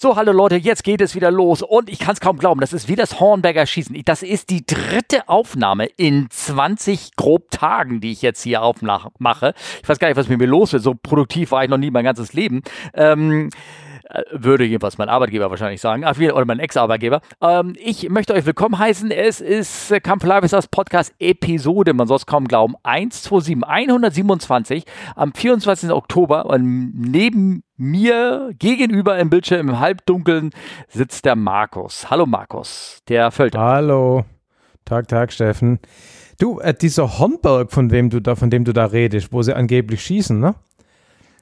So, hallo Leute, jetzt geht es wieder los und ich kann es kaum glauben, das ist wie das Hornberger Schießen. Das ist die dritte Aufnahme in 20 grob Tagen, die ich jetzt hier aufmache. Ich weiß gar nicht, was mit mir los ist. So produktiv war ich noch nie mein ganzes Leben. Ähm, äh, würde jedenfalls mein Arbeitgeber wahrscheinlich sagen, oder mein Ex-Arbeitgeber. Ähm, ich möchte euch willkommen heißen. Es ist äh, Camp Live ist das Podcast-Episode, man soll es kaum glauben, 127, 127 am 24. Oktober und neben mir gegenüber im Bildschirm im Halbdunkeln sitzt der Markus. Hallo Markus, der Völter. Hallo. Tag, Tag, Steffen. Du, äh, dieser Hornberg, von wem du da, von dem du da redest, wo sie angeblich schießen, ne?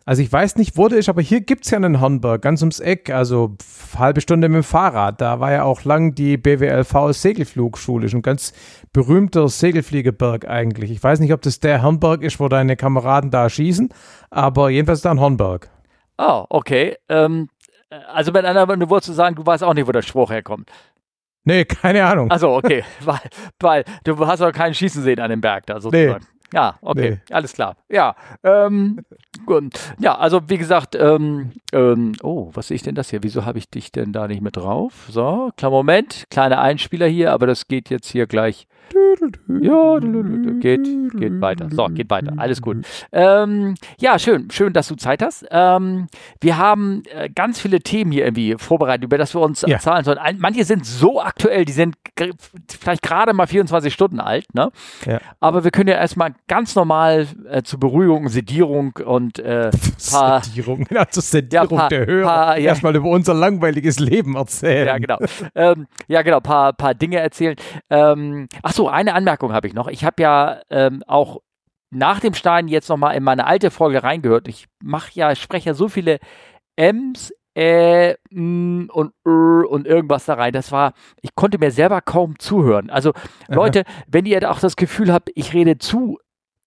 Also ich weiß nicht, wo der ist, aber hier gibt es ja einen Hornberg, ganz ums Eck, also halbe Stunde mit dem Fahrrad. Da war ja auch lang die BWLV Segelflugschule, ein ganz berühmter Segelfliegerberg eigentlich. Ich weiß nicht, ob das der Hornberg ist, wo deine Kameraden da schießen, aber jedenfalls da ein Hornberg. Oh, okay. Ähm, also mit anderen Worten zu sagen, du weißt auch nicht, wo der Spruch herkommt. Nee, keine Ahnung. Also okay, weil, weil du hast auch keinen Schießen sehen an dem Berg da sozusagen. Nee. Ja, okay, nee. alles klar. Ja, ähm, gut. ja, also wie gesagt, ähm, ähm, oh, was sehe ich denn das hier? Wieso habe ich dich denn da nicht mit drauf? So, kleiner Moment, kleiner Einspieler hier, aber das geht jetzt hier gleich ja, geht, geht weiter. So, geht weiter. Alles gut. Ähm, ja, schön, schön, dass du Zeit hast. Ähm, wir haben äh, ganz viele Themen hier irgendwie vorbereitet, über das wir uns ja. zahlen sollen. Manche sind so aktuell, die sind vielleicht gerade mal 24 Stunden alt, ne? Ja. Aber wir können ja erstmal ganz normal äh, zur Beruhigung, Sedierung und äh, paar, Sedierung, also Sedierung ja, paar, der Hörer. Paar, ja. Erstmal über unser langweiliges Leben erzählen. Ja, genau. ähm, ja, genau, paar, paar Dinge erzählen. Ähm, ach so, eine Anmerkung habe ich noch. Ich habe ja ähm, auch nach dem Stein jetzt nochmal in meine alte Folge reingehört. Ich mache ja, spreche ja so viele M's, äh, m, und r und irgendwas da rein. Das war, ich konnte mir selber kaum zuhören. Also Leute, Aha. wenn ihr auch das Gefühl habt, ich rede zu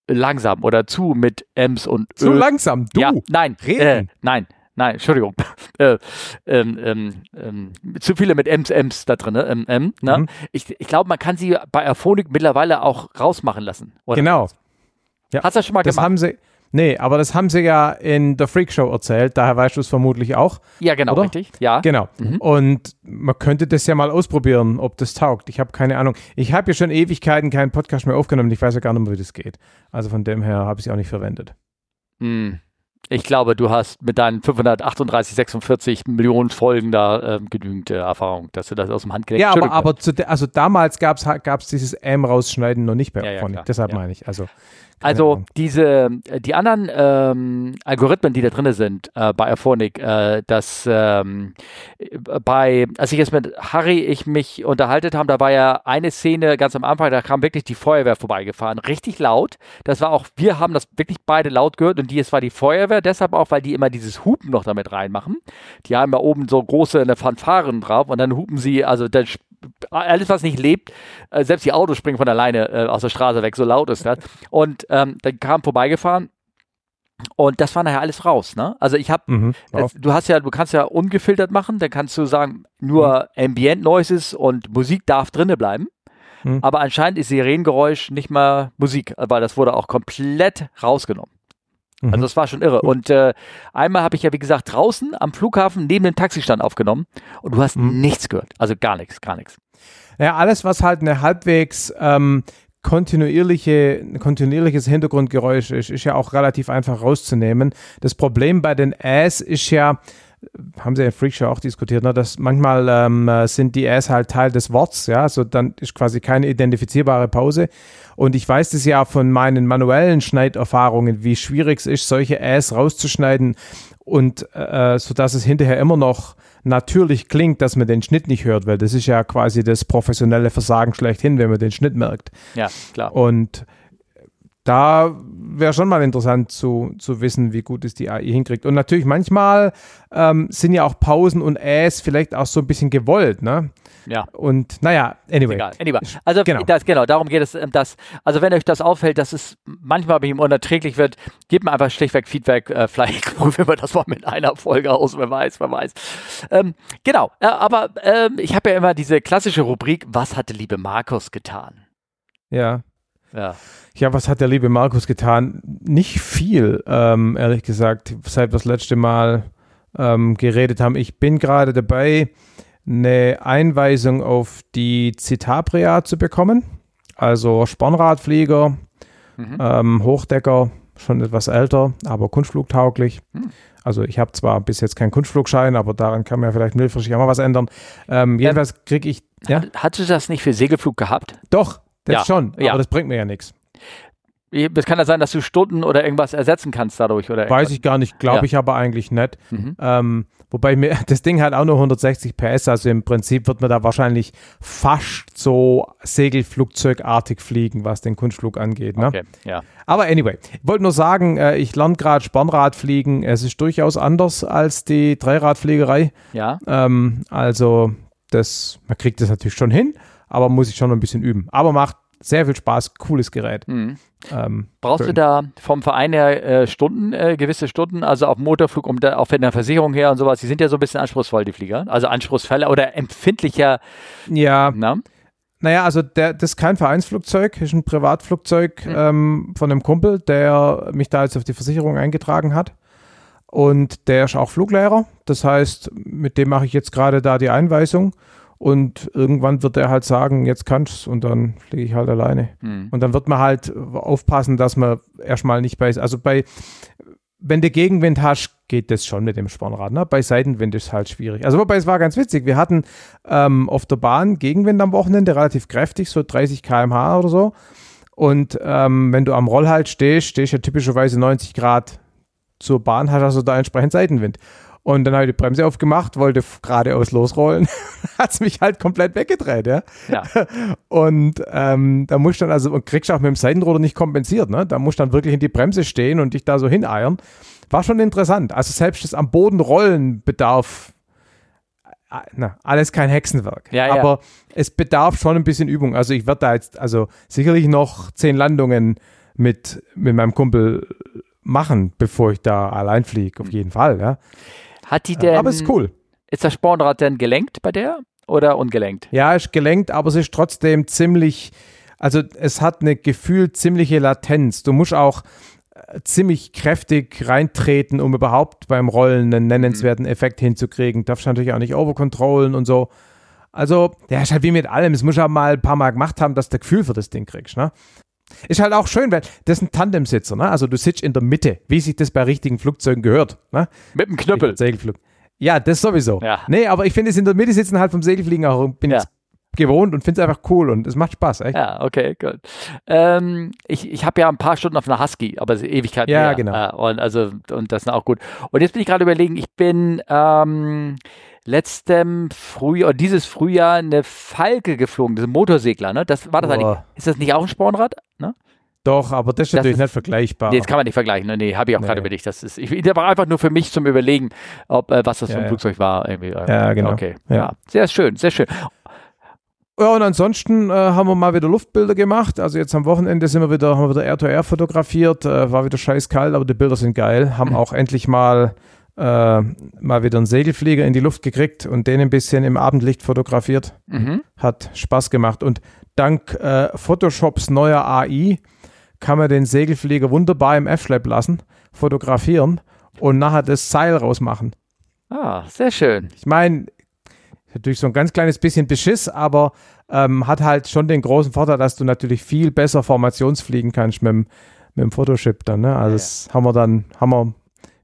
langsam oder zu mit M's und Zu Ö, langsam, du? Ja, nein, reden. Äh, nein, Nein, Entschuldigung. Äh, ähm, ähm, ähm, zu viele mit M's, M's da drin. Ne? M, ne? Mhm. Ich, ich glaube, man kann sie bei Erphonik mittlerweile auch rausmachen lassen. Oder? Genau. Ja. Hast du das schon mal das gemacht? Haben sie, nee, aber das haben sie ja in der Freak Show erzählt. Daher weißt du es vermutlich auch. Ja, genau, oder? richtig. Ja. Genau. Mhm. Und man könnte das ja mal ausprobieren, ob das taugt. Ich habe keine Ahnung. Ich habe ja schon Ewigkeiten keinen Podcast mehr aufgenommen. Ich weiß ja gar nicht mehr, wie das geht. Also von dem her habe ich es auch nicht verwendet. Mhm. Ich glaube, du hast mit deinen 538, 46 Millionen Folgen da ähm, genügend äh, Erfahrung, dass du das aus dem Handgelenk Ja, aber, aber also damals gab es dieses M rausschneiden noch nicht bei ja, ja, Deshalb ja. meine ich. Also also diese, äh, die anderen ähm, Algorithmen, die da drin sind äh, bei Aphonic, äh, dass ähm, bei, als ich jetzt mit Harry ich mich unterhalten habe, da war ja eine Szene ganz am Anfang, da kam wirklich die Feuerwehr vorbeigefahren, richtig laut. Das war auch, wir haben das wirklich beide laut gehört und die, es war die Feuerwehr, deshalb auch, weil die immer dieses Hupen noch damit reinmachen. Die haben ja oben so große eine Fanfaren drauf und dann hupen sie, also dann alles, was nicht lebt, äh, selbst die Autos springen von alleine äh, aus der Straße weg, so laut ist das. Und ähm, dann kam vorbeigefahren und das war nachher alles raus, ne? Also ich habe, mhm, du hast ja, du kannst ja ungefiltert machen, dann kannst du sagen, nur mhm. Ambient Noises und Musik darf drinne bleiben. Mhm. Aber anscheinend ist Sirenengeräusch nicht mal Musik, weil das wurde auch komplett rausgenommen. Also mhm. das war schon irre. Und äh, einmal habe ich ja, wie gesagt, draußen am Flughafen neben dem Taxistand aufgenommen und du hast mhm. nichts gehört. Also gar nichts, gar nichts. Ja, alles, was halt eine halbwegs ähm, kontinuierliche, kontinuierliches Hintergrundgeräusch ist, ist ja auch relativ einfach rauszunehmen. Das Problem bei den Äs ist ja, haben sie in Freakshow auch diskutiert, ne, dass manchmal ähm, sind die Äs halt Teil des Worts, ja, so dann ist quasi keine identifizierbare Pause. Und ich weiß das ja von meinen manuellen Schneiderfahrungen, wie schwierig es ist, solche Äs rauszuschneiden und äh, so dass es hinterher immer noch natürlich klingt, dass man den Schnitt nicht hört, weil das ist ja quasi das professionelle Versagen schlechthin, wenn man den Schnitt merkt. Ja, klar. Und da wäre schon mal interessant zu, zu wissen, wie gut es die AI hinkriegt. Und natürlich manchmal ähm, sind ja auch Pausen und Äs vielleicht auch so ein bisschen gewollt, ne? Ja. Und naja, anyway. Egal. anyway. Also genau. Das, genau, darum geht es, ähm, dass, also wenn euch das auffällt, dass es manchmal bei ihm unerträglich wird, gebt mir einfach schlichtweg Feedback. Äh, vielleicht probieren wir das mal mit einer Folge aus, wer weiß, wer weiß. Ähm, genau, äh, aber äh, ich habe ja immer diese klassische Rubrik, was hatte liebe Markus getan? Ja. Ja. Ja, was hat der liebe Markus getan? Nicht viel, ähm, ehrlich gesagt, seit wir das letzte Mal ähm, geredet haben. Ich bin gerade dabei, eine Einweisung auf die Citabria zu bekommen. Also Spornradflieger, mhm. ähm, Hochdecker, schon etwas älter, aber kunstflugtauglich. Mhm. Also ich habe zwar bis jetzt keinen Kunstflugschein, aber daran kann man ja vielleicht mittelfristig auch mal was ändern. Ähm, jedenfalls kriege ich. Ja? Hattest du das nicht für Segelflug gehabt? Doch, das ja. schon, aber ja. das bringt mir ja nichts. Es kann ja sein, dass du Stunden oder irgendwas ersetzen kannst dadurch, oder? Weiß ich gar nicht, glaube ja. ich aber eigentlich nicht. Mhm. Ähm, wobei mir das Ding hat auch nur 160 PS, also im Prinzip wird man da wahrscheinlich fast so Segelflugzeugartig fliegen, was den Kunstflug angeht. Ne? Okay, ja. Aber anyway, ich wollte nur sagen, äh, ich lerne gerade Spornradfliegen. Es ist durchaus anders als die Dreiradfliegerei. Ja. Ähm, also, das, man kriegt das natürlich schon hin, aber muss ich schon noch ein bisschen üben. Aber macht sehr viel Spaß, cooles Gerät. Mhm. Ähm, Brauchst schön. du da vom Verein her äh, Stunden, äh, gewisse Stunden, also auf Motorflug, um da, auch von der Versicherung her und sowas, die sind ja so ein bisschen anspruchsvoll, die Flieger. Also anspruchsvoller oder empfindlicher. Ja. Na? Naja, also der, das ist kein Vereinsflugzeug, ist ein Privatflugzeug mhm. ähm, von einem Kumpel, der mich da jetzt auf die Versicherung eingetragen hat. Und der ist auch Fluglehrer. Das heißt, mit dem mache ich jetzt gerade da die Einweisung. Und irgendwann wird er halt sagen, jetzt kannst du und dann fliege ich halt alleine. Mhm. Und dann wird man halt aufpassen, dass man erstmal nicht bei, also bei, wenn du Gegenwind hast, geht das schon mit dem Spornrad. Ne? Bei Seitenwind ist es halt schwierig. Also wobei es war ganz witzig. Wir hatten ähm, auf der Bahn Gegenwind am Wochenende, relativ kräftig, so 30 km/h oder so. Und ähm, wenn du am Rollhalt stehst, stehst du ja typischerweise 90 Grad zur Bahn, hast also da entsprechend Seitenwind. Und dann habe ich die Bremse aufgemacht, wollte geradeaus losrollen. hat es mich halt komplett weggedreht, ja. ja. Und ähm, da musst du dann also, und kriegst auch mit dem Seitenroller nicht kompensiert, ne? Da musst du dann wirklich in die Bremse stehen und dich da so hineiern. War schon interessant. Also selbst das am Boden rollen bedarf äh, na, alles kein Hexenwerk. Ja, aber ja. es bedarf schon ein bisschen Übung. Also ich werde da jetzt, also sicherlich noch zehn Landungen mit, mit meinem Kumpel machen, bevor ich da allein fliege, auf jeden Fall, ja. Hat die denn. Aber ist cool. Ist das Spornrad denn gelenkt bei der oder ungelenkt? Ja, ist gelenkt, aber es ist trotzdem ziemlich. Also es hat eine gefühlt ziemliche Latenz. Du musst auch äh, ziemlich kräftig reintreten, um überhaupt beim Rollen einen nennenswerten mhm. Effekt hinzukriegen. Darfst natürlich auch nicht overcontrollen und so. Also, ja, ist halt wie mit allem. Es muss ja mal ein paar Mal gemacht haben, dass du Gefühl für das Ding kriegst. Ne? Ist halt auch schön, weil das ist ein Tandemsitzer, ne? Also du sitzt in der Mitte, wie sich das bei richtigen Flugzeugen gehört. Ne? Mit dem Knüppel. Segelflug. Ja, das sowieso. Ja. Nee, aber ich finde es in der Mitte sitzen halt vom Segelfliegen auch, bin ja. gewohnt und finde es einfach cool und es macht Spaß, echt. Ja, okay, gut. Ähm, ich ich habe ja ein paar Stunden auf einer Husky, aber es ist Ewigkeit Ja, mehr. genau. Äh, und, also, und das ist auch gut. Und jetzt bin ich gerade überlegen, ich bin ähm, letztem Frühjahr, dieses Frühjahr eine Falke geflogen, das Motorsegler, ne? Das war das eigentlich. Ist das nicht auch ein Spornrad? Ne? Doch, aber das ist das natürlich ist, nicht vergleichbar. Nee, das kann man nicht vergleichen. Ne? Nee, habe ich auch nee. gerade überlegt. Das ist, ich, das war einfach nur für mich zum Überlegen, ob, äh, was das ja, für ein ja. Flugzeug war. Irgendwie. Ja, genau. Okay, ja. ja. Sehr schön, sehr schön. Ja, und ansonsten äh, haben wir mal wieder Luftbilder gemacht. Also jetzt am Wochenende sind wir wieder, haben wir wieder Air-to-Air fotografiert. Äh, war wieder scheiß kalt, aber die Bilder sind geil. Haben auch endlich mal äh, mal wieder einen Segelflieger in die Luft gekriegt und den ein bisschen im Abendlicht fotografiert. Mhm. Hat Spaß gemacht. Und dank äh, Photoshops neuer AI kann man den Segelflieger wunderbar im F-Schleb lassen, fotografieren und nachher das Seil rausmachen. Ah, sehr schön. Ich meine, natürlich so ein ganz kleines bisschen Beschiss, aber ähm, hat halt schon den großen Vorteil, dass du natürlich viel besser formationsfliegen kannst mit dem, mit dem Photoshop dann. Ne? Also ja. das haben wir dann, haben wir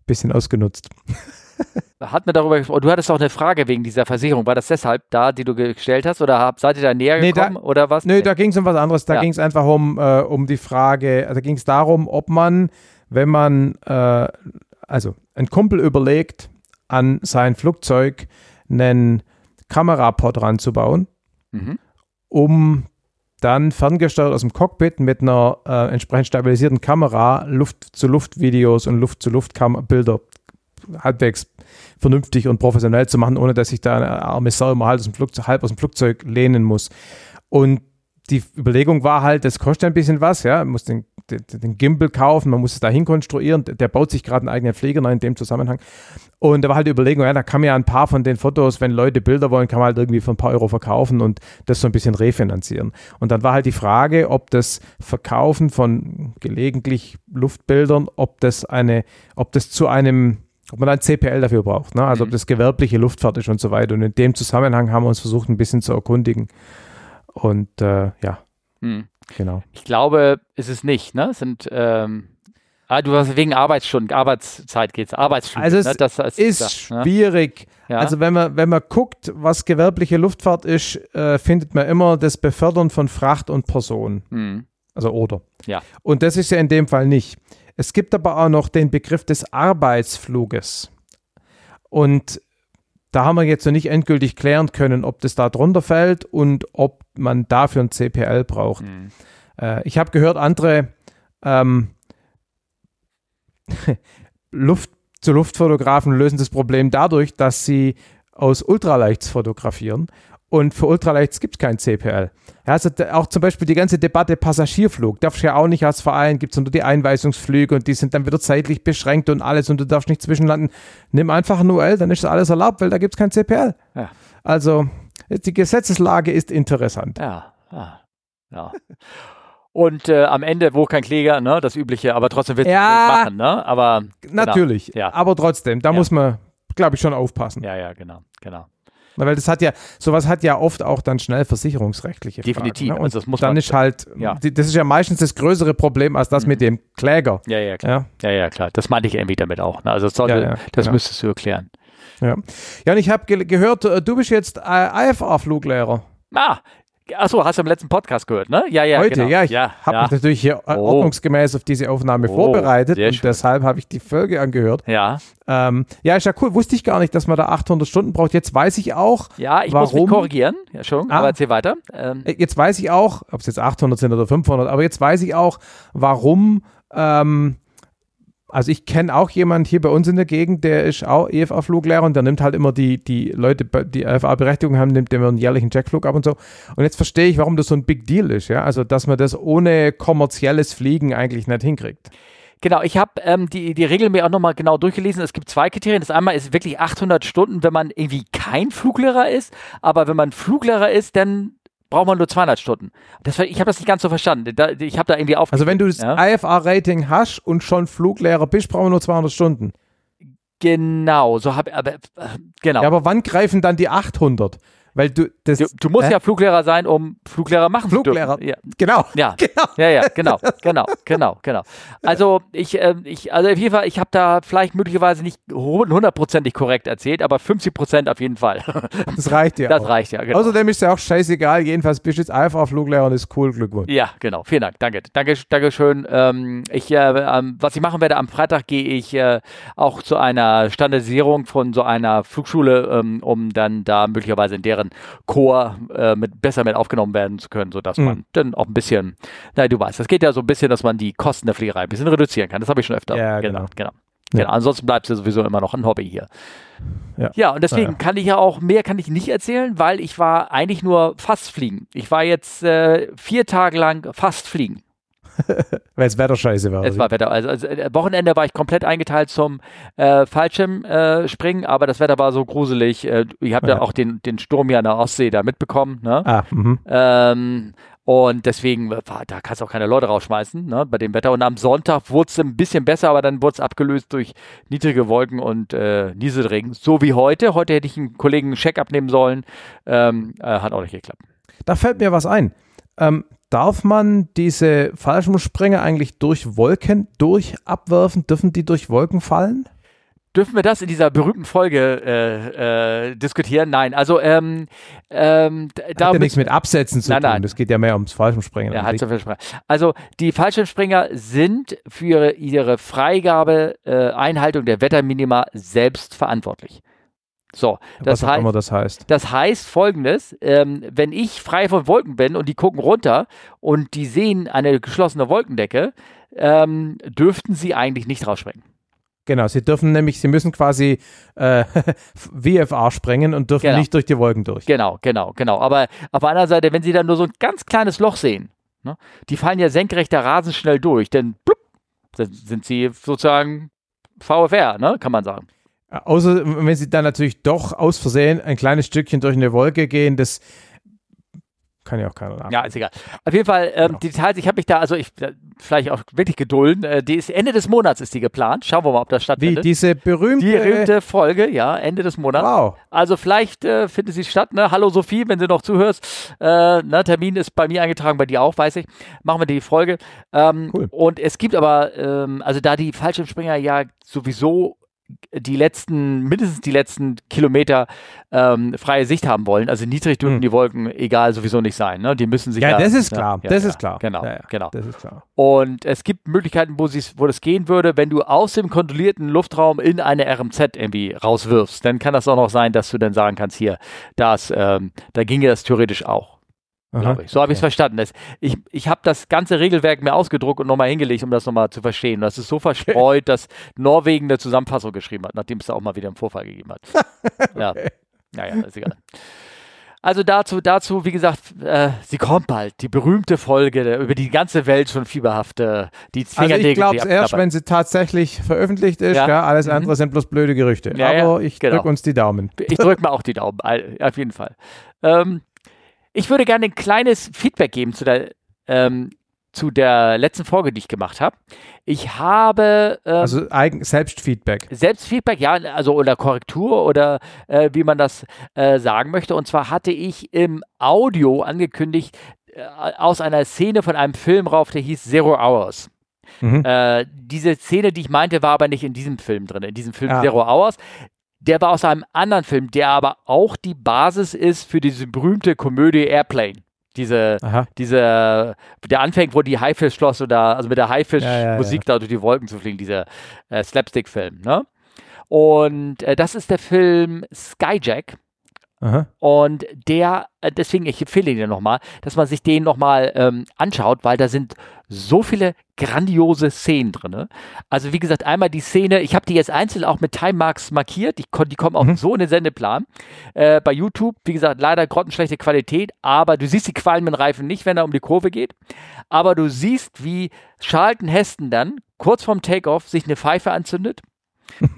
bisschen ausgenutzt. Hat man darüber gesprochen? Du hattest auch eine Frage wegen dieser Versicherung. War das deshalb da, die du gestellt hast? Oder seid ihr da näher nee, gekommen? Da, oder was? Nö, nee. da ging es um was anderes. Da ja. ging es einfach um, äh, um die Frage, also ging es darum, ob man, wenn man, äh, also ein Kumpel überlegt, an sein Flugzeug einen Kamerapod ranzubauen, mhm. um dann ferngesteuert aus dem Cockpit mit einer äh, entsprechend stabilisierten Kamera Luft-zu-Luft-Videos und Luft-zu-Luft-Bilder halbwegs vernünftig und professionell zu machen, ohne dass sich da eine arme Sau immer halb aus, dem Flugzeug, halb aus dem Flugzeug lehnen muss. Und die Überlegung war halt, das kostet ein bisschen was, ja, man muss den, den, den Gimbal kaufen, man muss es dahin konstruieren, der baut sich gerade einen eigenen Pfleger in dem Zusammenhang. Und da war halt die Überlegung, ja, da kann man ja ein paar von den Fotos, wenn Leute Bilder wollen, kann man halt irgendwie für ein paar Euro verkaufen und das so ein bisschen refinanzieren. Und dann war halt die Frage, ob das Verkaufen von gelegentlich Luftbildern, ob das eine, ob das zu einem ob man dann CPL dafür braucht, ne? also mhm. ob das gewerbliche Luftfahrt ist und so weiter. Und in dem Zusammenhang haben wir uns versucht, ein bisschen zu erkundigen. Und äh, ja, mhm. genau. Ich glaube, ist es nicht. Ne? Es sind ähm Ah, du hast wegen Arbeitsstunden, Arbeitszeit geht Arbeitsstunden. Also es ne? das, das ist das, ne? schwierig. Ja? Also wenn man, wenn man guckt, was gewerbliche Luftfahrt ist, äh, findet man immer das Befördern von Fracht und Personen. Mhm. Also oder. Ja. Und das ist ja in dem Fall nicht. Es gibt aber auch noch den Begriff des Arbeitsfluges. Und da haben wir jetzt noch nicht endgültig klären können, ob das da drunter fällt und ob man dafür ein CPL braucht. Mhm. Äh, ich habe gehört, andere ähm, Luft zu Luftfotografen lösen das Problem dadurch, dass sie aus Ultraleichts fotografieren. Und für Ultraleichts gibt es kein CPL. Ja, also auch zum Beispiel die ganze Debatte Passagierflug. Darfst du ja auch nicht als Verein, gibt es nur die Einweisungsflüge und die sind dann wieder zeitlich beschränkt und alles und du darfst nicht zwischenlanden. Nimm einfach ein UL, dann ist das alles erlaubt, weil da gibt es kein CPL. Ja. Also die Gesetzeslage ist interessant. Ja, ja. ja. Und äh, am Ende, wo kein Kläger, ne, das Übliche, aber trotzdem wird es ja, machen, ne? Aber genau, natürlich, ja. aber trotzdem, da ja. muss man, glaube ich, schon aufpassen. Ja, ja, genau, genau. Weil das hat ja, sowas hat ja oft auch dann schnell versicherungsrechtliche Definitiv. Fragen, ne? Und also das muss dann man, ist halt, ja. das ist ja meistens das größere Problem als das mhm. mit dem Kläger. Ja, ja, klar. Ja, ja, ja klar. Das meinte ich irgendwie damit auch. Ne? Also das, sollte, ja, das müsstest du erklären. Ja, ja und ich habe ge gehört, äh, du bist jetzt IFA-Fluglehrer. Ah, Achso, hast du im letzten Podcast gehört, ne? Ja, ja. Heute, genau. ja. Ich ja, habe ja. mich natürlich hier oh. ordnungsgemäß auf diese Aufnahme oh, vorbereitet und deshalb habe ich die Folge angehört. Ja. Ähm, ja, ist ja cool. Wusste ich gar nicht, dass man da 800 Stunden braucht. Jetzt weiß ich auch. Ja, ich warum. muss mich korrigieren. Ja, schon. Ah. Aber erzähl weiter. Ähm. Äh, jetzt weiß ich auch, ob es jetzt 800 sind oder 500, aber jetzt weiß ich auch, warum. Ähm, also ich kenne auch jemanden hier bei uns in der Gegend, der ist auch EFA-Fluglehrer und der nimmt halt immer die, die Leute, die EFA-Berechtigung haben, nimmt immer einen jährlichen Checkflug ab und so. Und jetzt verstehe ich, warum das so ein Big Deal ist, ja. Also, dass man das ohne kommerzielles Fliegen eigentlich nicht hinkriegt. Genau, ich habe ähm, die, die Regel mir auch nochmal genau durchgelesen. Es gibt zwei Kriterien. Das einmal ist wirklich 800 Stunden, wenn man irgendwie kein Fluglehrer ist. Aber wenn man Fluglehrer ist, dann braucht man nur 200 Stunden. Das, ich habe das nicht ganz so verstanden. Da, ich habe da irgendwie auf. Also wenn du das ja? IFA-Rating hast und schon Fluglehrer bist, brauchen wir nur 200 Stunden. Genau, so habe aber äh, genau. Ja, aber wann greifen dann die 800? Weil du, das, du, du musst äh? ja Fluglehrer sein, um Fluglehrer machen Fluglehrer. zu dürfen. Ja. Genau. Ja. genau. Ja, ja, genau, genau, genau, genau. Also ich, äh, ich, also auf jeden Fall, ich habe da vielleicht möglicherweise nicht hundertprozentig korrekt erzählt, aber 50 Prozent auf jeden Fall. Das reicht ja. Das auch. reicht ja. Genau. Außerdem ist ja auch scheißegal. Jedenfalls bist du jetzt einfach Fluglehrer und ist cool. Glückwunsch. Ja, genau. Vielen Dank. Danke. Danke, danke schön. Ähm, ich, äh, ähm, was ich machen werde, am Freitag gehe ich äh, auch zu einer Standardisierung von so einer Flugschule, ähm, um dann da möglicherweise in deren Chor äh, mit, besser mit aufgenommen werden zu können, sodass mhm. man dann auch ein bisschen, naja, du weißt, das geht ja so ein bisschen, dass man die Kosten der Fliegerei ein bisschen reduzieren kann. Das habe ich schon öfter. Ja, genau. genau. genau. Ja. Genau, ansonsten bleibt es ja sowieso immer noch ein Hobby hier. Ja, ja und deswegen ja. kann ich ja auch, mehr kann ich nicht erzählen, weil ich war eigentlich nur fast fliegen. Ich war jetzt äh, vier Tage lang fast fliegen. Weil es Wetter scheiße war. Es war Wetter. Also, also äh, Wochenende war ich komplett eingeteilt zum äh, Fallschirmspringen, äh, aber das Wetter war so gruselig. Äh, ich habe ja. ja auch den, den Sturm ja an der Ostsee da mitbekommen. Ne? Ah, mhm. ähm, und deswegen, da kannst du auch keine Leute rausschmeißen, ne, bei dem Wetter. Und am Sonntag wurde es ein bisschen besser, aber dann wurde es abgelöst durch niedrige Wolken und äh, Nieselregen. So wie heute. Heute hätte ich einen Kollegen einen Check abnehmen sollen. Ähm, äh, hat auch nicht geklappt. Da fällt mir was ein. Ähm, darf man diese Fallschirmspringer eigentlich durch Wolken durch abwerfen? Dürfen die durch Wolken fallen? Dürfen wir das in dieser berühmten Folge äh, äh, diskutieren? Nein, also ähm, ähm, da hat ja nichts mit Absätzen zu nein, tun. Nein. Das geht ja mehr ums Fallschirmspringen. Ja, halt also die Fallschirmspringer sind für ihre Freigabe, äh, Einhaltung der Wetterminima selbst verantwortlich. So, das, Was heißt, das heißt. Das heißt folgendes: ähm, Wenn ich frei von Wolken bin und die gucken runter und die sehen eine geschlossene Wolkendecke, ähm, dürften sie eigentlich nicht rausspringen. Genau, sie dürfen nämlich, sie müssen quasi äh, VFA sprengen und dürfen genau. nicht durch die Wolken durch. Genau, genau, genau. Aber auf der anderen Seite, wenn sie dann nur so ein ganz kleines Loch sehen, ne, die fallen ja senkrechter rasend schnell durch, denn dann sind sie sozusagen VFR, ne, kann man sagen. Außer wenn sie dann natürlich doch aus Versehen ein kleines Stückchen durch eine Wolke gehen, das kann ja auch keiner nachdenken. Ja, ist egal. Auf jeden Fall, ähm, genau. die Details, ich habe mich da, also ich, vielleicht auch wirklich gedulden. Äh, die ist Ende des Monats ist die geplant. Schauen wir mal, ob das stattfindet. Wie, diese berühmte... Die berühmte Folge, ja, Ende des Monats. Wow. Also vielleicht äh, findet sie statt, ne? Hallo Sophie, wenn du noch zuhörst. Äh, ne, Termin ist bei mir eingetragen, bei dir auch, weiß ich. Machen wir die Folge. Ähm, cool. Und es gibt aber, ähm, also da die Fallschirmspringer ja sowieso die letzten, mindestens die letzten Kilometer ähm, freie Sicht haben wollen. Also niedrig dürfen hm. die Wolken egal sowieso nicht sein. Ne? Die müssen sich ja, da, das ist klar, ja, das ja, ist klar. Genau, ja, genau. Das ist klar. Und es gibt Möglichkeiten, wo, wo das gehen würde, wenn du aus dem kontrollierten Luftraum in eine RMZ irgendwie rauswirfst. Dann kann das auch noch sein, dass du dann sagen kannst, hier, das, ähm, da ginge das theoretisch auch glaube ich. So habe ich es verstanden. Das, ich ich habe das ganze Regelwerk mir ausgedruckt und nochmal hingelegt, um das nochmal zu verstehen. Und das ist so verstreut, dass Norwegen eine Zusammenfassung geschrieben hat, nachdem es da auch mal wieder einen Vorfall gegeben hat. ja. Naja, ist egal. Also dazu, dazu, wie gesagt, äh, sie kommt bald. Die berühmte Folge der, über die ganze Welt schon fieberhafte. Die also ich glaube es erst, wenn sie tatsächlich veröffentlicht ist. Ja. ja alles mhm. andere sind bloß blöde Gerüchte. Ja, Aber ich genau. drücke uns die Daumen. Ich drücke mir auch die Daumen, auf jeden Fall. Ähm, ich würde gerne ein kleines Feedback geben zu der, ähm, zu der letzten Folge, die ich gemacht habe. Ich habe. Ähm, also Eigen Selbstfeedback. Selbstfeedback, ja, also oder Korrektur oder äh, wie man das äh, sagen möchte. Und zwar hatte ich im Audio angekündigt, äh, aus einer Szene von einem Film rauf, der hieß Zero Hours. Mhm. Äh, diese Szene, die ich meinte, war aber nicht in diesem Film drin, in diesem Film ah. Zero Hours der war aus einem anderen Film, der aber auch die Basis ist für diese berühmte Komödie Airplane. Diese, diese, der anfängt, wo die Haifischflosse oder, also mit der Haifisch-Musik ja, ja, ja. da durch die Wolken zu fliegen, dieser äh, Slapstick-Film, ne? Und äh, das ist der Film Skyjack. Aha. Und der, äh, deswegen, ich empfehle dir nochmal, dass man sich den nochmal ähm, anschaut, weil da sind so viele grandiose Szenen drin. Also wie gesagt, einmal die Szene, ich habe die jetzt einzeln auch mit Timemarks markiert, die, die kommen auch mhm. so in den Sendeplan. Äh, bei YouTube, wie gesagt, leider grottenschlechte Qualität, aber du siehst die qualmenden Reifen nicht, wenn er um die Kurve geht. Aber du siehst, wie Charlton Heston dann kurz vorm Takeoff sich eine Pfeife anzündet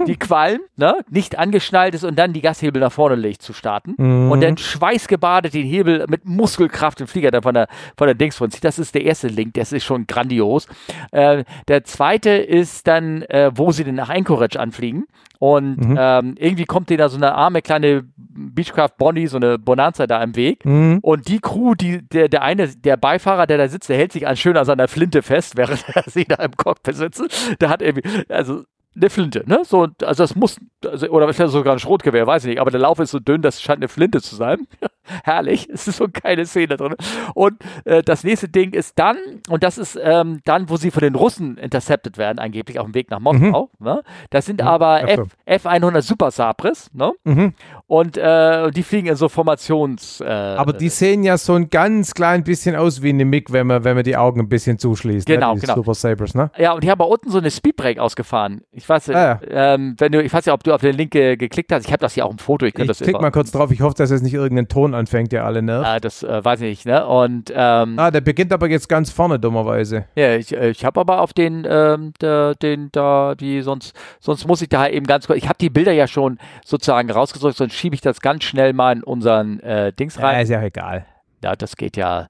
die Qualm, ne, nicht angeschnallt ist und dann die Gashebel nach vorne legt zu starten mhm. und dann schweißgebadet den Hebel mit Muskelkraft den Flieger dann von der, von der Dings von zieht. Das ist der erste Link, das ist schon grandios. Äh, der zweite ist dann, äh, wo sie denn nach Anchorage anfliegen und mhm. ähm, irgendwie kommt denen da so eine arme kleine Beechcraft Bonnie, so eine Bonanza da im Weg. Mhm. Und die Crew, die, der, der eine, der Beifahrer, der da sitzt, der hält sich an schön an seiner Flinte fest, während er sie da im Cockpit sitzt. Der hat irgendwie, also eine Flinte, ne? So, also das muss, also, oder vielleicht sogar ein Schrotgewehr, weiß ich nicht, aber der Lauf ist so dünn, das scheint eine Flinte zu sein. Herrlich, es ist so keine Szene drin. Und äh, das nächste Ding ist dann, und das ist ähm, dann, wo sie von den Russen intercepted werden, angeblich auf dem Weg nach Moskau. Mhm. Ne? Das sind mhm. aber F, F100 Super Sabres, ne? Mhm. Und äh, die fliegen in so Formations. Äh, aber die sehen ja so ein ganz klein bisschen aus wie eine MiG, wenn man, wenn man die Augen ein bisschen zuschließt. Ne? Genau, ne? genau. Super Sabres, ne? Ja, und die haben bei unten so eine Speedbreak ausgefahren. Ich weiß, ah, ja. ähm, wenn du, ich weiß ja, ob du auf den Link ge geklickt hast. Ich habe das hier auch im Foto. Ich, ich das klick mal kurz drauf. Ich hoffe, dass es nicht irgendeinen Ton anfängt, der alle nervt. Ah, das äh, weiß ich nicht, ne? Und, ähm, ah, der beginnt aber jetzt ganz vorne, dummerweise. Ja, ich, äh, ich habe aber auf den, ähm, der, den, da, die, sonst, sonst muss ich da eben ganz kurz, ich habe die Bilder ja schon sozusagen rausgesucht, sonst schiebe ich das ganz schnell mal in unseren äh, Dings rein. Ja, ist ja egal. Ja, das geht ja,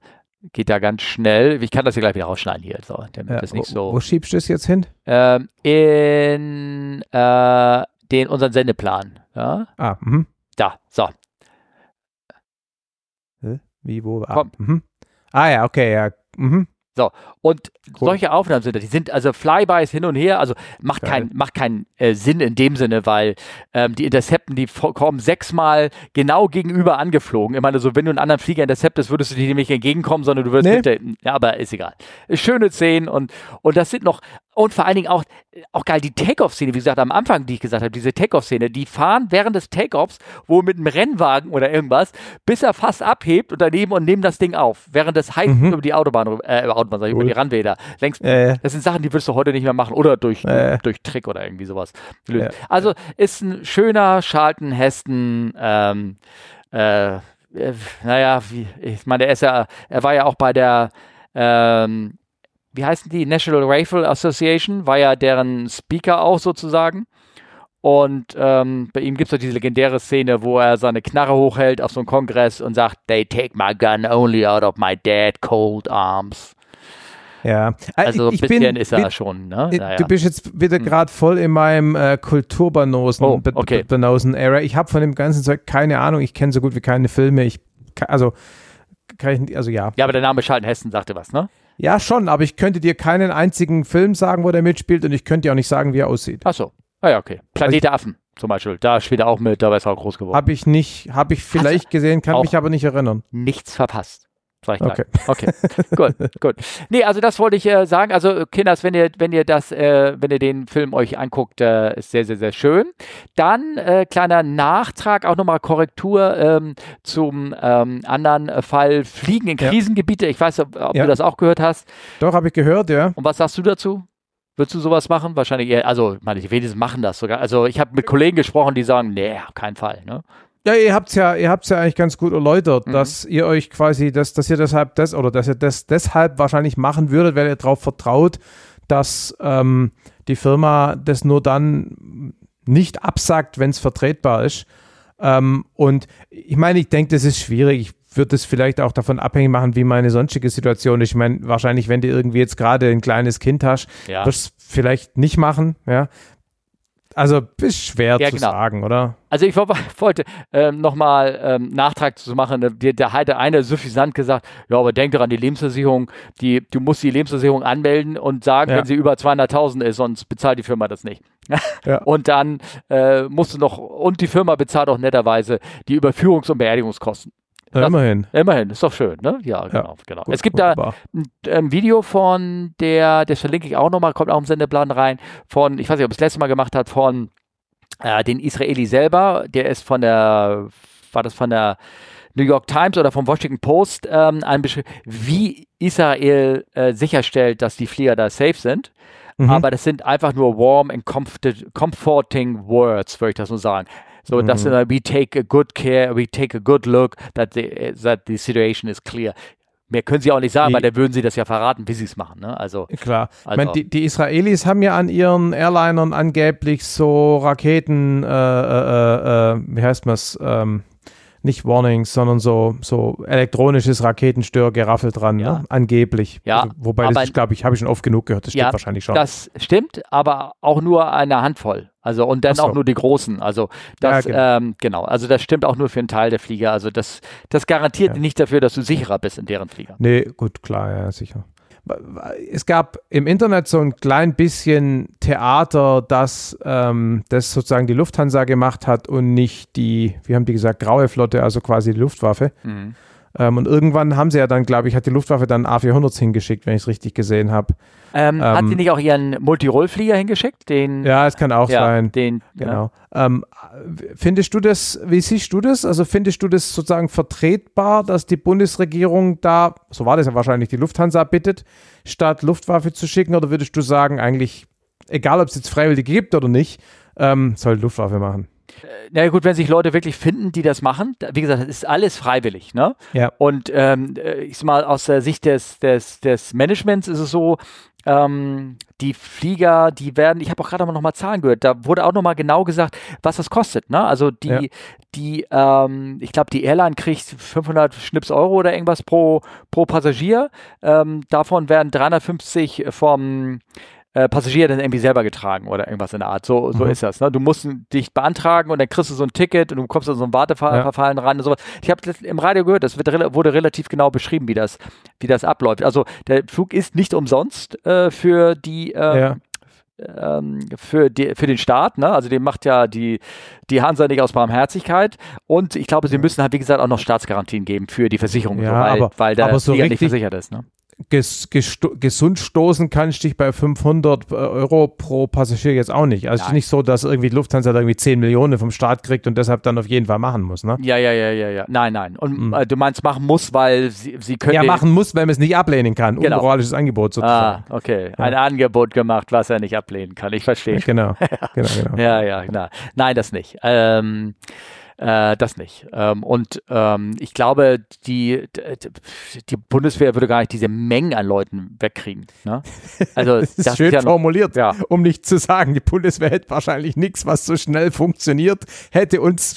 geht ja ganz schnell. Ich kann das hier gleich wieder rausschneiden hier, so, damit ja, das nicht so. Wo schiebst du es jetzt hin? Ähm, in äh, den unseren Sendeplan. Ja? Ah, mhm. Da, so. Wie, wo? Ah, mhm. ah ja, okay, ja. Mhm. So, und cool. solche Aufnahmen sind da. Die sind also Flybys hin und her, also macht keinen macht kein, äh, Sinn in dem Sinne, weil ähm, die Intercepten, die kommen sechsmal genau gegenüber angeflogen. Ich meine, so wenn du einen anderen Flieger interceptest, würdest du dir nämlich entgegenkommen, sondern du würdest nee. hinter, ja, aber ist egal. Schöne Szenen und, und das sind noch, und vor allen Dingen auch, auch geil, die Take-Off-Szene, wie gesagt, am Anfang, die ich gesagt habe, diese Take-Off-Szene, die fahren während des Take-Offs, wo mit einem Rennwagen oder irgendwas, bis er fast abhebt und daneben und nehmen das Ding auf, während das heißt mhm. über die Autobahn, äh, über Autobahn, sag ich, cool. über die Ranwäder. Längst, äh. Das sind Sachen, die würdest du heute nicht mehr machen oder durch, äh. durch Trick oder irgendwie sowas. Ja. Also ist ein schöner Charlton Heston, ähm, äh, naja, wie, ich meine, er ist ja, er war ja auch bei der, ähm, wie heißen die? National Rifle Association, war ja deren Speaker auch sozusagen. Und ähm, bei ihm gibt es doch diese legendäre Szene, wo er seine Knarre hochhält auf so einem Kongress und sagt, They take my gun only out of my dead cold arms. Ja, Also ich ein bisschen bin, ist er bin, schon, ne? Naja. Du bist jetzt wieder gerade voll in meinem äh, Kulturbanosen, Oh, okay. Be- Banosen-Era. Ich habe von dem ganzen Zeug keine Ahnung. Ich kenne so gut wie keine Filme. Ich, also, kann ich, also ja. ja, aber der Name Schalten Hessen sagte was, ne? Ja, schon, aber ich könnte dir keinen einzigen Film sagen, wo der mitspielt und ich könnte dir auch nicht sagen, wie er aussieht. Ach so. Ah ja, okay. Planet der Affen zum Beispiel. Da spielt er auch mit, da ist er auch groß geworden. Habe ich nicht, habe ich vielleicht gesehen, kann mich aber nicht erinnern. Nichts verpasst. Sag ich gleich. Okay. Okay, gut, gut. Nee, also das wollte ich äh, sagen. Also, äh, Kinders, wenn ihr, wenn ihr das, äh, wenn ihr den Film euch anguckt, äh, ist sehr, sehr, sehr schön. Dann äh, kleiner Nachtrag, auch nochmal Korrektur ähm, zum ähm, anderen Fall Fliegen in. Krisengebiete. Ich weiß, ob, ob Ja. du das auch gehört hast. Doch, habe ich gehört, ja. Und was sagst du dazu? Würdest du sowas machen? Wahrscheinlich eher, also, ich meine, die wenigsten machen das sogar. Also, ich habe mit Kollegen gesprochen, die sagen, nee, auf keinen Fall. Ne? Ja, ihr habt's ja, ihr habt's ja eigentlich ganz gut erläutert, Mhm. dass ihr euch quasi, dass, dass ihr deshalb das oder dass ihr das deshalb wahrscheinlich machen würdet, weil ihr darauf vertraut, dass ähm, die Firma das nur dann nicht absagt, wenn es vertretbar ist. Ähm, und ich meine, ich denke, das ist schwierig. Ich würde es vielleicht auch davon abhängig machen, wie meine sonstige Situation ist. Ich meine, wahrscheinlich, wenn du irgendwie jetzt gerade ein kleines Kind hast, Ja. wirst du es vielleicht nicht machen, ja. Also ist schwer Ja, zu genau. sagen, oder? Also ich wo- wollte ähm, nochmal ähm, Nachtrag zu machen. Der, der hat der eine suffisant gesagt, ja, aber denk doch an die Lebensversicherung. Die, du musst die Lebensversicherung anmelden und sagen, Ja. wenn sie über 200.000 ist, sonst bezahlt die Firma das nicht. Ja. Und dann äh, musst du noch, und die Firma bezahlt auch netterweise die Überführungs- und Beerdigungskosten. Ja, Das- immerhin. Immerhin, ist doch schön, ne? Ja, genau. genau. Gut, es gibt da wunderbar. ein, ein Video von der, das verlinke ich auch nochmal, kommt auch im Sendeplan rein, von, ich weiß nicht, ob es letzte Mal gemacht hat, von äh, den Israeli selber, der ist von der, war das von der New York Times oder vom Washington Post, ähm, ein wie Israel äh, sicherstellt, dass die Flieger da safe sind. Mhm. Aber das sind einfach nur warm and comfort comforting words, würde ich das nur sagen. So, Mhm. sind, äh, we take a good care, we take a good look, that the, that the situation is clear. Mehr können sie auch nicht sagen, Die- weil dann würden sie das ja verraten, wie sie es machen. Ne? Also, Klar. ich Also- meine, die, die Israelis haben ja an ihren Airlinern angeblich so Raketen, äh, äh, äh, wie heißt man's, ähm, nicht Warnings, sondern so, so elektronisches Raketenstörgeraffel dran, Ja. ne? angeblich. Ja, also, wobei das, glaube ich, habe ich schon oft genug gehört. Das stimmt Ja, wahrscheinlich schon. das stimmt, aber auch nur eine Handvoll. Also und dann so. auch nur die großen. Also das, Ja, genau. Ähm, genau. Also das stimmt auch nur für einen Teil der Flieger. Also das, das garantiert Ja. nicht dafür, dass du sicherer bist in deren Flieger. Nee, gut, klar, ja, sicher. Es gab im Internet so ein klein bisschen Theater, dass ähm, das sozusagen die Lufthansa gemacht hat und nicht die, wie haben die gesagt, graue Flotte, also quasi die Luftwaffe. Mhm. Ähm, und irgendwann haben sie ja dann, glaube ich, hat die Luftwaffe dann A400s hingeschickt, wenn ich es richtig gesehen habe. Ähm, hat Ähm, sie nicht auch ihren Multirollflieger hingeschickt? Den, Ja, es kann auch ja, sein. Den, Genau. Ähm, findest du das, wie siehst du das? Also findest du das sozusagen vertretbar, dass die Bundesregierung da, so war das ja wahrscheinlich, die Lufthansa bittet, statt Luftwaffe zu schicken? Oder würdest du sagen, eigentlich, egal ob es jetzt Freiwillige gibt oder nicht, ähm, soll Luftwaffe machen? Na ja, gut, wenn sich Leute wirklich finden, die das machen, wie gesagt, das ist alles freiwillig, ne? Ja. Und ähm, äh, ich sag mal, aus der Sicht des, des, des Managements ist es so, ähm, die Flieger, die werden, ich habe auch gerade noch mal Zahlen gehört, da wurde auch noch mal genau gesagt, was das kostet, ne? Also die, Ja. die, ähm, ich glaube, die Airline kriegt 500 Schnips Euro oder irgendwas pro, pro Passagier. Ähm, davon werden 350 vom äh, Passagier dann irgendwie selber getragen oder irgendwas in der Art. So, so Mhm. ist das. Ne? Du musst dich beantragen und dann kriegst du so ein Ticket und du kommst an so ein Warteverfahren ran und sowas. Ich habe im Radio gehört, das wird, wurde relativ genau beschrieben, wie das, wie das abläuft. Also der Flug ist nicht umsonst äh, für die ähm, ähm, für, die, für den Staat, ne? Also den macht ja die, die Hansa nicht aus Barmherzigkeit. Und ich glaube, sie müssen halt, wie gesagt, auch noch Staatsgarantien geben für die Versicherung, Ja, so, weil, aber- weil der aber so Flieger nicht richtig- versichert ist. Ne? Ges gesund stoßen kannst dich bei 500 Euro pro Passagier jetzt auch nicht. Also es ist nicht so, dass irgendwie die Lufthansa da irgendwie 10 Millionen vom Staat kriegt und deshalb dann auf jeden Fall machen muss, ne? Ja, ja, ja, ja, ja. Nein, nein. Und Mhm. äh, du meinst machen muss, weil sie, sie können. Ja, machen muss, wenn man es nicht ablehnen kann. Genau. Unmoralisches Angebot sozusagen. Ah, okay. Ein Angebot gemacht, was er nicht ablehnen kann. Ich verstehe. Genau, genau, genau. Ja, ja, genau. Nein, das nicht. Ähm, Äh, das nicht. Ähm, und ähm, ich glaube, die, die Bundeswehr würde gar nicht diese Mengen an Leuten wegkriegen. Ne? Also das ist das schön ist ja formuliert, ja. um nicht zu sagen, die Bundeswehr hätte wahrscheinlich nichts, was so schnell funktioniert, hätte uns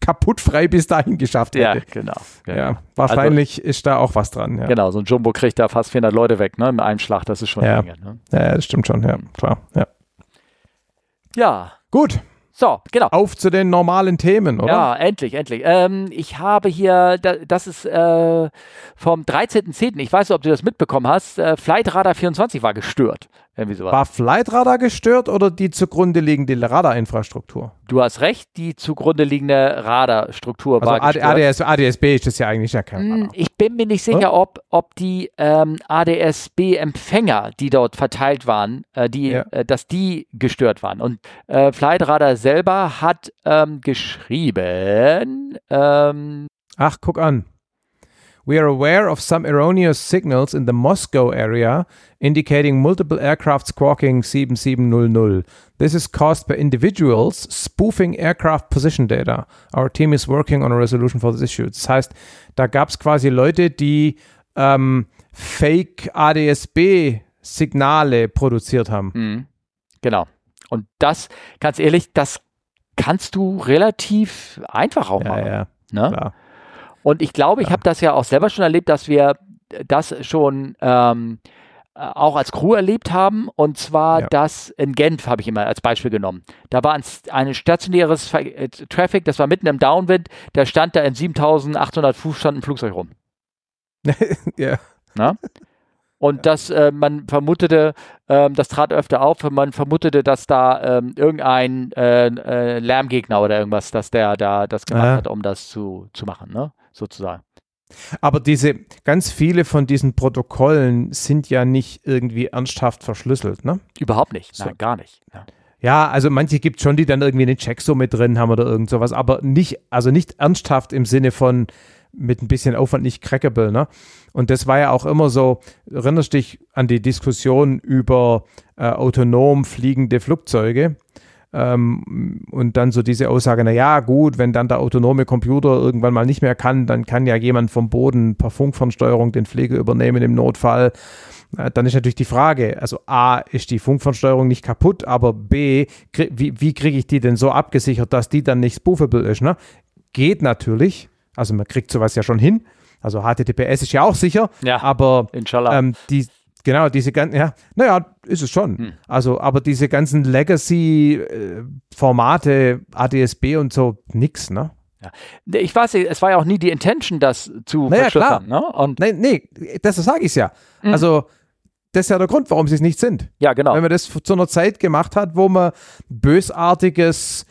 kaputtfrei bis dahin geschafft hätte. Ja, genau. genau. Ja, wahrscheinlich also, ist da auch was dran. Ja. Genau, so ein Jumbo kriegt da fast 400 Leute weg, ne, mit einem Schlag, das ist schon ja. eine Menge. Ne? Ja, das stimmt schon, ja, klar. Ja. ja. Gut. So, genau. Auf zu den normalen Themen, oder? Ja, endlich, endlich. Ähm, ich habe hier, das ist äh, vom 13.10., ich weiß nicht, ob du das mitbekommen hast, äh, Flightradar 24 war gestört. Irgendwie sowas. War Flightradar gestört oder die zugrunde liegende Radarinfrastruktur? Du hast recht, die zugrunde liegende Radarstruktur also war gestört. ADS, ADSB ist das ja eigentlich ja kein hm, Radar. Ich bin mir nicht sicher, ob, ob die ähm, ADSB-Empfänger, die dort verteilt waren, äh, die, ja. äh, dass die gestört waren. Und äh, Flightradar selber hat ähm, geschrieben. Ähm, Ach, guck an. We are aware of some erroneous signals in the Moscow area indicating multiple aircraft squawking 7700. This is caused by individuals spoofing aircraft position data. Our team is working on a resolution for this issue. Das heißt, da gab es quasi Leute, die ähm, Fake ADSB-Signale produziert haben. Mhm. Genau. Und das, ganz ehrlich, das kannst du relativ einfach auch machen. Ja, ja. Ne? Klar. Und ich glaube, ich ja. habe das ja auch selber schon erlebt, dass wir das schon ähm, äh, auch als Crew erlebt haben. Und zwar ja. das in Genf habe ich immer als Beispiel genommen. Da war ein, ein stationäres äh, Traffic, das war mitten im Downwind, der stand da in 7800 Fuß stand ein Flugzeug rum. ja. Na? Und das, äh, man vermutete, ähm, das trat öfter auf, man vermutete, dass da ähm, irgendein äh, äh, Lärmgegner oder irgendwas, dass der da das gemacht hat, um das zu, zu machen. Ne? Sozusagen. Aber diese ganz viele von diesen Protokollen sind ja nicht irgendwie ernsthaft verschlüsselt, ne? Überhaupt nicht, so. nein, gar nicht. Ja. ja also manche gibt es schon, die dann irgendwie eine Checksumme drin haben oder irgend sowas, aber nicht, also nicht ernsthaft im Sinne von mit ein bisschen Aufwand nicht crackable, ne? Und das war ja auch immer so, erinnerst dich an die Diskussion über äh, autonom fliegende Flugzeuge ähm, und dann so diese Aussage, na ja, gut, wenn dann der autonome Computer irgendwann mal nicht mehr kann, dann kann ja jemand vom Boden per Funkfernsteuerung den Pflege übernehmen im Notfall. Äh, dann ist natürlich die Frage, also A, ist die Funkfernsteuerung nicht kaputt, aber B, wie, wie kriege ich die denn so abgesichert, dass die dann nicht spoofable ist? Ne? Geht natürlich, also man kriegt sowas ja schon hin. Also HTTPS ist ja auch sicher, ja, aber ähm, die, Genau, diese ganzen, ja, naja, ist es schon. Hm. Also, aber diese ganzen Legacy-Formate, ADSB und so, nix, ne? Ja. Ich weiß, es war ja auch nie die Intention, das zu naja, verschlüsseln. Ne? Und nee, nee, das sage ich ja. Mhm. Also, das ist ja der Grund, warum sie es nicht sind. Ja, genau. Wenn man das zu einer Zeit gemacht hat, wo man bösartiges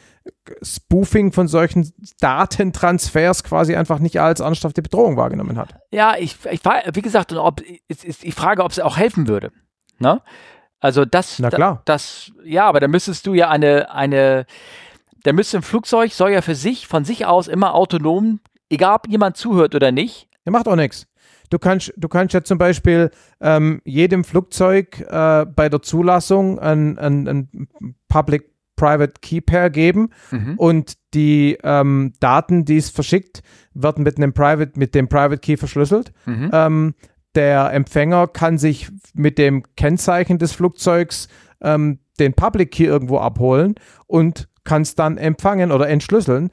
Spoofing von solchen Datentransfers quasi einfach nicht als ernsthafte Bedrohung wahrgenommen hat. Ja, ich, ich wie gesagt, ob, ist, die Frage, ob es auch helfen würde. Ne? Also das, Na klar. das, ja, aber da müsstest du ja eine, eine, da müsste ein Flugzeug soll ja für sich, von sich aus immer autonom, egal ob jemand zuhört oder nicht. Der macht auch nichts. Du kannst, du kannst ja zum Beispiel ähm, jedem Flugzeug äh, bei der Zulassung ein, ein, ein Public Private Key Pair geben mhm. und die ähm, Daten, die es verschickt, werden mit einem Private, mit dem Private Key verschlüsselt. Mhm. Ähm, der Empfänger kann sich mit dem Kennzeichen des Flugzeugs ähm, den Public Key irgendwo abholen und kann es dann empfangen oder entschlüsseln.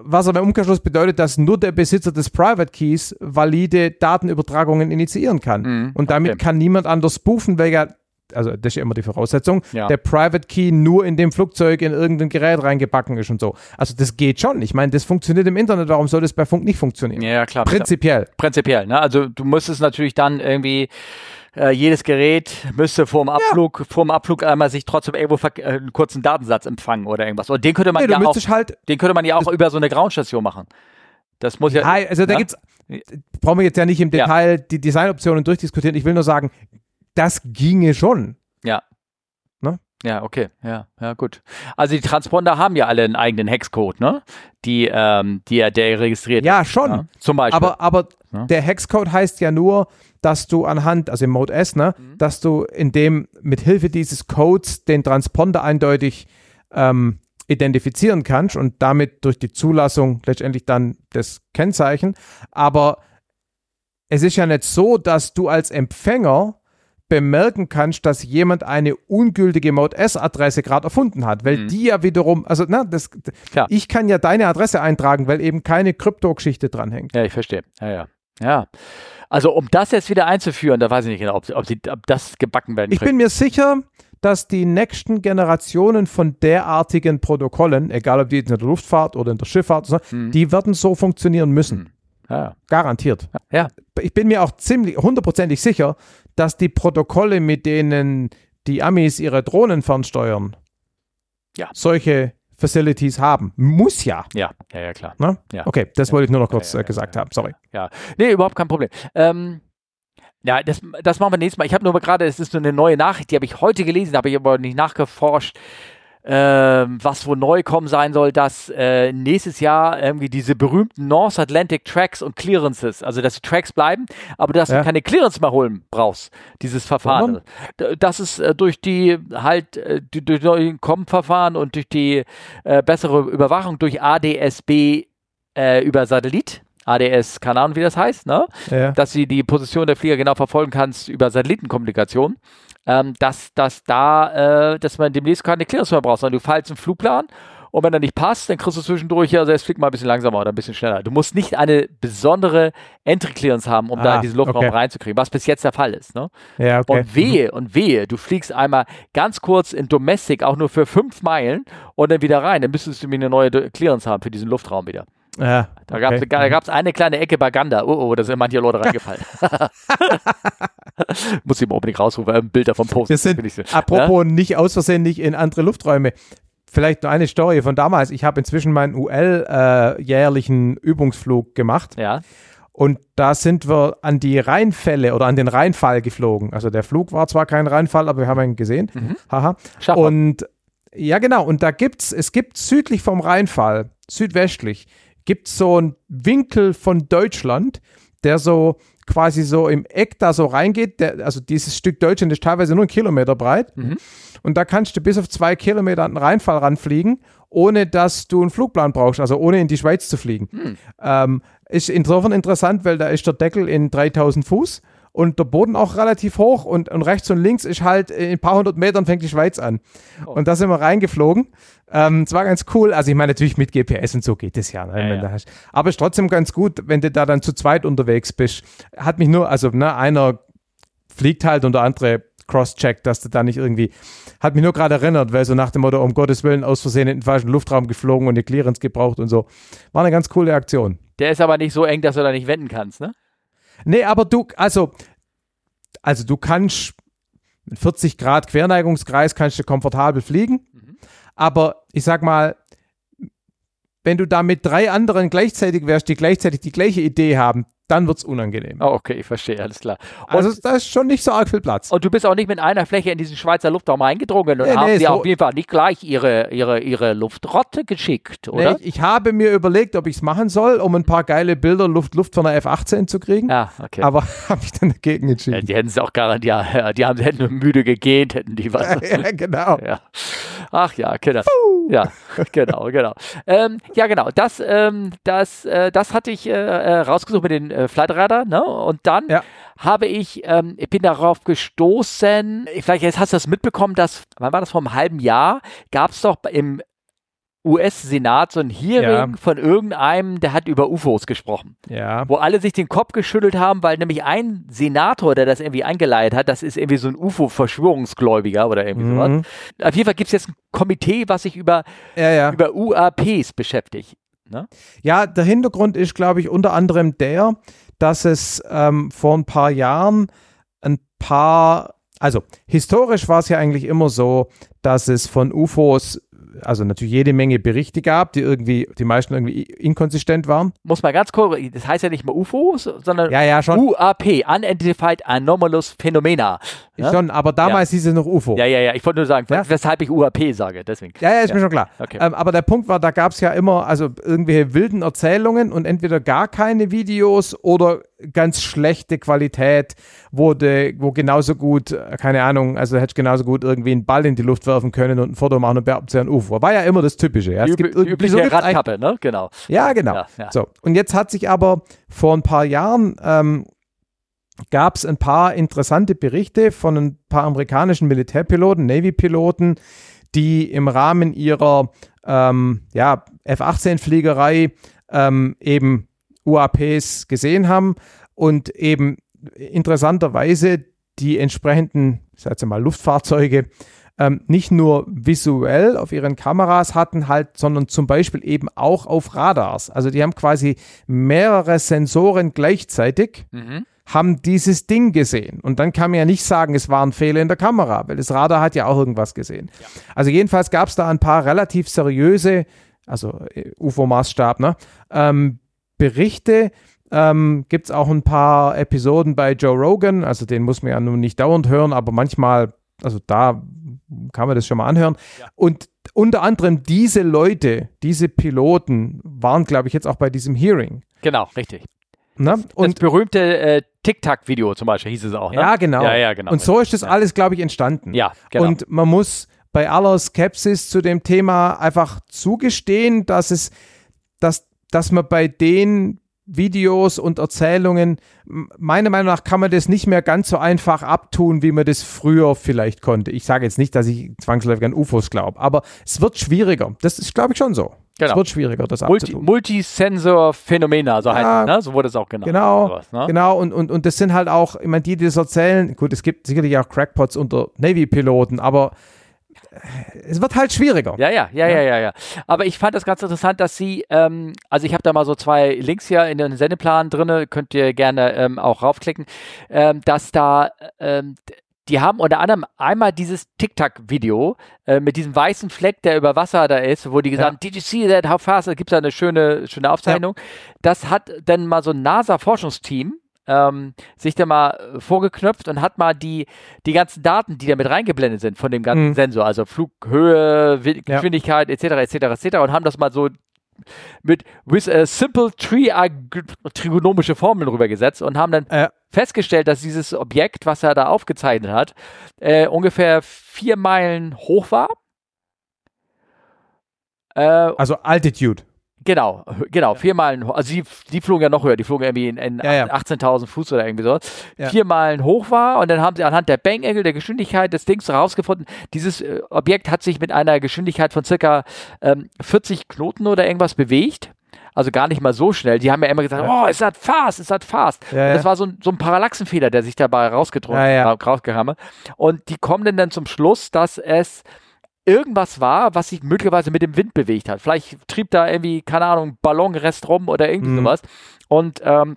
Was aber im Umkehrschluss bedeutet, dass nur der Besitzer des Private Keys valide Datenübertragungen initiieren kann. Mhm, und damit okay. kann niemand anders spoofen, weil ja also das ist ja immer die Voraussetzung, ja. der Private Key nur in dem Flugzeug in irgendein Gerät reingebacken ist und so. Also das geht schon. Ich meine, das funktioniert im Internet, warum soll das bei Funk nicht funktionieren? Ja, klar. Prinzipiell. Prinzipiell, ne? Also du müsstest natürlich dann irgendwie äh, jedes Gerät müsste vor dem Abflug, ja. vor dem Abflug einmal sich trotzdem irgendwo äh, einen kurzen Datensatz empfangen oder irgendwas. Und den könnte man nee, ja auch, halt, den könnte man ja auch über so eine Groundstation machen. Das muss ja. also da ne? gibt's, brauchen wir jetzt ja nicht im Detail ja. die Designoptionen durchdiskutieren. Ich will nur sagen, das ginge schon. Ja. Ne? Ja, okay, ja, ja, gut. Also die Transponder haben ja alle einen eigenen Hexcode, ne? Die, ähm, die der registriert. Ja, schon. Ja, zum Beispiel. Aber, aber ja. der Hexcode heißt ja nur, dass du anhand, also im Mode S, ne, mhm. dass du in dem mit Hilfe dieses Codes den Transponder eindeutig ähm, identifizieren kannst und damit durch die Zulassung letztendlich dann das Kennzeichen. Aber es ist ja nicht so, dass du als Empfänger bemerken kannst, dass jemand eine ungültige Mode S-Adresse gerade erfunden hat, weil mhm. die ja wiederum, also na, das, Klar. ich kann ja deine Adresse eintragen, weil eben keine Krypto-Geschichte dranhängt. Ja, ich verstehe. Ja, ja. Ja. Also um das jetzt wieder einzuführen, da weiß ich nicht genau, ob, ob, sie, ob das gebacken werden Ich bin mir sicher, dass die nächsten Generationen von derartigen Protokollen, egal ob die in der Luftfahrt oder in der Schifffahrt, so, mhm. die werden so funktionieren müssen. Mhm. Ja. Garantiert. Ja. Ich bin mir auch ziemlich hundertprozentig sicher, dass die Protokolle, mit denen die Amis ihre Drohnen fernsteuern, ja. solche Facilities haben. Muss ja. Ja, ja, ja, klar. Na? Ja. Okay, das wollte ich nur noch kurz ja, ja, gesagt haben. Sorry. Ja, nee, überhaupt kein Problem. Ähm, ja, das, das machen wir nächstes Mal. Ich habe nur gerade, es ist nur eine neue Nachricht, die habe ich heute gelesen, habe ich aber nicht nachgeforscht äh, was wohl neu kommen sein soll, dass äh, nächstes Jahr irgendwie diese berühmten North Atlantic Tracks und Clearances, also dass die Tracks bleiben, aber dass ja. du keine Clearance mehr holen brauchst, dieses Verfahren. Warum? Das ist äh, durch die halt äh, die, durch die COM-Verfahren und durch die äh, bessere Überwachung durch ADSB äh, über Satellit. ADS, keine Ahnung, wie das heißt, ne? Ja. Dass sie die Position der Flieger genau verfolgen kannst über Satellitenkommunikation ähm, dass, dass da, äh, dass man demnächst keine Clearance mehr braucht, sondern du fallst einen Flugplan und wenn er nicht passt, dann kriegst du zwischendurch, ja, also jetzt flieg mal ein bisschen langsamer oder ein bisschen schneller. Du musst nicht eine besondere Entry-Clearance haben, um ah, da in diesen Luftraum okay. reinzukriegen, was bis jetzt der Fall ist. Ne? Ja, okay. Und wehe, und wehe, du fliegst einmal ganz kurz in Domestic, auch nur für fünf Meilen und dann wieder rein. Dann müsstest du mir eine neue Clearance haben für diesen Luftraum wieder. Ja, da gab es mhm. eine kleine Ecke bei Ganda. Oh, oh, da sind manche Leute reingefallen. Muss ich mal unbedingt rausrufen, ein Bild davon posten. Wir sind, so. apropos ja? nicht aus Versehen nicht in andere Lufträume. Vielleicht nur eine Story von damals. Ich habe inzwischen meinen UL-jährlichen äh, Übungsflug gemacht. Ja. Und da sind wir an die Rheinfälle oder an den Rheinfall geflogen. Also der Flug war zwar kein Rheinfall, aber wir haben ihn gesehen. Mhm. Haha. Und ja, genau. Und da gibt's, es gibt südlich vom Rheinfall, südwestlich, gibt es so einen Winkel von Deutschland, der so quasi so im Eck da so reingeht. Der, also dieses Stück Deutschland ist teilweise nur einen Kilometer breit. Mhm. Und da kannst du bis auf zwei Kilometer an den Rheinfall ranfliegen, ohne dass du einen Flugplan brauchst, also ohne in die Schweiz zu fliegen. Mhm. Ähm, ist insofern interessant, weil da ist der Deckel in 3000 Fuß und der Boden auch relativ hoch und, und rechts und links ist halt in ein paar hundert Metern fängt die Schweiz an. Oh. Und da sind wir reingeflogen. Ähm, es war ganz cool. Also ich meine natürlich mit GPS und so geht es ja. Ne, ja, ja. Hast, aber es ist trotzdem ganz gut, wenn du da dann zu zweit unterwegs bist. Hat mich nur, also ne, einer fliegt halt und der andere cross-checkt, dass du da nicht irgendwie, hat mich nur gerade erinnert, weil so nach dem Motto, um Gottes Willen aus Versehen in den falschen Luftraum geflogen und eine Clearance gebraucht und so. War eine ganz coole Aktion. Der ist aber nicht so eng, dass du da nicht wenden kannst, ne? Nee, aber du, also, also du kannst mit 40 Grad Querneigungskreis kannst du komfortabel fliegen. Mhm. Aber ich sag mal, wenn du da mit drei anderen gleichzeitig wärst, die gleichzeitig die gleiche Idee haben, dann wird es unangenehm. Oh, okay, ich verstehe, alles klar. Und, also da ist schon nicht so arg viel Platz. Und du bist auch nicht mit einer Fläche in diesen Schweizer Luftraum eingedrungen und nee, haben nee, sie so auf jeden Fall nicht gleich ihre, ihre, ihre Luftrotte geschickt, oder? Nee, ich, habe mir überlegt, ob ich es machen soll, um ein paar geile Bilder Luft, Luft von der F-18 zu kriegen. Ja, okay. Aber habe ich dann dagegen entschieden. Ja, die hätten es auch garantiert, ja, die haben, hätten müde gegähnt, hätten die was. ja, genau. Ja. Ach ja, genau. Ja, genau, genau. Ähm, ja, genau. Das, ähm, das, äh, das hatte ich äh, äh rausgesucht mit den äh, Flightradar, ne? Und dann ja. habe ich, ähm, ich bin darauf gestoßen, vielleicht jetzt hast du das mitbekommen, dass, wann war das vor einem halben Jahr, gab es doch im US-Senat so ein Hearing ja. von irgendeinem, der hat über UFOs gesprochen. Ja. Wo alle sich den Kopf geschüttelt haben, weil nämlich ein Senator, der das irgendwie eingeleitet hat, das ist irgendwie so ein UFO-Verschwörungsgläubiger oder irgendwie mhm. sowas. Auf jeden Fall gibt es jetzt ein Komitee, was sich über, ja, über UAPs beschäftigt. Ne? Ja, der Hintergrund ist, glaube ich, unter anderem der, dass es ähm, vor ein paar Jahren ein paar, also historisch war es ja eigentlich immer so, dass es von UFOs also natürlich jede Menge Berichte gab, die irgendwie, die meisten irgendwie inkonsistent waren. Muss man ganz kurz, das heißt ja nicht mal UFOs, sondern ja, ja, schon. UAP, Unidentified Anomalous Phenomena. Ja? Schon, aber damals ja. hieß es noch UFO. Ja, ja, ja, ich wollte nur sagen, ja? weshalb ich UAP sage, deswegen. Ja, ja, ist mir schon klar. Okay. Ähm, aber der Punkt war, da gab es ja immer, also irgendwelche wilden Erzählungen und entweder gar keine Videos oder ganz schlechte Qualität, wo, de, wo genauso gut, keine Ahnung, also hätte genauso gut irgendwie einen Ball in die Luft werfen können und ein Foto machen und behaupten, ein UFO. War ja immer das Typische. Ja. Es gibt die übliche so Radkappe, ne? Genau. Ja, genau. Ja, ja. So. Und jetzt hat sich aber vor ein paar Jahren ähm, gab es ein paar interessante Berichte von ein paar amerikanischen Militärpiloten, Navy-Piloten, die im Rahmen ihrer ähm, ja, F-18-Fliegerei ähm, eben UAPs gesehen haben und eben interessanterweise die entsprechenden, ich sage mal, Luftfahrzeuge ähm, nicht nur visuell auf ihren Kameras hatten, halt, sondern zum Beispiel eben auch auf Radars. Also die haben quasi mehrere Sensoren gleichzeitig. Mhm haben dieses Ding gesehen. Und dann kann man ja nicht sagen, es war ein Fehler in der Kamera, weil das Radar hat ja auch irgendwas gesehen. Ja. Also jedenfalls gab es da ein paar relativ seriöse, also äh, UFO-Maßstab, ne, ähm, Berichte. Ähm, Gibt es auch ein paar Episoden bei Joe Rogan, also den muss man ja nun nicht dauernd hören, aber manchmal, also da kann man das schon mal anhören. Ja. Und unter anderem diese Leute, diese Piloten waren, glaube ich, jetzt auch bei diesem Hearing. Genau, richtig. Na? Ne? Und das berühmte äh, Tic-Tac-Video zum Beispiel hieß es auch. Ne? Ja, genau. Ja, ja, genau. Und so ist das ja. alles, glaube ich, entstanden. Ja, genau. Und man muss bei aller Skepsis zu dem Thema einfach zugestehen, dass es, dass, dass man bei den Videos und Erzählungen, meiner Meinung nach kann man das nicht mehr ganz so einfach abtun, wie man das früher vielleicht konnte. Ich sage jetzt nicht, dass ich zwangsläufig an UFOs glaube, aber es wird schwieriger. Das ist, glaube ich, schon so. Genau. Es wird schwieriger, das Multi abzutun. Multisensor-Phänomena, so ja, heißt es, ne? So wurde es auch genannt. Genau, sowas, ne? genau. Und, und, und das sind halt auch, ich meine, die, die das erzählen, gut, es gibt sicherlich auch Crackpots unter Navy-Piloten, aber es wird halt schwieriger. Ja, ja, ja, ja, ja, ja. Aber ich fand das ganz interessant, dass Sie, ähm, also ich habe da mal so zwei Links hier in den Sendeplan drin, könnt ihr gerne ähm, auch raufklicken, ähm, dass da ähm, die haben unter anderem einmal dieses TikTok-Video äh, mit diesem weißen Fleck, der über Wasser da ist, wo die gesagt haben, ja. did you see that, how fast? Da gibt es da eine schöne, schöne Aufzeichnung. Ja. Das hat dann mal so ein NASA-Forschungsteam ähm, sich da mal äh, vorgeknöpft und hat mal die, die ganzen Daten, die da mit reingeblendet sind von dem ganzen mhm. Sensor, also Flughöhe, Geschwindigkeit etc. etc. etc. und haben das mal so mit with a simple tree trigonomische Formeln rübergesetzt und haben dann äh. festgestellt, dass dieses Objekt, was er da aufgezeichnet hat, äh, ungefähr vier Meilen hoch war. Äh, also Altitude. Genau, genau, viermal, also die, die flogen ja noch höher, die flogen irgendwie in, in ja, ja. 18.000 Fuß oder irgendwie so. Ja. Vier Meilen hoch war und dann haben sie anhand der Bang-Angle, der Geschwindigkeit des Dings herausgefunden, dieses äh, Objekt hat sich mit einer Geschwindigkeit von circa ähm, 40 Knoten oder irgendwas bewegt. Also gar nicht mal so schnell. Die haben ja immer gesagt, oh, ist das fast, ist das fast. Das war so ein, so ein Parallaxenfehler, der sich dabei rausgedrückt ja, ja. Und die kommen dann zum Schluss, dass es irgendwas war, was sich möglicherweise mit dem Wind bewegt hat. Vielleicht trieb da irgendwie, keine Ahnung, Ballonrest rum oder irgendwie mhm. sowas. Und ähm,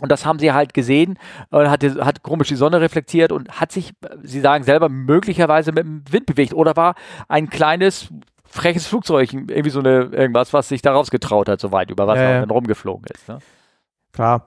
und das haben sie halt gesehen, äh, hat, hat komisch die Sonne reflektiert und hat sich, sie sagen selber, möglicherweise mit dem Wind bewegt. Oder war ein kleines, freches Flugzeug, irgendwie so eine, irgendwas, was sich daraus getraut hat, so weit über Wasser ja, ja. und dann rumgeflogen ist. Ne? Klar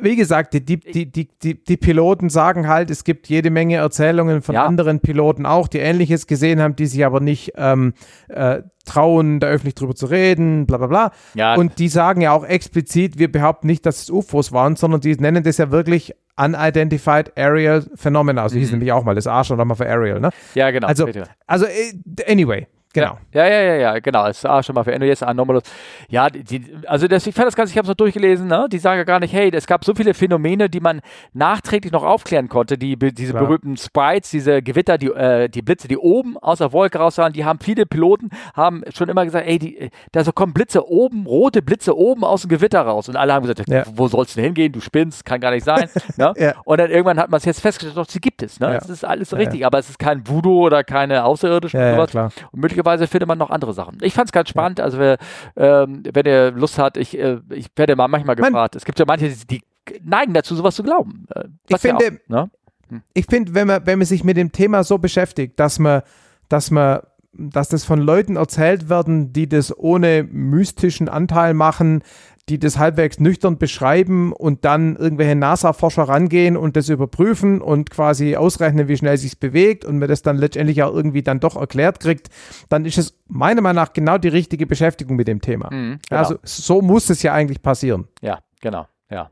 wie gesagt, die, die, die, die, Piloten sagen halt, es gibt jede Menge Erzählungen von ja. anderen Piloten auch, die Ähnliches gesehen haben, die sich aber nicht ähm, äh, trauen, da öffentlich drüber zu reden, bla bla bla. Ja. Und die sagen ja auch explizit, wir behaupten nicht, dass es UFOs waren, sondern die nennen das ja wirklich Unidentified Aerial Phenomena. Also mhm. hieß nämlich auch mal das Arsch oder mal für Aerial, ne? Ja, genau. Also, also äh, anyway, Genau. Ja, ja, ja, ja, genau. Das ist auch schon mal für NOS Anomalous. Ja, die, also das, ich fand das Ganze, ich habe es noch durchgelesen, ne? die sagen ja gar nicht, hey, es gab so viele Phänomene, die man nachträglich noch aufklären konnte. Die, diese Klar. berühmten Sprites, diese Gewitter, die, äh, die Blitze, die oben aus der Wolke raus waren, die haben viele Piloten, haben schon immer gesagt, ey, die, da so kommen Blitze oben, rote Blitze oben aus dem Gewitter raus. Und alle haben gesagt, ja. wo sollst du denn hingehen? Du spinnst, kann gar nicht sein. ne? ja. Und dann irgendwann hat man es jetzt festgestellt, doch, sie gibt es. Ne? Ja. Das ist alles richtig, aber es ist kein Voodoo oder keine außerirdischen ja. Klar. Und möglicherweise findet man noch andere Sachen. Ich fand es ganz spannend. Also, wer, ähm, wenn ihr Lust hat, ich, äh, ich werde mal manchmal gefragt. Man, es gibt ja manche, die neigen dazu, sowas zu glauben. Äh, ich finde, ja ne? hm. ich finde, wenn man, wenn man sich mit dem Thema so beschäftigt, dass man, dass man dass das von Leuten erzählt werden, die das ohne mystischen Anteil machen, die das halbwegs nüchtern beschreiben und dann irgendwelche NASA-Forscher rangehen und das überprüfen und quasi ausrechnen, wie schnell sich bewegt und mir das dann letztendlich auch irgendwie dann doch erklärt kriegt, dann ist es meiner Meinung nach genau die richtige Beschäftigung mit dem Thema. Mhm, genau. Also so muss es ja eigentlich passieren. Ja, genau, ja.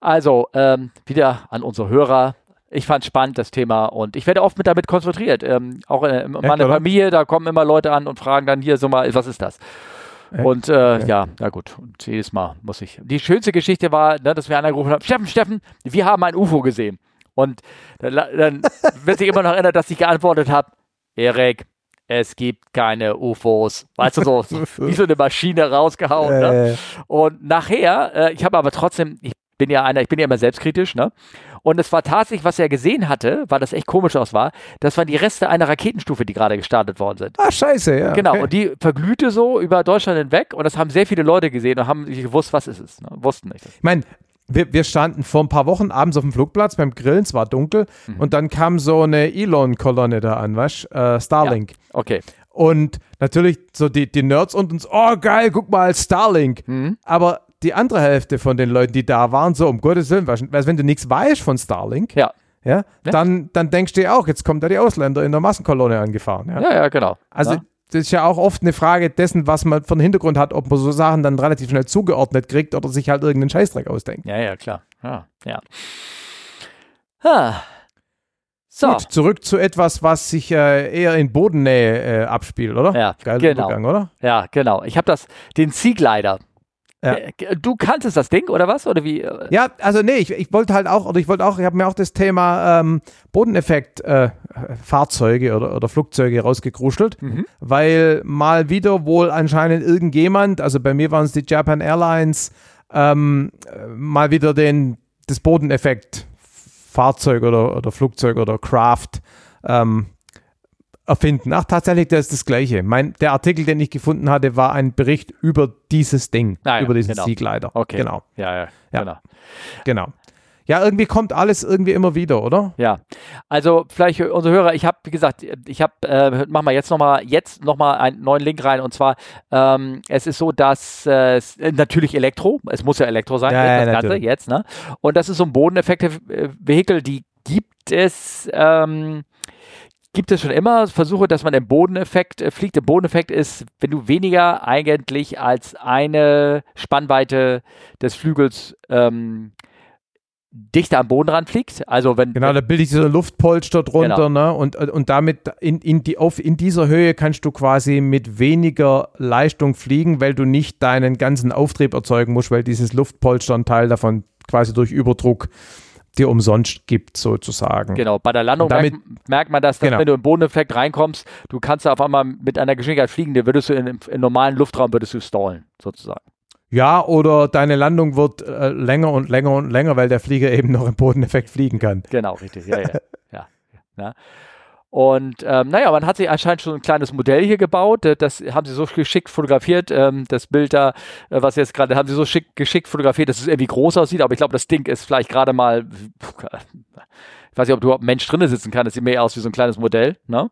Also, ähm, wieder an unsere Hörer. Ich fand spannend das Thema und ich werde oft mit damit konfrontiert. Ähm, auch in, in meiner? Familie, da kommen immer Leute an und fragen dann hier so mal, was ist das? Und äh, ja, na gut, und jedes Mal muss ich. Die schönste Geschichte war, ne, dass wir angerufen haben, Steffen, Steffen, wir haben ein UFO gesehen. Und dann, dann wird sich immer noch erinnert, dass ich geantwortet habe, Erik, es gibt keine UFOs. Weißt du, so, wie so eine Maschine rausgehauen. Ne? Äh, Und nachher, äh, ich habe aber trotzdem, ich bin ja einer, ich bin ja immer selbstkritisch, ne? Und es war tatsächlich, was er gesehen hatte, weil das echt komisch aus war, das waren die Reste einer Raketenstufe, die gerade gestartet worden sind. ah, scheiße, ja. Genau, okay. und die verglühte so über Deutschland hinweg und das haben sehr viele Leute gesehen und haben gewusst, was ist es. Ne? Wussten nicht. Ich meine, wir, wir standen vor ein paar Wochen abends auf dem Flugplatz beim Grillen, es war dunkel Mhm. und dann kam so eine Elon-Kolonne da an, weißt du? Äh, Starlink. Okay. Und natürlich so die, die Nerds unter uns, oh geil, guck mal, Starlink. Mhm. Aber die andere Hälfte von den Leuten, die da waren, so um Gottes Willen, weißt du, wenn du nichts weißt von Starlink, Ja. ja, Ja. Dann, dann denkst du dir auch, jetzt kommen da die Ausländer in der Massenkolonne angefahren. Ja? Ja, ja, genau. Also ja. das ist ja auch oft eine Frage dessen, was man von Hintergrund hat, ob man so Sachen dann relativ schnell zugeordnet kriegt oder sich halt irgendeinen Scheißdreck ausdenkt. ja, ja, klar. Ja, ja. So. Gut, zurück zu etwas, was sich äh, eher in Bodennähe äh, abspielt, oder? Ja, Geiler genau. Übergang, oder? Ja, genau. Ich habe das, den Sea-Glider. Ja. Äh, Du kanntest das Ding, oder was? Oder wie? Ja, also nee, ich, ich wollte halt auch, oder ich wollte auch, ich habe mir auch das Thema ähm, Bodeneffekt äh, Fahrzeuge oder, oder Flugzeuge rausgekruschelt, Mhm. weil mal wieder wohl anscheinend irgendjemand, also bei mir waren es die Japan Airlines, ähm, äh, mal wieder den, das Bodeneffekt Fahrzeug oder, oder Flugzeug oder Craft ähm, erfinden. Ach, tatsächlich, das ist das Gleiche. Mein, der Artikel, den ich gefunden hatte, war ein Bericht über dieses Ding, Ah ja, über diesen genau. Siegleiter. Okay. Genau, Ja, ja, Ja. genau. genau. Ja, irgendwie kommt alles irgendwie immer wieder, oder? Ja, also vielleicht unsere Hörer, ich habe, wie gesagt, ich habe, äh, machen wir jetzt nochmal, jetzt nochmal einen neuen Link rein und zwar, ähm, es ist so, dass äh, es, äh, natürlich Elektro, es muss ja Elektro sein, Ja, jetzt, ja, das Ganze natürlich. jetzt, ne? Und das ist so ein Bodeneffekte-Vehikel, die gibt es, ähm, gibt es schon immer Versuche, dass man im Bodeneffekt äh, fliegt. Der Bodeneffekt ist, wenn du weniger eigentlich als eine Spannweite des Flügels ähm, dichter am Boden ranfliegst. Also wenn Genau, da bildet sich so ein Luftpolster drunter, Genau. ne? Und, und damit in, in, die, auf, in dieser Höhe kannst du quasi mit weniger Leistung fliegen, weil du nicht deinen ganzen Auftrieb erzeugen musst, weil dieses Luftpolster einen Teil davon quasi durch Überdruck dir umsonst gibt, sozusagen. Genau, bei der Landung Damit- merkt, merkt man das, dass Genau. wenn du im Bodeneffekt reinkommst, du kannst da auf einmal mit einer Geschwindigkeit fliegen, da würdest du in, im normalen Luftraum würdest du stallen, sozusagen. Ja, oder deine Landung wird äh, länger und länger und länger, weil der Flieger eben noch im Bodeneffekt fliegen kann. Genau, richtig, ja, ja. ja, ja. Und ähm, naja, man hat sich anscheinend schon ein kleines Modell hier gebaut. Das haben sie so geschickt fotografiert. Ähm, das Bild da, äh, was jetzt gerade, haben sie so schick, geschickt fotografiert, dass es irgendwie groß aussieht. Aber ich glaube, das Ding ist vielleicht gerade mal, ich weiß nicht, ob du überhaupt Mensch drinne sitzen kann. Das sieht mehr aus wie so ein kleines Modell. Ne?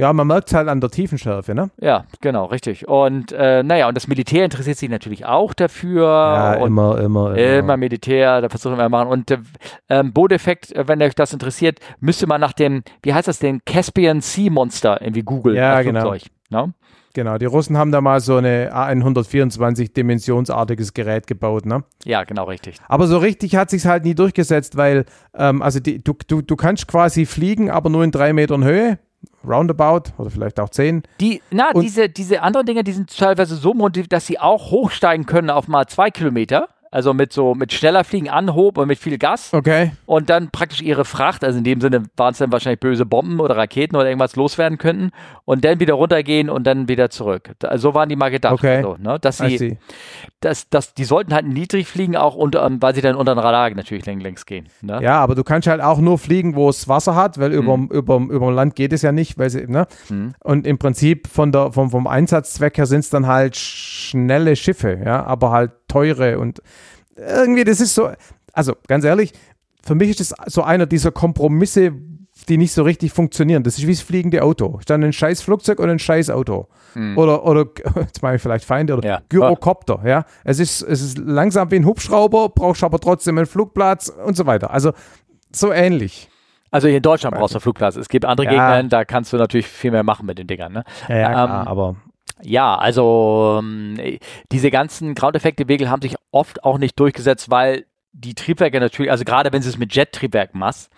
Ja, man merkt es halt an der Tiefenschärfe, ne? Ja, genau, richtig. Und äh, naja, und das Militär interessiert sich natürlich auch dafür. Ja, und immer, immer, Immer Militär, da versuchen wir machen. Und äh, ähm, Bodeffekt, äh, wenn euch das interessiert, müsste man nach dem, wie heißt das, den Caspian Sea Monster irgendwie googeln. Ja, genau. Flugzeug, ne? Genau, die Russen haben da mal so eine A124 dimensionsartiges Gerät gebaut, ne? Ja, genau, richtig. Aber so richtig hat sich's halt nie durchgesetzt, weil, ähm, also die, du, du, du kannst quasi fliegen, aber nur in drei Metern Höhe, roundabout, oder vielleicht auch zehn. Die, na, Und- diese, diese anderen Dinger, die sind teilweise so montiert, dass sie auch hochsteigen können auf mal zwei Kilometer. Also mit so, mit schneller Fliegen, Anhob und mit viel Gas. Okay. und dann praktisch ihre Fracht, also in dem Sinne waren es dann wahrscheinlich böse Bomben oder Raketen oder irgendwas loswerden könnten und dann wieder runtergehen und dann wieder zurück. Da- So waren die mal gedacht. Okay. Also, ne, dass sie, dass, dass, die sollten halt niedrig fliegen, auch unter, ähm, weil sie dann unter den Radar natürlich längs, längs gehen. Ne? Ja, aber du kannst halt auch nur fliegen, wo es Wasser hat, weil über über über Land geht es ja nicht, weil sie, ne? Mhm. Und im Prinzip von der, vom, vom Einsatzzweck her sind es dann halt schnelle Schiffe, ja, aber halt teure und irgendwie, das ist so, also ganz ehrlich, für mich ist das so einer dieser Kompromisse, die nicht so richtig funktionieren. Das ist wie das fliegende Auto. Ist dann ein scheiß Flugzeug oder ein scheiß Auto. Oder, oder, jetzt meine ich vielleicht Feinde, oder Ja. Gyrokopter, ja. Es ist, es ist langsam wie ein Hubschrauber, brauchst aber trotzdem einen Flugplatz und so weiter. Also so ähnlich. Also hier in Deutschland brauchst du Flugplatz. Es gibt andere Ja. Gegenden, da kannst du natürlich viel mehr machen mit den Dingern. Ne? Ja, Ähm, aber Ja, also ähm, diese ganzen Ground-Effekte-Wegel haben sich oft auch nicht durchgesetzt, weil die Triebwerke natürlich, also gerade wenn du es mit Jet-Triebwerken machst,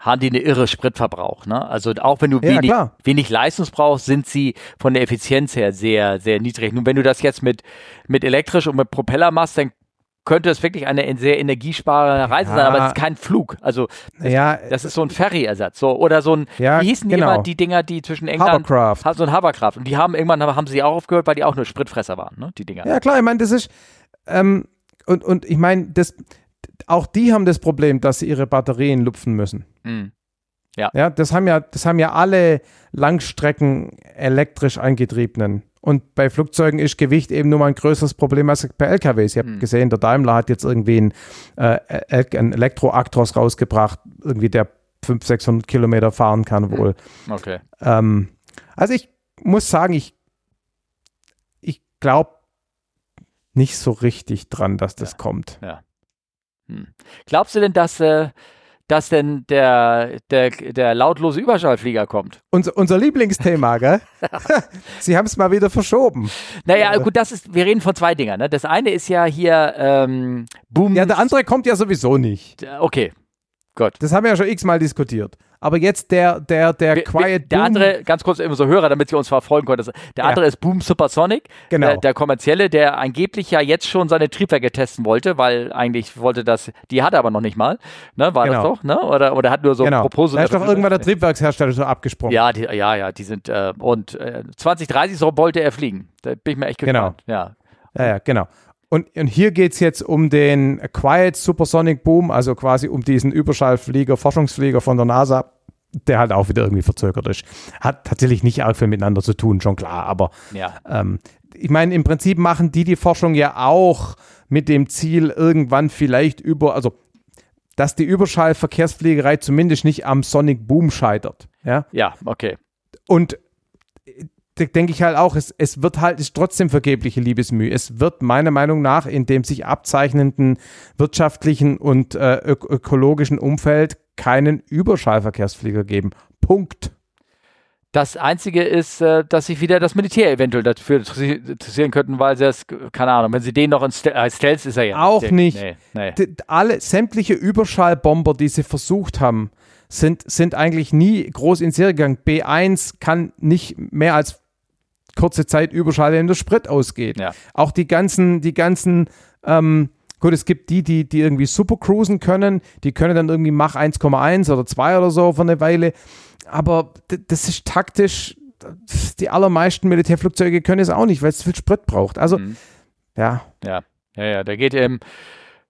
haben die eine irre Spritverbrauch. Ne? Also auch wenn du Ja, wenig, klar. wenig Leistung brauchst, sind sie von der Effizienz her sehr, sehr niedrig. Nun, wenn du das jetzt mit, mit elektrisch und mit Propeller machst, dann könnte es wirklich eine sehr energiesparende Reise sein, Ja. aber es ist kein Flug. Also Ja, das ist so ein Ferry-Ersatz. So, oder so ein, Ja, wie hießen die genau. immer, die Dinger, die zwischen England, Hovercraft. So ein Hovercraft. Und die haben irgendwann haben sie auch aufgehört, weil die auch nur Spritfresser waren, ne? die Dinger. Ja, klar, ich meine, das ist, ähm, und, und ich meine, das, auch die haben das Problem, dass sie ihre Batterien lupfen müssen. Mhm. Ja, das haben ja, das haben ja alle Langstrecken elektrisch angetriebenen. Und bei Flugzeugen ist Gewicht eben nur mal ein größeres Problem als bei LKWs. Ich habe Hm. gesehen, der Daimler hat jetzt irgendwie einen, äh, einen Elektroaktros rausgebracht, irgendwie der 500, 600 Kilometer fahren kann wohl. Okay. Ähm, also ich muss sagen, ich, ich glaube nicht so richtig dran, dass das Ja. kommt. Hm. Glaubst du denn, dass, äh, dass denn der, der, der lautlose Überschallflieger kommt? Unser, unser Lieblingsthema, gell? Sie haben es mal wieder verschoben. Naja, Äh. gut, das ist, wir reden von zwei Dingern. Ne? Das eine ist ja hier ähm, Boom. Ja, der andere kommt ja sowieso nicht. Okay, gut. Das haben wir ja schon x-mal diskutiert. Aber jetzt der, der, der Wir- Quiet der Doom, andere, ganz kurz immer so Hörer, damit sie uns verfolgen können. Der Ja. andere ist Boom Supersonic, Genau. der, der kommerzielle, der angeblich ja jetzt schon seine Triebwerke testen wollte, weil eigentlich wollte das, die hat er aber noch nicht mal, ne? War Genau. das doch, ne? Oder, oder hat nur so genau. Proposal. Da ist doch irgendwann der Triebwerkshersteller so abgesprungen. Ja, die, ja, ja, die sind äh, und äh, 2030 so wollte er fliegen. Da bin ich mir echt Genau. gespannt. Ja. Ja, ja, genau. Und, und hier geht es jetzt um den Quiet Supersonic Boom, also quasi um diesen Überschallflieger, Forschungsflieger von der NASA, der halt auch wieder irgendwie verzögert ist. Hat tatsächlich nicht arg viel miteinander zu tun, schon klar, aber Ja. ähm, ich meine, im Prinzip machen die die Forschung ja auch mit dem Ziel, irgendwann vielleicht über, also dass die Überschallverkehrsfliegerei zumindest nicht am Sonic Boom scheitert. Ja, Ja, okay. und denke ich halt auch, es, es wird halt, es ist trotzdem vergebliche Liebesmühe. Es wird meiner Meinung nach in dem sich abzeichnenden wirtschaftlichen und äh, ök ökologischen Umfeld keinen Überschallverkehrsflieger geben. Punkt. Das Einzige ist, äh, dass sich wieder das Militär eventuell dafür interessieren könnten, weil sie das, keine Ahnung, wenn sie den noch in Stel äh, Stealth ist er ja. Auch nicht. Nee, nee. Alle sämtliche Überschallbomber, die sie versucht haben, sind, sind eigentlich nie groß in Serie gegangen. B1 kann nicht mehr als kurze Zeit Überschall, wenn der Sprit ausgeht. Ja. Auch die ganzen, die ganzen, ähm, gut, es gibt die, die, die irgendwie super cruisen können, die können dann irgendwie Mach 1,1 oder 2 oder so für eine Weile. Aber das ist taktisch, die allermeisten Militärflugzeuge können es auch nicht, weil es viel Sprit braucht. Also, Mhm. ja, Ja, ja, ja, der geht eben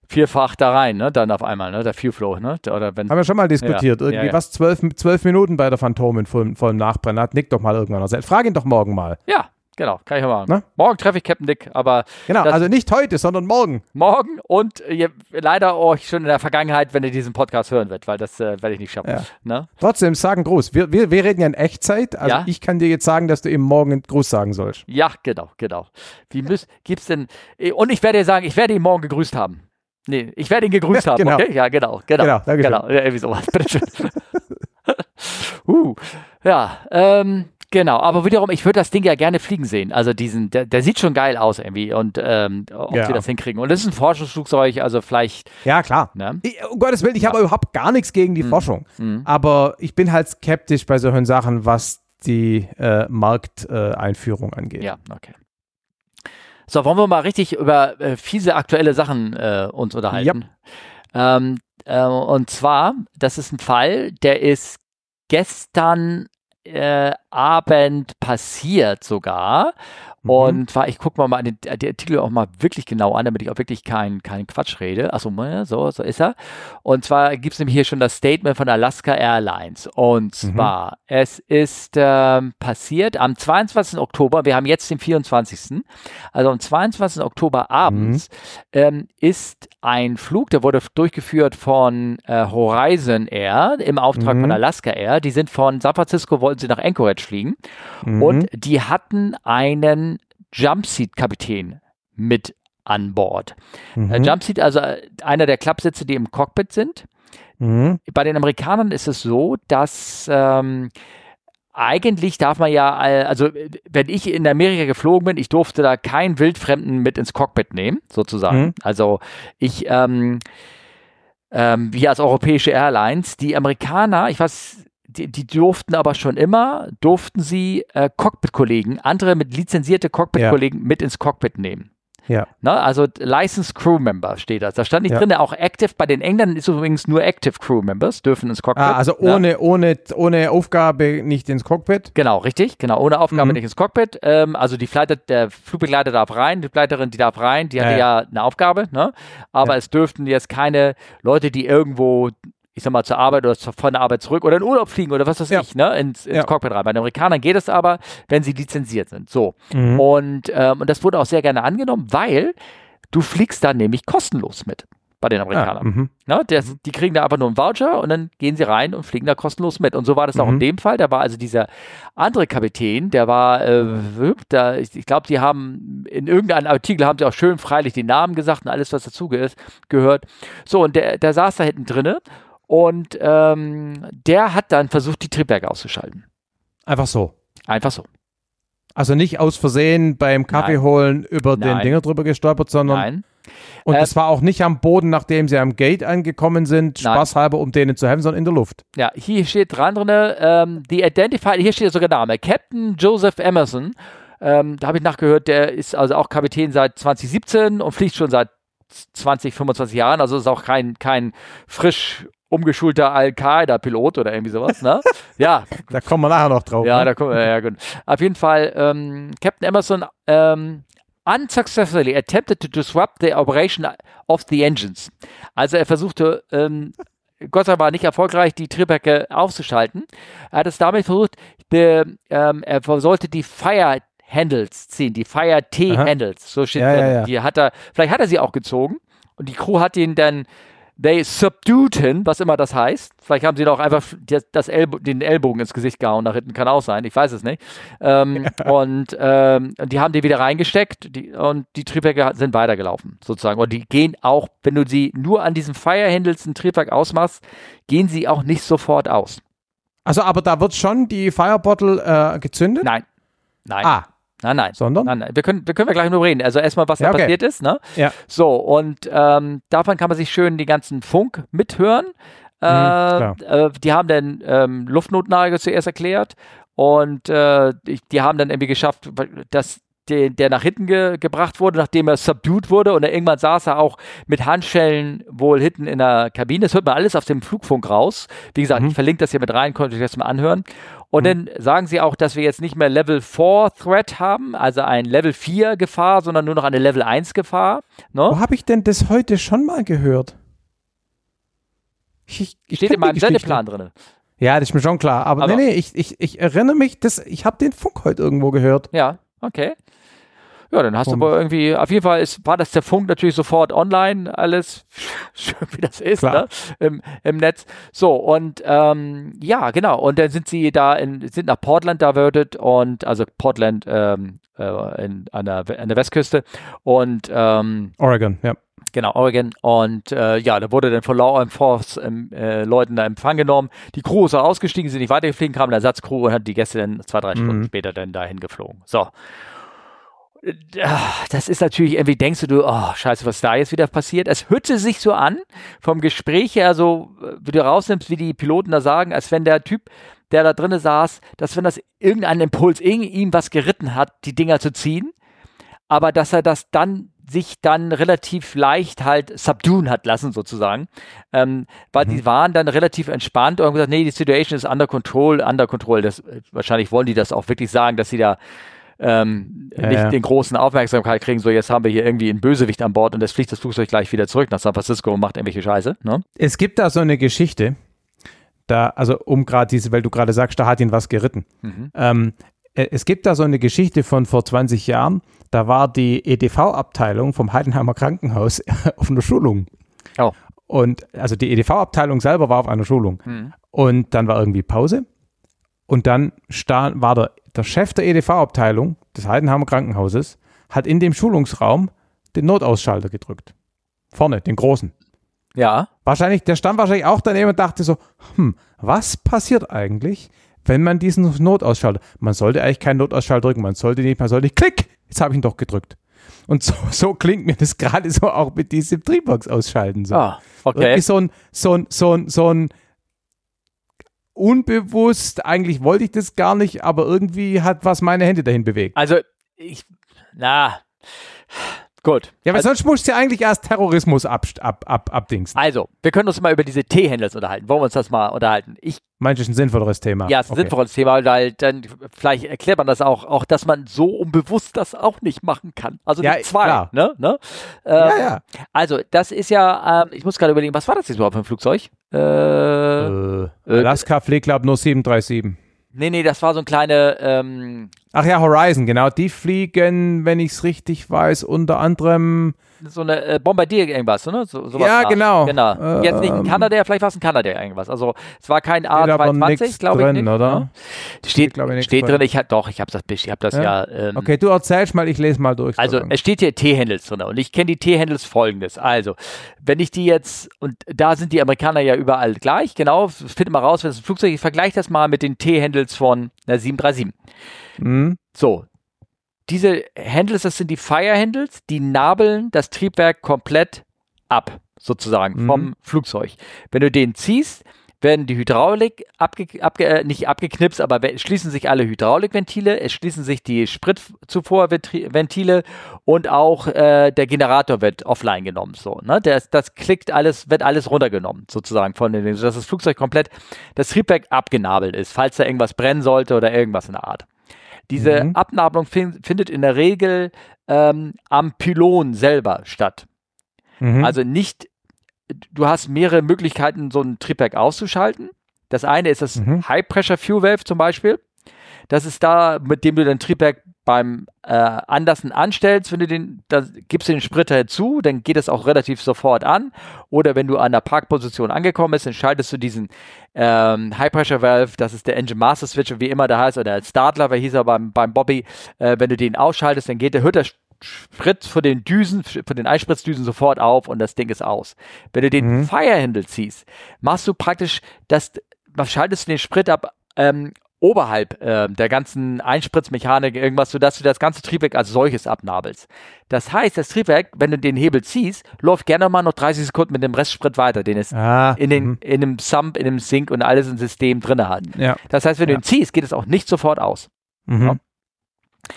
vierfach da rein, ne? Dann auf einmal, ne? Der Fuel-Flow, ne? Oder wenn. Haben wir schon mal diskutiert. Ja, Irgendwie ja, ja. was, zwölf, zwölf Minuten bei der Phantom in vollem, vollem Nachbrennen. Hat Nick doch mal irgendwann erzählt. Frag ihn doch morgen mal. Ja, genau, kann ich mal machen. Na? Morgen treffe ich Captain Dick, aber Genau, also nicht heute, sondern morgen. morgen und äh, leider euch schon in der Vergangenheit, wenn ihr diesen Podcast hören wird, weil das äh, werde ich nicht schaffen. Ja. Ne? Trotzdem, sagen Gruß. Wir, wir, wir reden ja in Echtzeit. Also Ja. ich kann dir jetzt sagen, dass du ihm morgen Gruß sagen sollst. Ja, genau, genau. Wie müß, gibt's denn? äh, Und ich werde dir sagen, ich werde ihn morgen gegrüßt haben. Nee, ich werde ihn gegrüßt haben, Genau. okay? Ja, genau, genau. Genau, danke schön. Genau, ja, irgendwie sowas. Bitteschön. uh, ja, ähm, genau. Aber wiederum, ich würde das Ding ja gerne fliegen sehen. Also diesen, der, der sieht schon geil aus irgendwie und ähm, ob Ja. sie das hinkriegen. Und das ist ein Forschungsflugzeug, also vielleicht, Ja, klar. ne? Ich, um Gottes Willen, ich habe überhaupt gar nichts gegen die Forschung. Mhm. Aber ich bin halt skeptisch bei solchen Sachen, was die äh, Markteinführung äh, Einführung angeht. Ja, okay. So, wollen wir mal richtig über äh, fiese aktuelle Sachen äh, uns unterhalten? Ähm, äh, und zwar, das ist ein Fall, der ist gestern äh, Abend passiert sogar. Mhm. Und zwar, ich gucke mal, mal den, den Artikel auch mal wirklich genau an, damit ich auch wirklich keinen kein Quatsch rede. Achso, so, so ist er. Und zwar gibt es nämlich hier schon das Statement von Alaska Airlines. Und zwar, es ist ähm, passiert am 22. Oktober, wir haben jetzt den 24. Also am 22. Oktober abends ähm, ist ein Flug, der wurde durchgeführt von äh, Horizon Air im Auftrag Mhm. von Alaska Air. Die sind von San Francisco, wollten sie nach Anchorage fliegen. Mhm. Und die hatten einen Jumpseat-Kapitän mit an Bord. Mhm. Äh, Jumpseat, also äh, einer der Klappsitze, die im Cockpit sind. Mhm. Bei den Amerikanern ist es so, dass ähm, eigentlich darf man ja, äh, also wenn ich in Amerika geflogen bin, ich durfte da keinen Wildfremden mit ins Cockpit nehmen, sozusagen. Mhm. Also ich, ähm, ähm, wir als europäische Airlines. Die Amerikaner, ich weiß, die, die durften aber schon immer, durften sie äh, Cockpit-Kollegen, andere mit lizenzierte Cockpit-Kollegen mit ins Cockpit nehmen. Ja. Ne? Also Licensed Crew Member steht das. Da stand nicht Ja. drin, auch Active. Bei den Engländern ist übrigens nur Active Crew Members, dürfen ins Cockpit. Ah, also ne? ohne, ohne, ohne Aufgabe nicht ins Cockpit. Genau, richtig, genau, ohne Aufgabe Mhm. nicht ins Cockpit. Ähm, also die Flight, der Flugbegleiter darf rein, die Begleiterin, die darf rein, die hatte Ja, ja, eine Aufgabe, ne? Aber Ja. es dürften jetzt keine Leute, die irgendwo, ich sag mal, zur Arbeit oder von der Arbeit zurück oder in Urlaub fliegen oder was weiß Ja. ich, ne, ins, ins Ja. Cockpit rein. Bei den Amerikanern geht es aber, wenn sie lizenziert sind. So. Mhm. Und, ähm, und das wurde auch sehr gerne angenommen, weil du fliegst da nämlich kostenlos mit bei den Ah, Amerikanern. mhm. Ne, das, die kriegen da einfach nur einen Voucher und dann gehen sie rein und fliegen da kostenlos mit. Und so war das auch in Mhm. dem Fall. Da war also dieser andere Kapitän, der war, äh, da, ich, ich glaube, die haben in irgendeinem Artikel haben sie auch schön freilich die Namen gesagt und alles, was dazu ge gehört. So, und der, der saß da hinten drinne und ähm, der hat dann versucht, die Triebwerke auszuschalten. Einfach so. Einfach so. Also nicht aus Versehen beim Kaffee holen über den Nein. Dinger drüber gestolpert, sondern Nein. und Äh, es war auch nicht am Boden, nachdem sie am Gate angekommen sind, Nein. spaßhalber, um denen zu helfen, sondern in der Luft. Ja, hier steht dran drin, ähm, die Identified, hier steht sogar Name, Captain Joseph Emerson. Ähm, da habe ich nachgehört, der ist also auch Kapitän seit 2017 und fliegt schon seit 20, 25 Jahren, also ist auch kein, kein frisch umgeschulter Al-Qaida-Pilot oder irgendwie sowas, ne? ja, Da kommen wir nachher noch drauf. ja, ne? da kommen wir, ja, gut. Auf jeden Fall, ähm, Captain Emerson ähm, unsuccessfully attempted to disrupt the operation of the engines. Also er versuchte, ähm, Gott sei Dank war nicht erfolgreich, die Triebwerke aufzuschalten. Er hat es damit versucht, die, ähm, er sollte die Fire Handles ziehen, die Fire T. Handles. So steht Ja, ja, ja. Die hat er, vielleicht hat er sie auch gezogen und die Crew hat ihn dann They subdued him, was immer das heißt. Vielleicht haben sie doch einfach das, Ellbo den Ellbogen ins Gesicht gehauen nach hinten, kann auch sein, ich weiß es nicht. Ähm, und ähm, die haben die wieder reingesteckt die, und die Triebwerke sind weitergelaufen, sozusagen. Und die gehen auch, wenn du sie nur an diesem Firehandles ein Triebwerk ausmachst, gehen sie auch nicht sofort aus. Also, aber da wird schon die Firebottle äh, gezündet? Nein. Nein. Ah, Nein, nein. sondern? Nein, nein. Wir können, wir können gleich nur reden. Also erstmal, was Ja, da okay. passiert ist, ne? Ja. So, und ähm, davon kann man sich schön die ganzen Funk mithören. Äh, klar. äh, die haben dann ähm, Luftnotnage zuerst erklärt und äh, die, die haben dann irgendwie geschafft, dass der, der nach hinten ge gebracht wurde, nachdem er subdued wurde und dann irgendwann saß er auch mit Handschellen wohl hinten in der Kabine. Das hört man alles auf dem Flugfunk raus. Wie gesagt, Mhm. ich verlinke das hier mit rein, könnt ihr euch das mal anhören. Und dann sagen sie auch, dass wir jetzt nicht mehr Level 4 Threat haben, also ein Level 4 Gefahr, sondern nur noch eine Level 1 Gefahr. Ne? Wo habe ich denn das heute schon mal gehört? Ich, ich, Steht in meinem. Sendeplan drin. Ja, das ist mir schon klar. Aber, Aber- nee, nee, ich, ich, ich erinnere mich, dass, ich habe den Funk heute irgendwo gehört. Ja, okay. Ja, dann hast Und- du aber irgendwie, auf jeden Fall ist, war das der Funk natürlich sofort online, alles schön wie das ist, ne? Im, im Netz. So, und ähm, ja, genau. Und dann sind sie da in, sind nach Portland diverted und also Portland ähm, äh, in, an, der, an der Westküste und ähm, Oregon, ja. Genau, Oregon. Und äh, ja, da wurde dann von Law Enforcement ähm, äh, Leuten da Empfang genommen. Die Crew ist auch ausgestiegen, sind nicht weitergeflogen, kam eine Ersatzcrew und hat die Gäste dann zwei, drei Stunden Mhm. später dann dahin geflogen. So. Äh, Das ist natürlich irgendwie, denkst du, oh, scheiße, was da jetzt wieder passiert? Es hörte sich so an, vom Gespräch her, so, wie du rausnimmst, wie die Piloten da sagen, als wenn der Typ, der da drinnen saß, dass wenn das irgendeinen Impuls in ihm was geritten hat, die Dinger zu ziehen, aber dass er das dann sich dann relativ leicht halt subduen hat lassen, sozusagen. Ähm, weil Mhm. die waren dann relativ entspannt und haben gesagt, nee, die Situation ist under control, under control. Das, wahrscheinlich wollen die das auch wirklich sagen, dass sie da ähm, Ja, nicht ja. den großen Aufmerksamkeit kriegen, so jetzt haben wir hier irgendwie einen Bösewicht an Bord und das fliegt das Flugzeug gleich wieder zurück nach San Francisco und macht irgendwelche Scheiße. Ne? Es gibt da so eine Geschichte, da, also um gerade diese, weil du gerade sagst, da hat ihn was geritten. Mhm. Ähm, äh, es gibt da so eine Geschichte von vor 20 Jahren, da war die EDV-Abteilung vom Heidenheimer Krankenhaus auf einer Schulung. Oh. Und also die EDV-Abteilung selber war auf einer Schulung. Mhm. Und dann war irgendwie Pause. Und dann stand, war der, der Chef der EDV-Abteilung des Heidenheimer Krankenhauses, hat in dem Schulungsraum den Notausschalter gedrückt. Vorne, den großen. Ja, Wahrscheinlich, der stand wahrscheinlich auch daneben und dachte so, hm, was passiert eigentlich, wenn man diesen Notausschalter, man sollte eigentlich keinen Notausschalter drücken, man sollte nicht, man sollte, klick, jetzt habe ich ihn doch gedrückt. Und so, so klingt mir das gerade so auch mit diesem Triebox ausschalten. So. Ah, okay. Irgendwie so ein, so ein, so ein, so ein unbewusst, eigentlich wollte ich das gar nicht, aber irgendwie hat was meine Hände dahin bewegt. Also, ich, na, gut. Ja, weil also, sonst musst du ja eigentlich erst Terrorismus ab, ab, ab, abdingsen. also, wir können uns mal über diese T-Handles unterhalten. Wollen wir uns das mal unterhalten? Ich Meinst du, ist ein sinnvolleres Thema? Ja, es ist ein Okay. sinnvolles Thema, weil dann vielleicht erklärt man das auch, auch, dass man so unbewusst das auch nicht machen kann. Also Ja, die zwei, klar. ne? ne? Ähm, Ja, ja. Also, das ist ja, ähm, ich muss gerade überlegen, was war das jetzt überhaupt für ein Flugzeug? Äh, Äh, Alaska fliegt, glaube ich, nur 737. nee, nee, das war so ein kleine, ähm, Ach ja, Horizon, genau. Die fliegen, wenn ich es richtig weiß, unter anderem. So eine äh, Bombardier irgendwas, ne? So, Ja, nach. genau. Genau. Jetzt nicht ein Ähm, Kanadier, vielleicht war es ein Kanadier irgendwas. Also, es war kein Steht aber A220, nix glaube ich. drin, nicht, oder? ne? Steht, nix steht drin. ich doch, ich habe das, ich hab das ja. Ja? ähm, Okay, du erzählst mal, ich lese mal durch. Also es steht hier T-Handles drin und ich kenne die T-Handles folgendes. Also, wenn ich die jetzt, und da sind die Amerikaner ja überall gleich, genau, findet mal raus, wenn es ein Flugzeug ist, ich vergleiche das mal mit den T-Handles von einer 737. Hm? So, diese Handles, das sind die Fire-Handles, die nabeln das Triebwerk komplett ab, sozusagen, Mhm. vom Flugzeug. Wenn du den ziehst, werden die Hydraulik abge, abge, äh, nicht abgeknipst, aber schließen sich alle Hydraulikventile, es schließen sich die Spritzufuhrventile und auch äh, der Generator wird offline genommen. So, ne? das, das klickt alles, wird alles runtergenommen, sozusagen von den, sodass das Flugzeug komplett das Triebwerk abgenabelt ist, falls da irgendwas brennen sollte oder irgendwas in der Art. Diese Mhm. Abnabelung fin findet in der Regel ähm, am Pylon selber statt. Mhm. Also nicht, du hast mehrere Möglichkeiten, so ein Triebwerk auszuschalten. Das eine ist das Mhm. High Pressure Fuel Valve zum Beispiel. Das ist da, mit dem du dein Triebwerk beim äh, Anlassen anstellst, wenn du den, da gibst du den Spritter hinzu, dann geht es auch relativ sofort an. Oder wenn du an der Parkposition angekommen bist, dann schaltest du diesen ähm, High Pressure Valve, das ist der Engine Master Switch, wie immer der heißt, oder als Startler, weil hieß er beim, beim Bobby, äh, wenn du den ausschaltest, dann geht der, hört der Sprit von den Düsen, von den Einspritzdüsen sofort auf und das Ding ist aus. Wenn du den Mhm. Fire-Handle ziehst, machst du praktisch das, schaltest du den Sprit ab ähm, oberhalb ähm, der ganzen Einspritzmechanik, irgendwas, sodass du das ganze Triebwerk als solches abnabelst. Das heißt, das Triebwerk, wenn du den Hebel ziehst, läuft gerne mal noch 30 Sekunden mit dem Restsprit weiter, den es ah, in, den, mhm. in dem Sump, in dem Sink und alles im System drin hat. Ja. Das heißt, wenn Ja. du ihn ziehst, geht es auch nicht sofort aus. Mhm. Ja.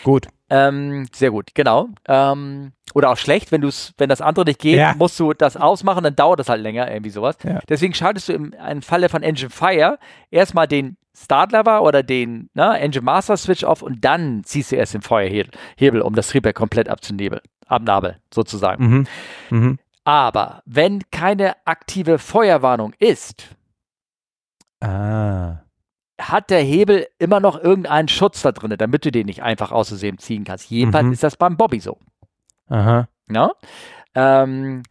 Gut. Ähm, sehr gut, genau. Ähm, oder auch schlecht, wenn du wenn das andere nicht geht, Ja. musst du das ausmachen, dann dauert das halt länger, irgendwie sowas. Ja. Deswegen schaltest du im, im Falle von Engine Fire erstmal den Startlever oder den ne, Engine Master Switch auf und dann ziehst du erst den Feuerhebel, Hebel, um das Triebwerk komplett abzunebeln, abnabeln, sozusagen. Mhm. Mhm. Aber wenn keine aktive Feuerwarnung ist, Ah. Hat der Hebel immer noch irgendeinen Schutz da drin, damit du den nicht einfach aus Versehen ziehen kannst. Jedenfalls Mhm. ist das beim Bobby so. Aha. Ne? Ähm,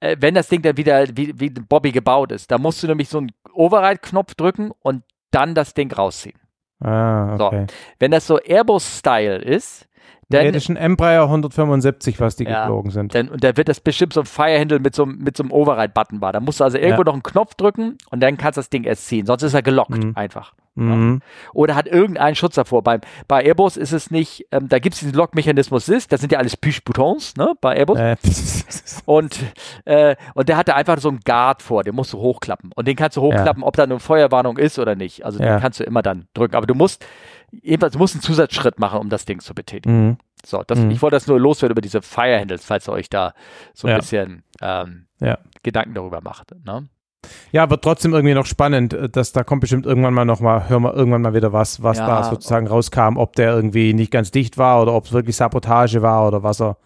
äh, wenn das Ding dann wieder wie, wie Bobby gebaut ist, da musst du nämlich so einen Override-Knopf drücken und dann das Ding rausziehen. Ah, So. okay. Wenn das so Airbus-Style ist, Nee, dann, das ist ein Embraer 175, was die Ja. geflogen sind. dann, und da wird das bestimmt so ein Firehandle mit so, einem- mit so einem Override-Button war. Da musst du also irgendwo Ja. noch einen Knopf drücken und dann kannst du das Ding erst ziehen. Sonst ist er gelockt Mhm. einfach. Mhm. Oder hat irgendeinen Schutz davor. Beim, bei Airbus ist es nicht, ähm, da gibt es diesen Lockmechanismus ist, das sind ja alles Push-Buttons, ne, bei Airbus. Äh, Und, äh, und der hatte einfach so einen Guard vor, den musst du hochklappen. Und den kannst du hochklappen, ob da eine Feuerwarnung ist oder nicht. Also Ja. den kannst du immer dann drücken. Aber du musst, jedenfalls, du musst einen Zusatzschritt machen, um das Ding zu betätigen. mhm. So, das, Mhm. ich wollte das nur loswerden über diese Fire-Handles, falls ihr euch da so ein Ja. bisschen ähm, Ja. Gedanken darüber macht. Ne? Ja, wird trotzdem irgendwie noch spannend, äh, dass da kommt bestimmt irgendwann mal noch mal, hören wir irgendwann mal wieder was, was Ja. da sozusagen rauskam, ob der irgendwie nicht ganz dicht war oder ob es wirklich Sabotage war oder was er,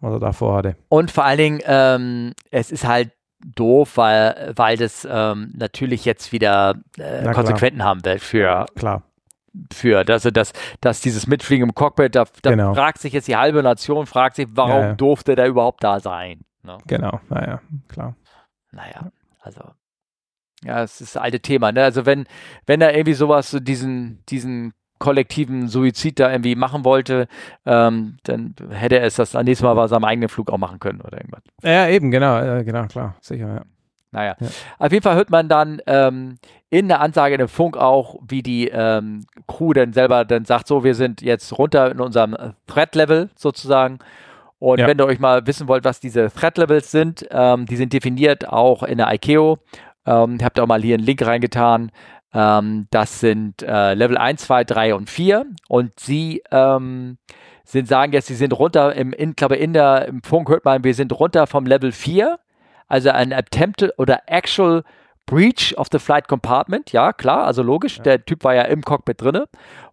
was er davor hatte. Und vor allen Dingen, ähm, es ist halt doof, weil, weil das ähm, natürlich jetzt wieder äh. Konsequenzen haben wird für, Klar. für dass, dass, dass dieses Mitfliegen im Cockpit, da, da Genau. fragt sich jetzt die halbe Nation, fragt sich, warum Ja, ja. durfte der überhaupt da sein? Ne? Genau, naja, klar. Naja, also. Ja, es ist das alte Thema. Ne? Also wenn, wenn er irgendwie sowas, so diesen, diesen kollektiven Suizid da irgendwie machen wollte, ähm, dann hätte er es das nächste Mal bei seinem eigenen Flug auch machen können oder irgendwas. Ja, eben, genau, äh, genau, klar, sicher, ja. Naja, Ja. auf jeden Fall hört man dann ähm, in der Ansage in dem Funk auch, wie die ähm, Crew dann selber dann sagt, so, wir sind jetzt runter in unserem äh, Threat-Level sozusagen Und Ja. wenn ihr euch mal wissen wollt, was diese Threat Levels sind, ähm, die sind definiert auch in der ICAO. Ähm, da auch mal hier einen Link reingetan. Ähm, das sind äh, Level 1, 2, 3 und 4. Und sie ähm, sind, sagen jetzt, sie sind runter, im, in, glaube in der, im Funk hört man, wir sind runter vom Level 4, also ein Attempted oder Actual Breach of the Flight Compartment, ja, klar, also logisch, der Typ war ja im Cockpit drinne,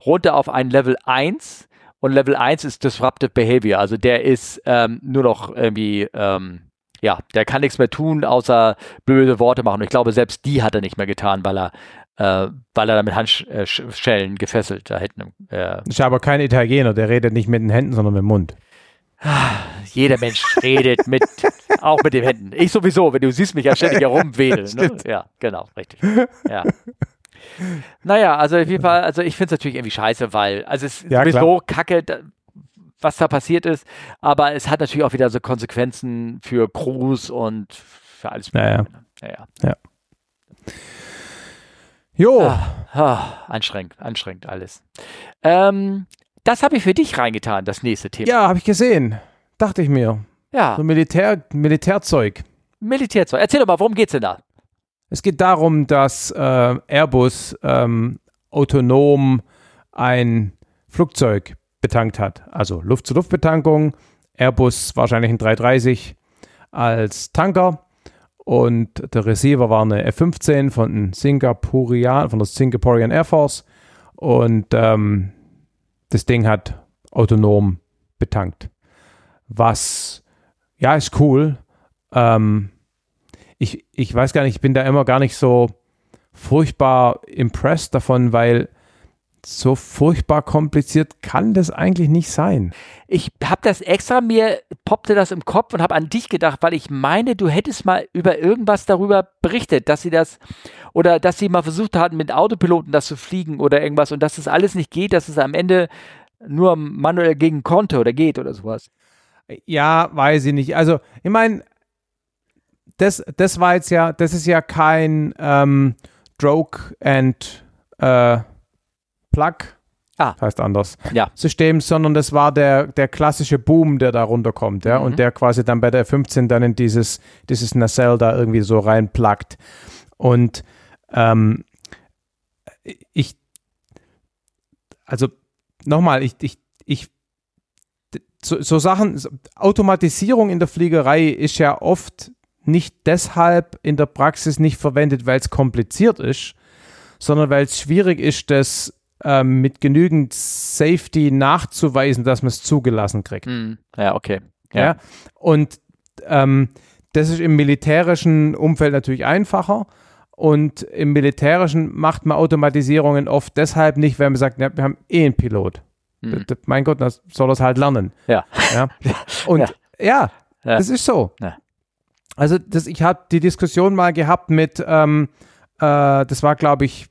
runter auf ein Level 1 und Level 1 ist Disruptive Behavior, also der ist ähm, nur noch irgendwie, ähm, ja, der kann nichts mehr tun, außer blöde Worte machen. Und ich glaube, selbst die hat er nicht mehr getan, weil er, äh, weil er da mit Handschellen gefesselt da hinten. Äh, Ist aber kein Italiener, der redet nicht mit den Händen, sondern mit dem Mund. jeder Mensch redet mit, auch mit den Händen. Ich sowieso, wenn du siehst mich ja ständig herumwedeln. Ne? Ja, genau, richtig. Ja. Naja, also auf jeden Fall, also ich finde es natürlich irgendwie scheiße, weil, also es ist Ja, sowieso kacke, da, was da passiert ist, aber es hat natürlich auch wieder so Konsequenzen für Crews und für alles. Ja, ja. Mögliche, ne? ja, ja. Jo, Ah, ah, anstrengend, anstrengend alles. Ähm, das habe ich für dich reingetan, das nächste Thema. ja, habe ich gesehen. Dachte ich mir. Ja, So Militär, Militärzeug. Militärzeug. Erzähl doch mal, worum geht's denn da? Es geht darum, dass äh, Airbus ähm, autonom ein Flugzeug betankt hat. Also Luft-zu-Luft-Betankung. Airbus wahrscheinlich ein 330 als Tanker. Und der Receiver war eine F-15 von, Singapurian, von der Singaporean Air Force. Und ähm, das Ding hat autonom betankt. Was, ja, ist cool. Ähm, ich, ich weiß gar nicht, ich bin da immer gar nicht so furchtbar impressed davon, weil so furchtbar kompliziert kann das eigentlich nicht sein. Ich habe das extra, mir poppte das im Kopf und habe an dich gedacht, weil ich meine, du hättest mal über irgendwas darüber berichtet, dass sie das oder dass sie mal versucht hatten, mit Autopiloten das zu fliegen oder irgendwas und dass das alles nicht geht, dass es am Ende nur manuell gegen konnte oder geht oder sowas. Ja, weiß ich nicht. Also, ich meine, das, das war jetzt ja, das ist ja kein ähm, Stroke and äh, Plug, Ah. heißt anders, Ja. System, sondern das war der, der klassische Boom, der da runterkommt, ja, Mhm. und der quasi dann bei der 15 dann in dieses, dieses Nacelle da irgendwie so reinplagt. Und ähm, ich, also nochmal, ich, ich, ich, so, so Sachen, Automatisierung in der Fliegerei ist ja oft nicht deshalb in der Praxis nicht verwendet, weil es kompliziert ist, sondern weil es schwierig ist, das ähm, mit genügend Safety nachzuweisen, dass man es zugelassen kriegt. Hm. Ja, okay. Ja. Ja. Und ähm, das ist im militärischen Umfeld natürlich einfacher. Und im militärischen macht man Automatisierungen oft deshalb nicht, weil man sagt, ja, wir haben eh einen Pilot. Hm. D- Mein Gott, das soll er es halt lernen. Ja. Ja. Und ja, Ja. das ist so. Also das, ich habe die Diskussion mal gehabt mit, ähm, äh, das war glaube ich,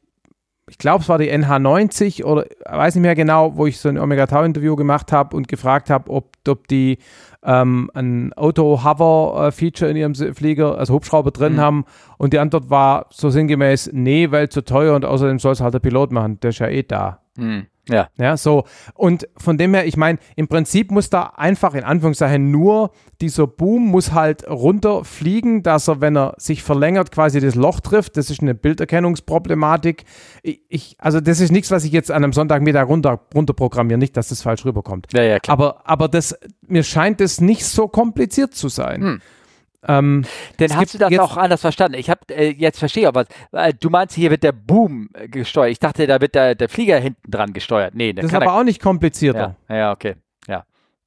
ich glaube es war die NH90 oder weiß nicht mehr genau, wo ich so ein Omega Tau Interview gemacht habe und gefragt habe, ob, ob die ähm, ein Auto-Hover-Feature in ihrem Flieger, also Hubschrauber drin Mhm. haben und die Antwort war so sinngemäß, nee, weil zu teuer und außerdem soll es halt der Pilot machen, der ist ja eh da. Hm. Ja. Ja, so. Und von dem her, ich meine, im Prinzip muss da einfach in Anführungszeichen nur dieser Boom muss halt runterfliegen, dass er, wenn er sich verlängert, quasi das Loch trifft. Das ist eine Bilderkennungsproblematik. Ich, also das ist nichts, was ich jetzt an einem Sonntagmittag runter, runter programmiere, nicht, dass das falsch rüberkommt. Ja, ja, klar. Aber, aber das, mir scheint es nicht so kompliziert zu sein. Hm. Ähm, Dann hast du das jetzt- auch anders verstanden. Ich habe äh, jetzt verstehe ich auch was. Äh, du meinst, hier wird der Boom äh, gesteuert. Ich dachte, da wird der, der Flieger hinten dran gesteuert. Nee, das ist aber er, auch nicht komplizierter. ja, ja, okay. Ja.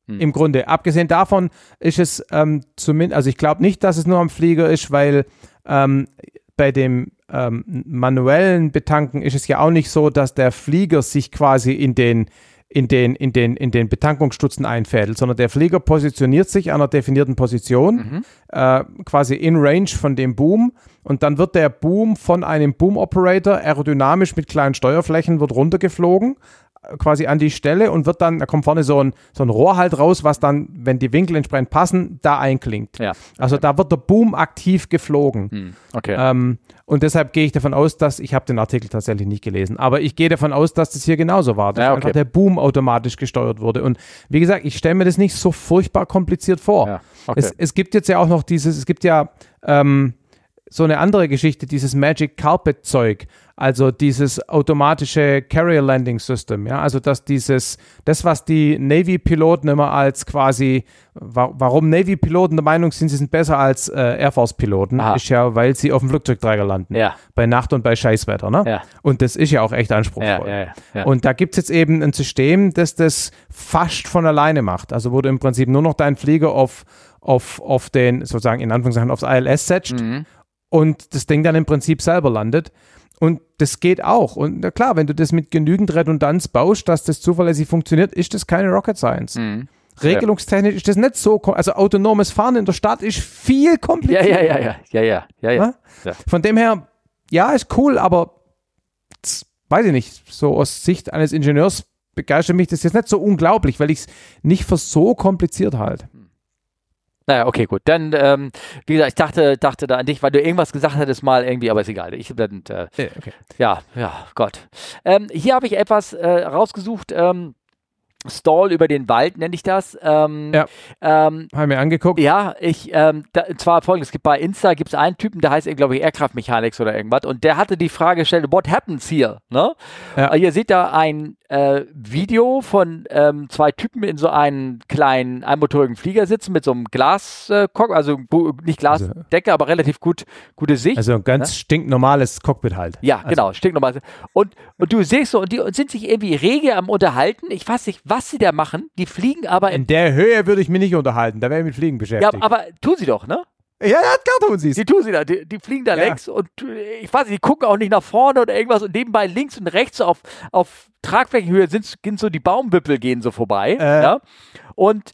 im Grunde. Abgesehen davon ist es ähm, zumindest, also ich glaube nicht, dass es nur am Flieger ist, weil ähm, bei dem ähm, manuellen Betanken ist es ja auch nicht so, dass der Flieger sich quasi in den in den, in den, in den Betankungsstutzen einfädelt, sondern der Flieger positioniert sich an einer definierten Position, Mhm. äh, quasi in Range von dem Boom und dann wird der Boom von einem Boom Operator aerodynamisch mit kleinen Steuerflächen wird runtergeflogen quasi an die Stelle und wird dann, da kommt vorne so ein, so ein Rohr halt raus, was dann, wenn die Winkel entsprechend passen, da einklingt. Ja. Also da wird der Boom aktiv geflogen. Hm, okay. Ähm, und deshalb gehe ich davon aus, dass, ich habe den Artikel tatsächlich nicht gelesen, aber ich gehe davon aus, dass das hier genauso war, dass Ja, okay. einfach der Boom automatisch gesteuert wurde. Und wie gesagt, ich stelle mir das nicht so furchtbar kompliziert vor. Ja, okay. es, es gibt jetzt ja auch noch dieses, es gibt ja ähm, so eine andere Geschichte, dieses Magic Carpet Zeug, also dieses automatische Carrier Landing System, ja, also dass dieses, das was die Navy-Piloten immer als quasi, wa warum Navy-Piloten der Meinung sind, sie sind besser als äh, Air Force-Piloten, Aha. ist ja, weil sie auf dem Flugzeugträger landen, Ja. bei Nacht und bei Scheißwetter, ne? Ja. Und das ist ja auch echt anspruchsvoll. Ja, ja. Und da gibt es jetzt eben ein System, das das fast von alleine macht. Also wo du im Prinzip nur noch deinen Flieger auf, auf, auf den, sozusagen in Anführungszeichen, aufs ILS setzt Mhm. Und das Ding dann im Prinzip selber landet. Und das geht auch. Und na klar, wenn du das mit genügend Redundanz baust, dass das zuverlässig funktioniert, ist das keine Rocket Science. Mhm. Regelungstechnisch ist das nicht so, also autonomes Fahren in der Stadt ist viel komplizierter. ja, ja, ja, ja, ja, ja, ja. Ja. Von dem her, ja, ist cool, aber weiß ich nicht, so aus Sicht eines Ingenieurs begeistert mich das jetzt nicht so unglaublich, weil ich es nicht für so kompliziert halte. Naja, okay, gut. Dann, ähm, wie gesagt, ich dachte, dachte da an dich, weil du irgendwas gesagt hattest mal irgendwie, aber ist egal. Ich, dann, äh, Okay. ja, ja, Gott. Ähm, hier habe ich etwas äh, rausgesucht. Ähm, Stall über den Wald nenne ich das. Ähm, Ja. ähm, Habe mir angeguckt. Ja, ich, ähm, da, zwar folgendes, es gibt bei Insta gibt es einen Typen, der heißt, glaube ich, Aircraft Mechanics oder irgendwas und der hatte die Frage gestellt, what happens here? Ne? Ja. Äh, Ihr seht da ein äh, Video von ähm, zwei Typen in so einem kleinen einmotorigen Flieger sitzen mit so einem Glas, äh, also nicht Glasdecke, aber relativ gut, gute Sicht. Also ein ganz stinknormales Cockpit halt. Ja, also, genau, stinknormal. Und, und du siehst so, und die sind sich irgendwie rege am Unterhalten. Ich weiß nicht, was sie da machen. Die fliegen aber in. In der Höhe würde ich mich nicht unterhalten, da wäre ich mit Fliegen Ja, beschäftigt. aber tun sie doch, ne? Ja, ja, klar tun sie es. Die tun sie da, die, die fliegen da Ja. längs und äh, ich weiß nicht, die gucken auch nicht nach vorne oder irgendwas und nebenbei links und rechts auf, auf Tragflächenhöhe sind, sind so die Baumwippel gehen so vorbei. Äh. Ja? Und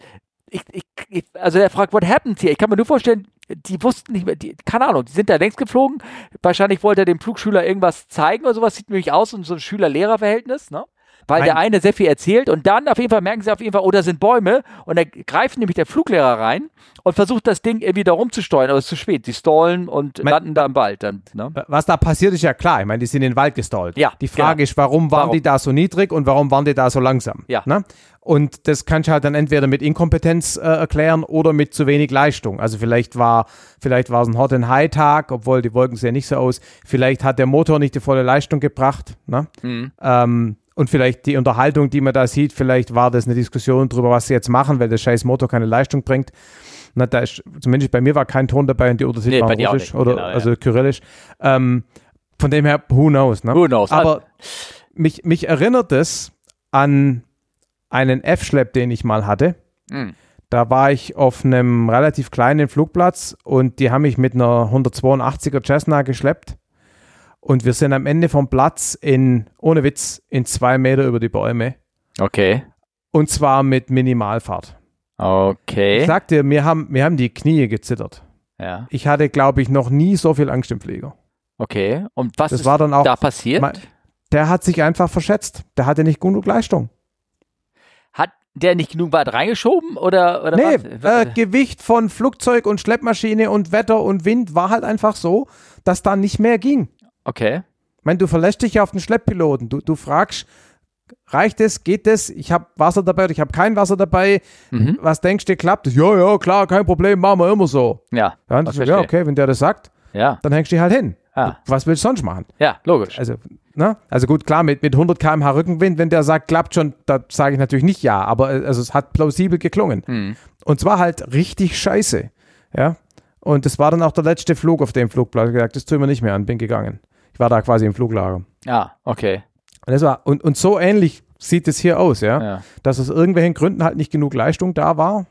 ich, ich, ich, also er fragt, what happened here? Ich kann mir nur vorstellen, die wussten nicht mehr, die, keine Ahnung, die sind da längs geflogen. Wahrscheinlich wollte er dem Flugschüler irgendwas zeigen oder sowas. Sieht nämlich aus, um so ein Schüler-Lehrer-Verhältnis, ne? Weil der Ein- eine sehr viel erzählt und dann auf jeden Fall merken sie auf jeden Fall, oh, da sind Bäume und da greift nämlich der Fluglehrer rein und versucht das Ding irgendwie da rumzusteuern, aber es ist zu spät. Sie stallen und Mein- landen da im Wald dann. Ne? Was da passiert, ist ja klar. Ich meine, die sind in den Wald gestallt. Ja, Die Frage genau. ist, warum waren Warum? die da so niedrig und warum waren die da so langsam? Ja. Ne? Und das kannst du halt dann entweder mit Inkompetenz äh, erklären oder mit zu wenig Leistung. Also vielleicht war, vielleicht war es ein Hot and High Tag, obwohl die Wolken sehen nicht so aus. Vielleicht hat der Motor nicht die volle Leistung gebracht. Ne? Mhm. Ähm, und vielleicht die Unterhaltung, die man da sieht, vielleicht war das eine Diskussion darüber, was sie jetzt machen, weil der scheiß Motor keine Leistung bringt. Na, da ist, zumindest bei mir war kein Ton dabei und die Unterschied Nee, war bei dir auch Russisch oder Genau, ja. also Kyrillisch. Ähm, von dem her, who knows. Ne? Who knows? Aber mich, mich erinnert es an einen F-Schlepp, den ich mal hatte. Mhm. Da war ich auf einem relativ kleinen Flugplatz und die haben mich mit einer 182er Cessna geschleppt. Und wir sind am Ende vom Platz in, ohne Witz, in zwei Meter über die Bäume. Okay. Und zwar mit Minimalfahrt. Okay. Ich sag dir, mir haben, mir haben die Knie gezittert. Ja. Ich hatte, glaube ich, noch nie so viel Angst im Flieger. Okay. Und was Das ist war dann auch, da passiert? Ma- der hat sich einfach verschätzt. Der hatte nicht genug Leistung. Hat der nicht genug weit reingeschoben oder, oder Nee, äh, Gewicht von Flugzeug und Schleppmaschine und Wetter und Wind war halt einfach so, dass da nicht mehr ging. Okay. Ich meine, du verlässt dich ja auf den Schlepppiloten. Du, du fragst, reicht es, geht es? Ich habe Wasser dabei oder ich habe kein Wasser dabei. Mhm. Was denkst du, klappt es? Ja, ja, klar, kein Problem, machen wir immer so. Ja. Ja, so, ja okay, wenn der das sagt, Ja. dann hängst du dich halt hin. Ja. Was willst du sonst machen? Ja, logisch. Also, ne? also gut, klar, mit, mit 100 km/h Rückenwind, wenn der sagt, klappt schon, da sage ich natürlich nicht ja, aber äh, also es hat plausibel geklungen. Hm. Und zwar halt richtig scheiße. Ja. Und das war dann auch der letzte Flug auf dem Flugplatz. Ich gesagt, das tun wir nicht mehr an, bin gegangen. Ich war da quasi im Fluglager. Ja, okay. Und, das war, und, und so ähnlich sieht es hier aus, ja? Ja. Dass aus irgendwelchen Gründen halt nicht genug Leistung da war,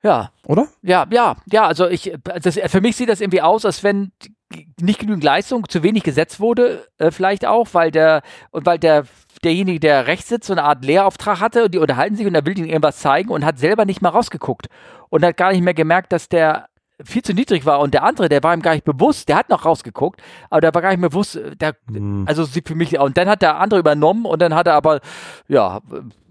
Ja, oder? ja, ja, ja, also ich, das, für mich sieht das irgendwie aus, als wenn nicht genügend Leistung, zu wenig gesetzt wurde, äh, vielleicht auch, weil der, und weil der, derjenige, der rechts sitzt, so eine Art Lehrauftrag hatte und die unterhalten sich und er will ihnen irgendwas zeigen und hat selber nicht mal rausgeguckt und hat gar nicht mehr gemerkt, dass der viel zu niedrig war und der andere, der war ihm gar nicht bewusst, der hat noch rausgeguckt, aber der war gar nicht mehr bewusst, äh, der, Hm. also sieht für mich, und dann hat der andere übernommen und dann hat er aber, ja,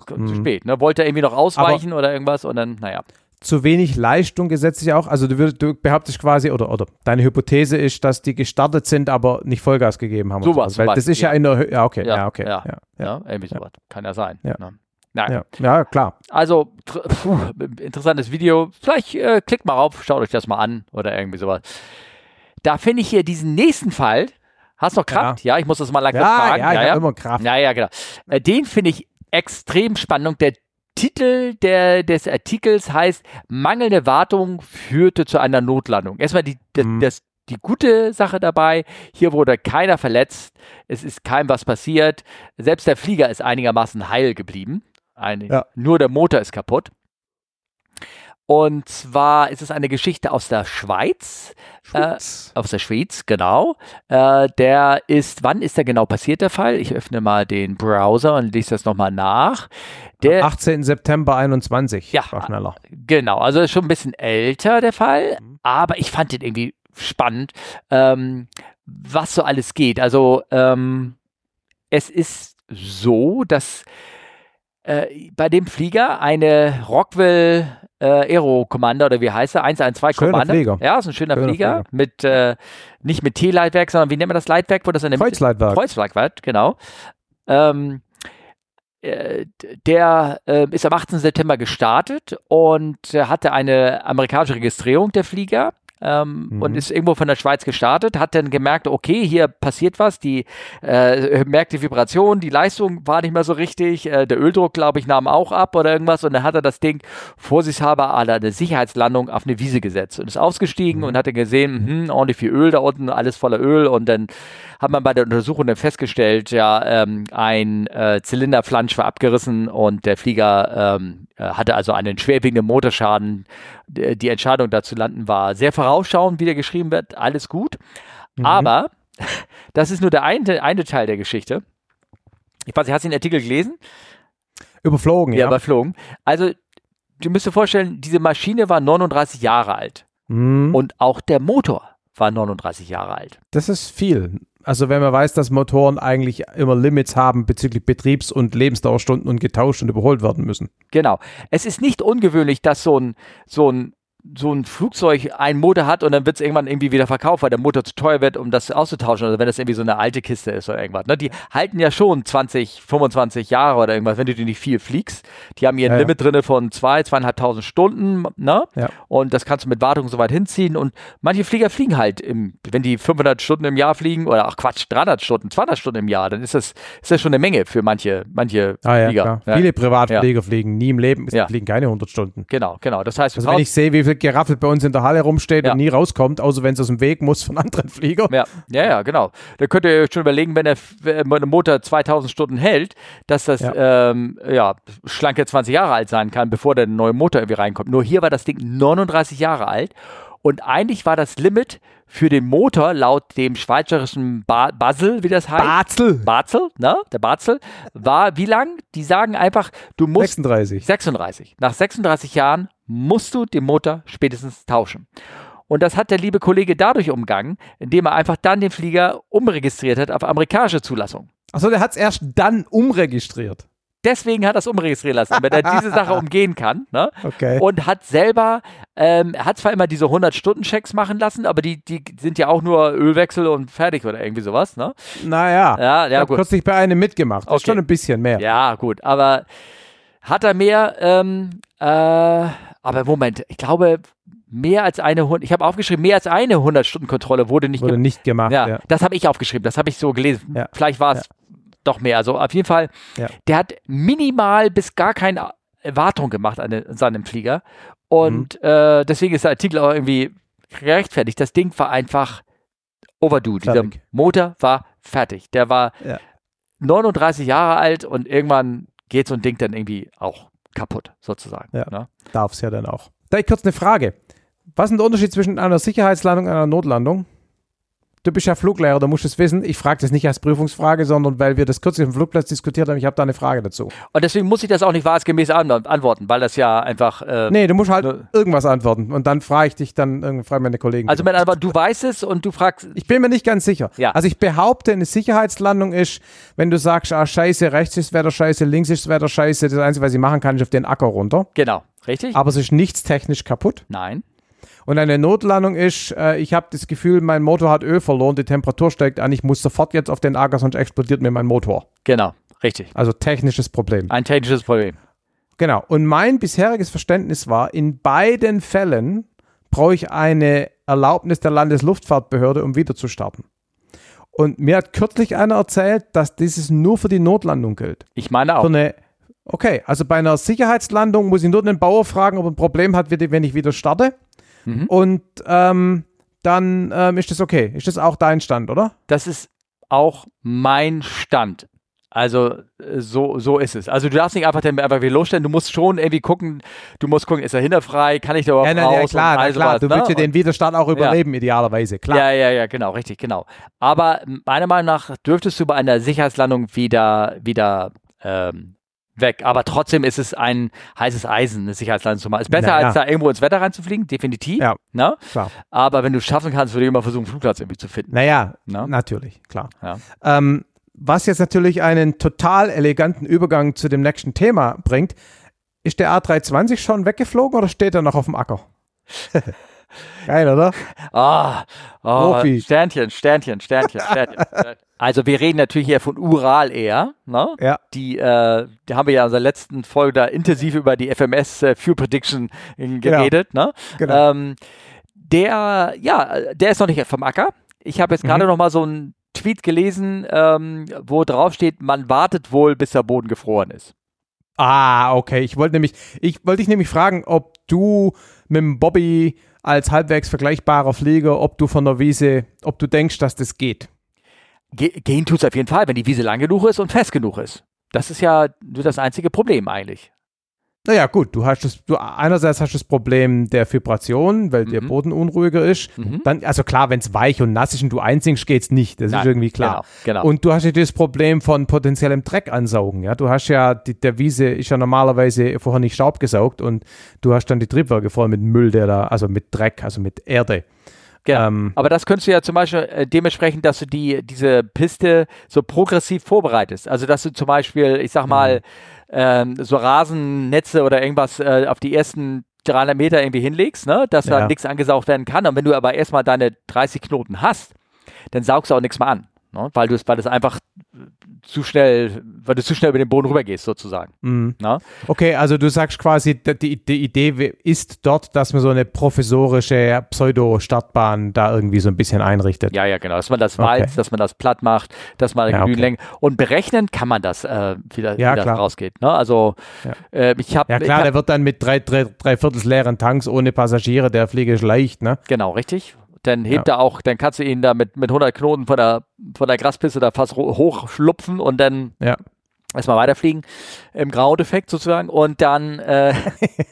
zu Hm. spät, ne, wollte er irgendwie noch ausweichen oder irgendwas und dann, naja. Zu wenig Leistung gesetzlich auch. Also du, du behauptest quasi, oder, oder deine Hypothese ist, dass die gestartet sind, aber nicht Vollgas gegeben haben. Sowas sowas. Weil zum das ist Beispiel, ja in der Höhe. Ja, okay. Ja, Ja, okay. ja, Ja, ja, Ja, irgendwie sowas. Kann ja sein. Ja. Ne? Nein. ja. ja klar. Also, puh, interessantes Video. Vielleicht äh, klickt mal rauf, schaut euch das mal an oder irgendwie sowas. Da finde ich hier diesen nächsten Fall. Hast du noch Kraft? Ja, ich muss das mal lang Ja, fragen. ja, ich habe immer Kraft. Ja, ja, genau. Äh, Den finde ich extrem spannend. Der Titel der, des Artikels heißt Mangelnde Wartung führte zu einer Notlandung. Erstmal die, das, Mhm. das, die gute Sache dabei, hier wurde keiner verletzt, es ist keinem was passiert, selbst der Flieger ist einigermaßen heil geblieben. Eine, Ja. Nur der Motor ist kaputt. Und zwar ist es eine Geschichte aus der Schweiz. Schweiz. Aus der Schweiz, genau. Äh, der ist, wann ist der genau passiert, der Fall? Ich öffne mal den Browser und lese das nochmal nach. Der, 18. September 21. Ja. War schneller. Genau, also ist schon ein bisschen älter, der Fall, Mhm. aber ich fand den irgendwie spannend, ähm, was so alles geht. Also, ähm, es ist so, dass äh, bei dem Flieger eine Rockwell äh, Aero Commander oder wie heißt er? 112 Schöner Commander. Flieger. Ja, ist ein schöner, Schöner Flieger, Flieger. mit äh, nicht mit T-Leitwerk, sondern wie nennt man das Leitwerk, wo das in der Mitte Kreuzleitwerk. Kreuzleitwerk, genau. Ähm, äh, der äh, ist am 18. September gestartet und hatte eine amerikanische Registrierung der Flieger. Ähm, Mhm. Und ist irgendwo von der Schweiz gestartet, hat dann gemerkt, okay, hier passiert was, die äh, merkt die Vibration, die Leistung war nicht mehr so richtig, äh, der Öldruck, glaube ich, nahm auch ab oder irgendwas und dann hat er das Ding vorsichtshalber la eine Sicherheitslandung auf eine Wiese gesetzt und ist ausgestiegen und hat dann gesehen, hm, ordentlich viel Öl da unten, alles voller Öl und dann hat man bei der Untersuchung dann festgestellt, ja, ähm, ein äh, Zylinderflansch war abgerissen und der Flieger ähm, äh, hatte also einen schwerwiegenden Motorschaden. D- Die Entscheidung da zu landen war sehr vorausschauend, wie der geschrieben wird, alles gut. Mhm. Aber das ist nur der eine, eine Teil der Geschichte. Ich weiß nicht, hast du den Artikel gelesen? Überflogen, ja. überflogen. Also, du musst dir vorstellen, diese Maschine war 39 Jahre alt Mhm. und auch der Motor war 39 Jahre alt. Das ist viel. Also wenn man weiß, dass Motoren eigentlich immer Limits haben bezüglich Betriebs- und Lebensdauerstunden und getauscht und überholt werden müssen. Genau. Es ist nicht ungewöhnlich, dass so ein, so ein, so ein Flugzeug einen Motor hat und dann wird es irgendwann irgendwie wieder verkauft, weil der Motor zu teuer wird, um das auszutauschen. Also wenn das irgendwie so eine alte Kiste ist oder irgendwas. Ne? Die halten ja schon 20, 25 Jahre oder irgendwas, wenn du die nicht viel fliegst. Die haben hier ein Ja, ja. Limit drinne von zwei, zweieinhalbtausend Stunden. Ne? Ja. Und das kannst du mit Wartung so weit hinziehen. Und manche Flieger fliegen halt, im, wenn die 500 Stunden im Jahr fliegen oder ach Quatsch, 300 Stunden, 200 Stunden im Jahr, dann ist das, ist das schon eine Menge für manche, manche Ah ja, Flieger. Ja. Viele Privatflieger fliegen nie im Leben, Ja. fliegen keine 100 Stunden. Genau, genau. Das heißt, Also wenn ich sehe, wie viel Geraffel bei uns in der Halle rumsteht Ja. und nie rauskommt, außer wenn es aus dem Weg muss von anderen Fliegern. Ja, ja, ja, genau. Da könnt ihr schon überlegen, wenn der, wenn der Motor 2000 Stunden hält, dass das ja. Ähm, ja, schlanke 20 Jahre alt sein kann, bevor der neue Motor irgendwie reinkommt. Nur hier war das Ding 39 Jahre alt und eigentlich war das Limit für den Motor laut dem schweizerischen ba Basel, wie das heißt, Barzel! Barzel, ne? Der Barzel, war wie lang? Die sagen einfach, du musst 36. 36. Nach 36 Jahren musst du den Motor spätestens tauschen. Und das hat der liebe Kollege dadurch umgangen, indem er einfach dann den Flieger umregistriert hat auf amerikanische Zulassung. Achso, der hat es erst dann umregistriert. Deswegen hat er es umregistrieren lassen, damit er diese Sache umgehen kann. Ne? Okay. Und hat selber, ähm, er hat zwar immer diese 100-Stunden-Checks machen lassen, aber die, die sind ja auch nur Ölwechsel und fertig oder irgendwie sowas. Ne? naja, Ja, ich ja, habe gut. kürzlich bei einem mitgemacht. Das ist Okay. schon ein bisschen mehr. Ja, gut, aber hat er mehr, ähm, äh, aber Moment, ich glaube, mehr als eine, ich habe aufgeschrieben, mehr als eine 100-Stunden-Kontrolle wurde nicht Wurde gemacht. nicht gemacht. Ja, Ja. das habe ich aufgeschrieben, das habe ich so gelesen. Ja. Vielleicht war es doch mehr. Also auf jeden Fall, der hat minimal bis gar keine Wartung gemacht an, den- an seinem Flieger. Und Mhm. äh, deswegen ist der Artikel auch irgendwie gerechtfertigt. Das Ding war einfach overdue. Dieser Fertig. Motor war fertig. Der war Ja. 39 Jahre alt und irgendwann geht so ein Ding dann irgendwie auch kaputt, sozusagen. Ja. Ne? Darf es ja dann auch. Da ich kurz eine Frage. Was ist der Unterschied zwischen einer Sicherheitslandung und einer Notlandung? Du bist ja Fluglehrer, du musst es wissen. Ich frage das nicht als Prüfungsfrage, sondern weil wir das kürzlich im Flugplatz diskutiert haben. Ich habe da eine Frage dazu. Und deswegen muss ich das auch nicht wahrheitsgemäß an antworten, weil das ja einfach. Äh, nee, du musst halt ne, irgendwas antworten. Und dann frage ich dich, dann äh, frage meine Kollegen. Also, mit anderen du weißt es und du fragst. Ich bin mir nicht ganz sicher. Ja. Also, ich behaupte, eine Sicherheitslandung ist, wenn du sagst, ah, scheiße, rechts ist Wetter scheiße, links ist Wetter scheiße, das Einzige, was ich machen kann, ist auf den Acker runter. Genau, richtig. Aber es ist nichts technisch kaputt. Nein. Und eine Notlandung ist, äh, ich habe das Gefühl, mein Motor hat Öl verloren, die Temperatur steigt an, ich muss sofort jetzt auf den Acker, sonst explodiert mir mein Motor. Genau, richtig. Also technisches Problem. Ein technisches Problem. Genau. Und mein bisheriges Verständnis war, in beiden Fällen brauche ich eine Erlaubnis der Landesluftfahrtbehörde, um wieder zu starten. Und mir hat kürzlich einer erzählt, dass dieses nur für die Notlandung gilt. Ich meine auch. Für eine, okay, also bei einer Sicherheitslandung muss ich nur den Bauer fragen, ob er ein Problem hat, wenn ich wieder starte. Mhm. Und ähm, dann ähm, ist das okay. Ist das auch dein Stand, oder? Das ist auch mein Stand. Also äh, so, so ist es. Also du darfst nicht einfach, den, einfach wieder losstellen, du musst schon irgendwie gucken, du musst gucken, ist er hinterfrei, kann ich da überhaupt ja, raus? Ja, klar, na, klar. du willst ja den Widerstand auch überleben, ja. idealerweise, klar. Ja, ja, ja, genau, richtig, genau. Aber meiner Meinung nach dürftest du bei einer Sicherheitslandung wieder, wieder ähm, weg. Aber trotzdem ist es ein heißes Eisen, eine Sicherheitslandung zu machen. Ist besser, Na, als da irgendwo ins Wetter reinzufliegen, definitiv. Ja, ne? klar. Aber wenn du es schaffen kannst, würde ich immer versuchen, einen Flugplatz irgendwie zu finden. Naja, Na? natürlich, klar. Ja. Ähm, was jetzt natürlich einen total eleganten Übergang zu dem nächsten Thema bringt, ist der A320 schon weggeflogen oder steht er noch auf dem Acker? Geil, oder? Ah, oh, oh, Sternchen, Sternchen, Sternchen, Sternchen. also wir reden natürlich hier von Ural Air, ne? Ja. Die, äh, die haben wir ja in unserer letzten Folge da intensiv über die FMS äh, Fuel Prediction geredet, genau. ne? Genau. Ähm, der, ja, der ist noch nicht vom Acker. Ich habe jetzt gerade mhm. noch mal so ein Tweet gelesen, ähm, wo drauf steht, man wartet wohl, bis der Boden gefroren ist. Ah, okay. Ich wollte nämlich, ich wollte dich nämlich fragen, ob du mit dem Bobby als halbwegs vergleichbarer Flieger, ob du von der Wiese, ob du denkst, dass das geht. Ge gehen tut es auf jeden Fall, wenn die Wiese lang genug ist und fest genug ist. Das ist ja nur das einzige Problem eigentlich. Naja, gut, du hast das, du einerseits hast das Problem der Vibration, weil mhm. der Boden unruhiger ist. Mhm. Dann, also klar, wenn es weich und nass ist und du einsinkst, geht's nicht. Das Nein, ist irgendwie klar. Genau, genau. Und du hast ja das Problem von potenziellem Dreck ansaugen. Ja, du hast ja, die, der Wiese ist ja normalerweise vorher nicht Staub gesaugt und du hast dann die Triebwerke voll mit Müll, der da, also mit Dreck, also mit Erde. Genau. Ähm, Aber das könntest du ja zum Beispiel äh, dementsprechend, dass du die, diese Piste so progressiv vorbereitest. Also, dass du zum Beispiel, ich sag mal, mhm ähm, so Rasennetze oder irgendwas äh, auf die ersten 300 Meter irgendwie hinlegst, ne? dass ja. da nichts angesaugt werden kann. Und wenn du aber erstmal deine 30 Knoten hast, dann saugst du auch nichts mehr an, ne? weil du es, weil es einfach zu schnell, weil du zu schnell über den Boden rübergehst, sozusagen. Mhm. Okay, also du sagst quasi, die, die Idee ist dort, dass man so eine professorische Pseudo-Startbahn da irgendwie so ein bisschen einrichtet. Ja, ja, genau. Dass man das walzt, okay. dass man das platt macht, dass man ja, okay. Und berechnen kann man das, äh, wie, das, ja, wie das rausgeht. Ne? Also ja. äh, ich habe. Ja klar, hab, der wird dann mit drei, drei, drei Viertels leeren Tanks ohne Passagiere, der Flieger ist leicht, ne? Genau, richtig dann hebt ja. er auch, dann kannst du ihn da mit, mit 100 Knoten von der, von der Graspiste da fast hochschlupfen und dann ja. erstmal weiterfliegen im Ground-Effekt sozusagen und dann, äh,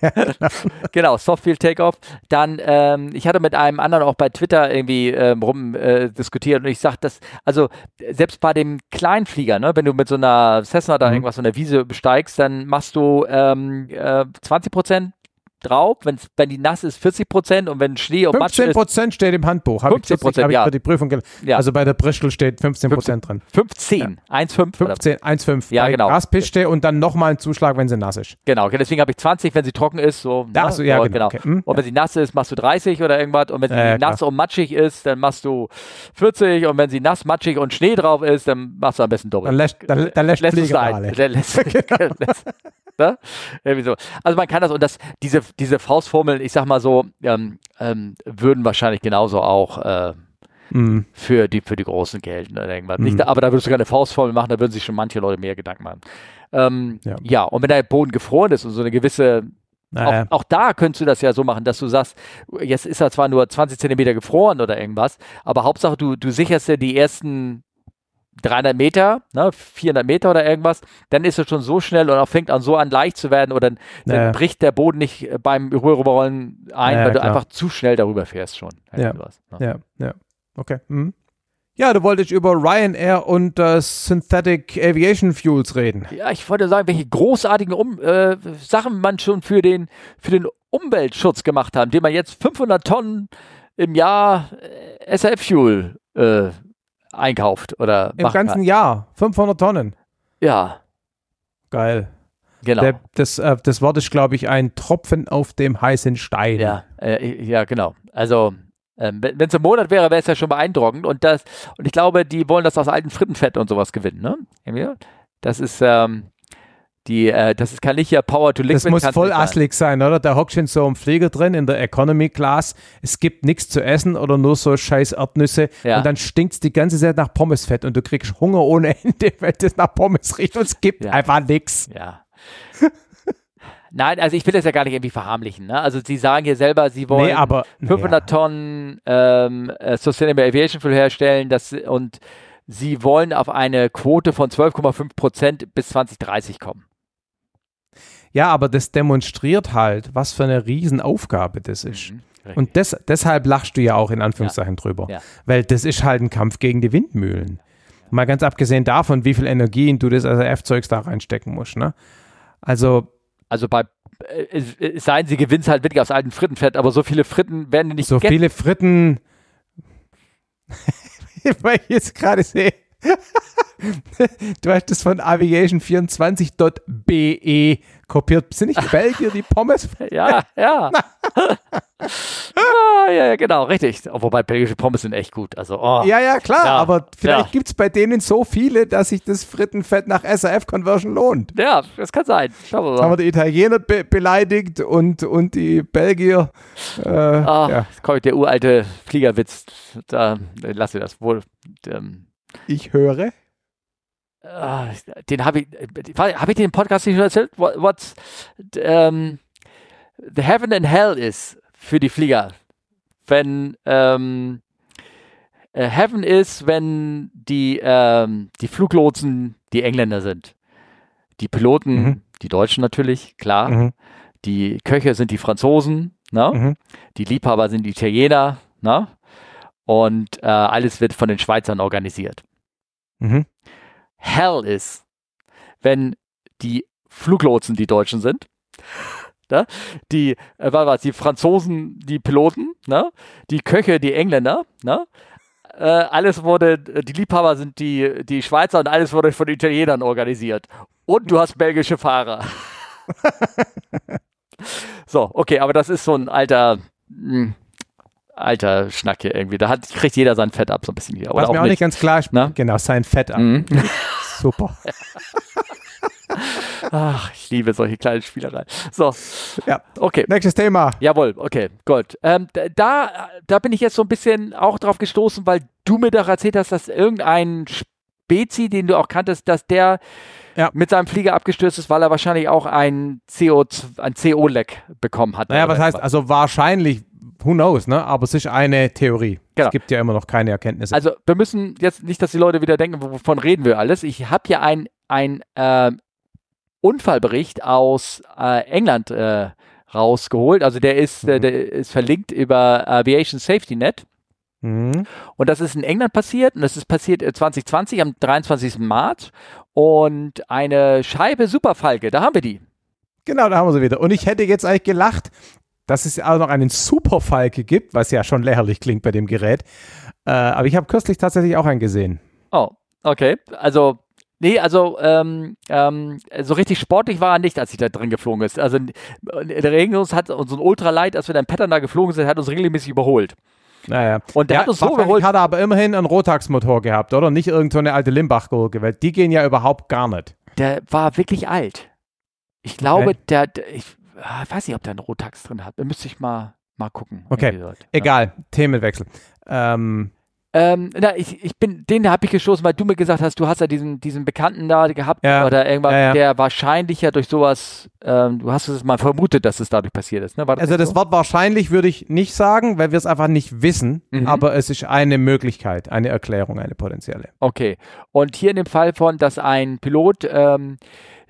genau, Softfield Takeoff. Dann, ähm, ich hatte mit einem anderen auch bei Twitter irgendwie ähm, rum äh, diskutiert und ich sag, dass, also selbst bei dem Kleinflieger, ne, wenn du mit so einer Cessna da mhm. irgendwas von der Wiese besteigst, dann machst du ähm, äh, 20 Prozent drauf, wenn's, wenn die nass ist 40 Prozent und wenn Schnee und Matsch ist. 15 Prozent steht im Handbuch. 15 Prozent, ja. die Prüfung ja. Also bei der Bristol steht 15 Prozent drin. 15, ja. 1,5. 15, 1,5. Ja, bei genau. Graspiste und dann nochmal ein Zuschlag, wenn sie nass ist. Genau, okay, deswegen habe ich 20, wenn sie trocken ist. So, Ach so, ja, genau. genau. Okay. Hm, und wenn sie nass ist, machst du 30 oder irgendwas. Und wenn sie äh, nass und matschig ist, dann machst du 40. Und wenn sie nass, matschig und Schnee drauf ist, dann machst du am besten doppelt. Dann lässt, dann, dann lässt, lässt es ein. Dann lässt, lässt, ne? Irgendwie so. Also man kann das und das, diese, diese Faustformeln, ich sag mal so, ähm, ähm, würden wahrscheinlich genauso auch äh, mm. für, die, für die großen gelten oder irgendwas. Mm. Nicht, aber da würdest du keine Faustformel machen, da würden sich schon manche Leute mehr Gedanken machen. Ähm, ja. ja, und wenn der Boden gefroren ist und so eine gewisse naja. Auch, auch, da könntest du das ja so machen, dass du sagst, jetzt ist er zwar nur 20 Zentimeter gefroren oder irgendwas, aber Hauptsache du, du sicherst dir die ersten 300 Meter, ne, 400 Meter oder irgendwas, dann ist es schon so schnell und auch fängt an so an leicht zu werden oder dann, naja. bricht der Boden nicht äh, beim Rüberrollen ein, naja, weil du klar. einfach zu schnell darüber fährst schon. Ja. Was, ne? ja, ja, okay. Mhm. Ja, du wolltest über Ryanair und äh, Synthetic Aviation Fuels reden. Ja, ich wollte sagen, welche großartigen um äh, Sachen man schon für den, für den Umweltschutz gemacht hat, indem man jetzt 500 Tonnen im Jahr SAF-Fuel äh, einkauft oder Im ganzen kann. Jahr 500 Tonnen. Ja. Geil. Genau. Der, das, äh, das Wort ist, glaube ich, ein Tropfen auf dem heißen Stein. Ja, äh, ja genau. Also ähm, wenn es im Monat wäre, wäre es ja schon beeindruckend. Und das, und ich glaube, die wollen das aus alten Frittenfett und sowas gewinnen, ne? Das ist, ähm, die, äh, das ist kann nicht ja Power to Liquid. Das muss voll asslig sein, oder? Da hockst du in so einem Flieger drin, in der Economy Class. Es gibt nichts zu essen oder nur so scheiß Erdnüsse. Ja. Und dann stinkt es die ganze Zeit nach Pommesfett und du kriegst Hunger ohne Ende, weil das nach Pommes riecht und es gibt ja. einfach nichts. Ja. Nein, also ich will das ja gar nicht irgendwie verharmlichen. Ne? Also Sie sagen hier selber, Sie wollen nee, aber, 500 ja. Tonnen ähm, äh, Sustainable Aviation Fuel herstellen das, und Sie wollen auf eine Quote von 12,5 Prozent bis 2030 kommen. Ja, aber das demonstriert halt, was für eine Riesenaufgabe das ist. Mhm, und des, deshalb lachst du ja auch in Anführungszeichen ja. drüber. Ja. Weil das ist halt ein Kampf gegen die Windmühlen. Mal ganz abgesehen davon, wie viel Energie du das SRF-Zeugs da reinstecken musst. Ne? Also also bei äh, seien sie gewinnt halt wirklich aus alten Frittenfett, aber so viele Fritten werden nicht So viele Fritten, weil ich jetzt gerade sehe, du hast das von aviation24.be kopiert. Sind nicht Belgier die Pommes? ja, ja. ah, ja, genau, richtig. Wobei belgische Pommes sind echt gut. Also, oh. Ja, ja, klar, ja, aber vielleicht ja. gibt es bei denen so viele, dass sich das Frittenfett nach SAF-Conversion lohnt. Ja, das kann sein. Schauen wir mal. Jetzt haben wir die Italiener be beleidigt und, und die Belgier. Äh, ah, ja. Kommt der uralte Fliegerwitz. Da lasse ich das wohl. Ähm, ich höre. Uh, den habe ich, habe ich den Podcast nicht schon erzählt? What, what's um, ähm, the Heaven and Hell is für die Flieger. Wenn ähm, äh, Heaven ist, wenn die, ähm, die Fluglotsen die Engländer sind. Die Piloten, mhm. die Deutschen natürlich, klar. Mhm. Die Köche sind die Franzosen, ne? Mhm. Die Liebhaber sind die Italiener, ne? Und äh, alles wird von den Schweizern organisiert. Mhm. Hell ist, wenn die Fluglotsen die Deutschen sind, ne? die, äh, was, die Franzosen die Piloten, ne? die Köche die Engländer, ne? Äh, alles wurde, die Liebhaber sind die, die Schweizer und alles wurde von Italienern organisiert. Und du hast belgische Fahrer. so, okay, aber das ist so ein alter, mh, hm, alter Schnack hier irgendwie. Da hat, kriegt jeder sein Fett ab, so ein bisschen hier. Oder Was auch mir auch nicht, nicht ganz klar ist, genau, sein Fett ab. Mhm. Super. Ach, ich liebe solche kleinen Spielereien. So, ja. Okay. Nächstes Thema. Jawohl, okay, gut. Ähm, da, da bin ich jetzt so ein bisschen auch drauf gestoßen, weil du mir doch erzählt hast, dass irgendein Spezi, den du auch kanntest, dass der ja. mit seinem Flieger abgestürzt ist, weil er wahrscheinlich auch ein CO, ein CO-Leck bekommen hat. Naja, was heißt, also wahrscheinlich who knows, ne? Aber es ist eine Theorie. Genau. Es gibt ja immer noch keine Erkenntnisse. Also wir müssen jetzt nicht, dass die Leute wieder denken, wovon reden wir alles. Ich habe hier ein, ein äh, Unfallbericht aus äh, England äh, rausgeholt. Also der ist, äh, mhm. der ist verlinkt über Aviation Safety Net. Mhm. Und das ist in England passiert und das ist passiert 2020 am 23. März. Und eine Scheibe Superfalke, da haben wir die. Genau, da haben wir sie wieder. Und ich hätte jetzt eigentlich gelacht, dass es auch noch einen Superfalke gibt, was ja schon lächerlich klingt bei dem Gerät. Äh, aber ich habe kürzlich tatsächlich auch einen gesehen. Oh, okay. Also, nee, also ähm, ähm, so richtig sportlich war er nicht, als ich da drin geflogen ist. Also der Regenus hat uns so ein Ultralight, als wir dann Pattern da geflogen sind, hat uns regelmäßig überholt. Naja. Und der ja, hat uns so überholt. hat er aber immerhin einen Rotax-Motor gehabt, oder? Nicht irgendeine so alte Limbach-Gurke, weil die gehen ja überhaupt gar nicht. Der war wirklich alt. Ich glaube, okay. der, der ich, ich weiß nicht, ob der einen Rotax drin hat. Da müsste ich mal, mal gucken. Okay, egal, ja. Themenwechsel. Ähm, ähm, na, ich, ich bin, den habe ich gestoßen, weil du mir gesagt hast, du hast ja diesen, diesen Bekannten da gehabt ja. oder irgendwas, ja, ja. der wahrscheinlich ja durch sowas, ähm, du hast es mal vermutet, dass es dadurch passiert ist. Ne? Das also das so? Wort wahrscheinlich würde ich nicht sagen, weil wir es einfach nicht wissen, mhm. aber es ist eine Möglichkeit, eine Erklärung, eine potenzielle. Okay. Und hier in dem Fall von, dass ein Pilot ähm,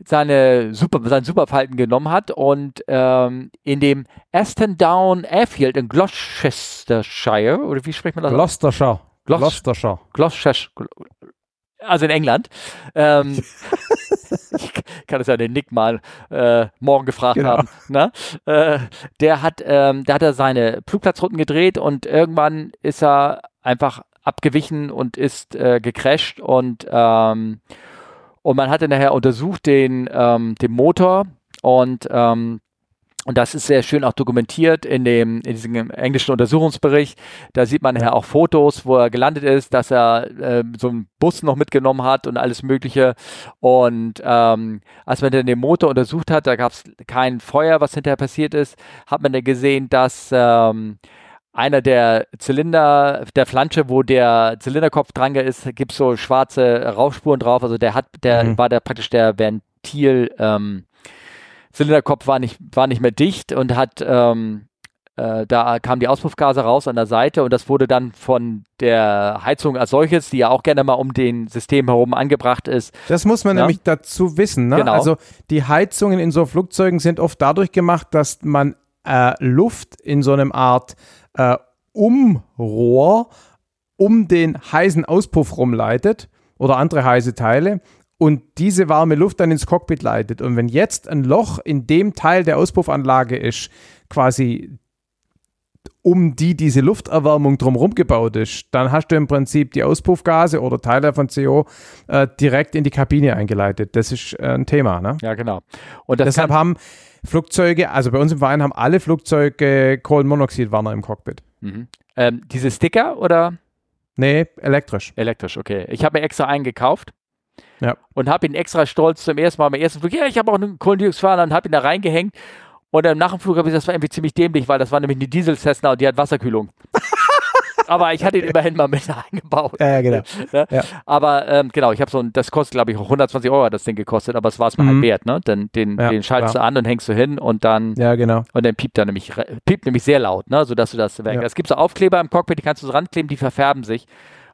seine Super, seinen Superfalten genommen hat und ähm, in dem Aston Down Airfield in Gloucestershire, oder wie spricht man das? Gloucestershire. Gloucestershire. Gloucestershire. Also in England. Ähm, ich kann es ja den Nick mal äh, morgen gefragt Genau. haben. Ne? Äh, der hat, ähm, der hat er seine Flugplatzrouten gedreht und irgendwann ist er einfach abgewichen und ist äh, gecrashed und ähm, und man hatte nachher untersucht den, ähm, den Motor und ähm, und das ist sehr schön auch dokumentiert in dem in diesem englischen Untersuchungsbericht. Da sieht man nachher auch Fotos, wo er gelandet ist, dass er äh, so einen Bus noch mitgenommen hat und alles Mögliche. Und ähm, als man dann den Motor untersucht hat, da gab es kein Feuer, was hinterher passiert ist, hat man dann gesehen, dass ähm, einer der Zylinder, der Flansche, wo der Zylinderkopf dran ist, gibt so schwarze Rauchspuren drauf. Also der hat, der Mhm. war da praktisch der Ventil, ähm, Zylinderkopf war nicht, war nicht mehr dicht und hat, ähm, äh, da kamen die Auspuffgase raus an der Seite und das wurde dann von der Heizung als solches, die ja auch gerne mal um den System herum angebracht ist, Das muss man Ja. nämlich dazu wissen. Ne? Genau. Also die Heizungen in so Flugzeugen sind oft dadurch gemacht, dass man äh, Luft in so einem Art äh, Umrohr um den heißen Auspuff rumleitet oder andere heiße Teile und diese warme Luft dann ins Cockpit leitet. Und wenn jetzt ein Loch in dem Teil der Auspuffanlage ist, quasi um die diese Lufterwärmung drumherum gebaut ist, dann hast du im Prinzip die Auspuffgase oder Teile von CO äh, direkt in die Kabine eingeleitet. Das ist äh, ein Thema. Ne? ja genau. Und Deshalb haben Flugzeuge, also bei uns im Verein haben alle Flugzeuge Kohlenmonoxidwarner im Cockpit. mhm. ähm, diese Sticker oder Nee, elektrisch. elektrisch? Okay, ich habe mir extra einen gekauft. Ja. und habe ihn extra stolz zum ersten Mal beim ersten Flug, ja, ich habe auch einen Kohlendioxidfahrer und habe ihn da reingehängt. Und dann nach dem Flug habe ich, das war irgendwie ziemlich dämlich, weil das war nämlich eine Diesel-Cessna und die hat Wasserkühlung. Aber ich hatte ihn immerhin mal mit eingebaut. Ja, genau. Ne? Ja. Aber ähm, genau, ich habe so ein, das kostet glaube ich auch 120 Euro hat das Ding gekostet, aber es war es mir Mhm. halt wert, ne? Denn den, Ja, den schaltest klar. du an und hängst du hin und dann Ja, genau. und dann piept er nämlich piept nämlich sehr laut, ne? Sodass du das weg. Ja. Es gibt so Aufkleber im Cockpit, die kannst du so rankleben, die verfärben sich.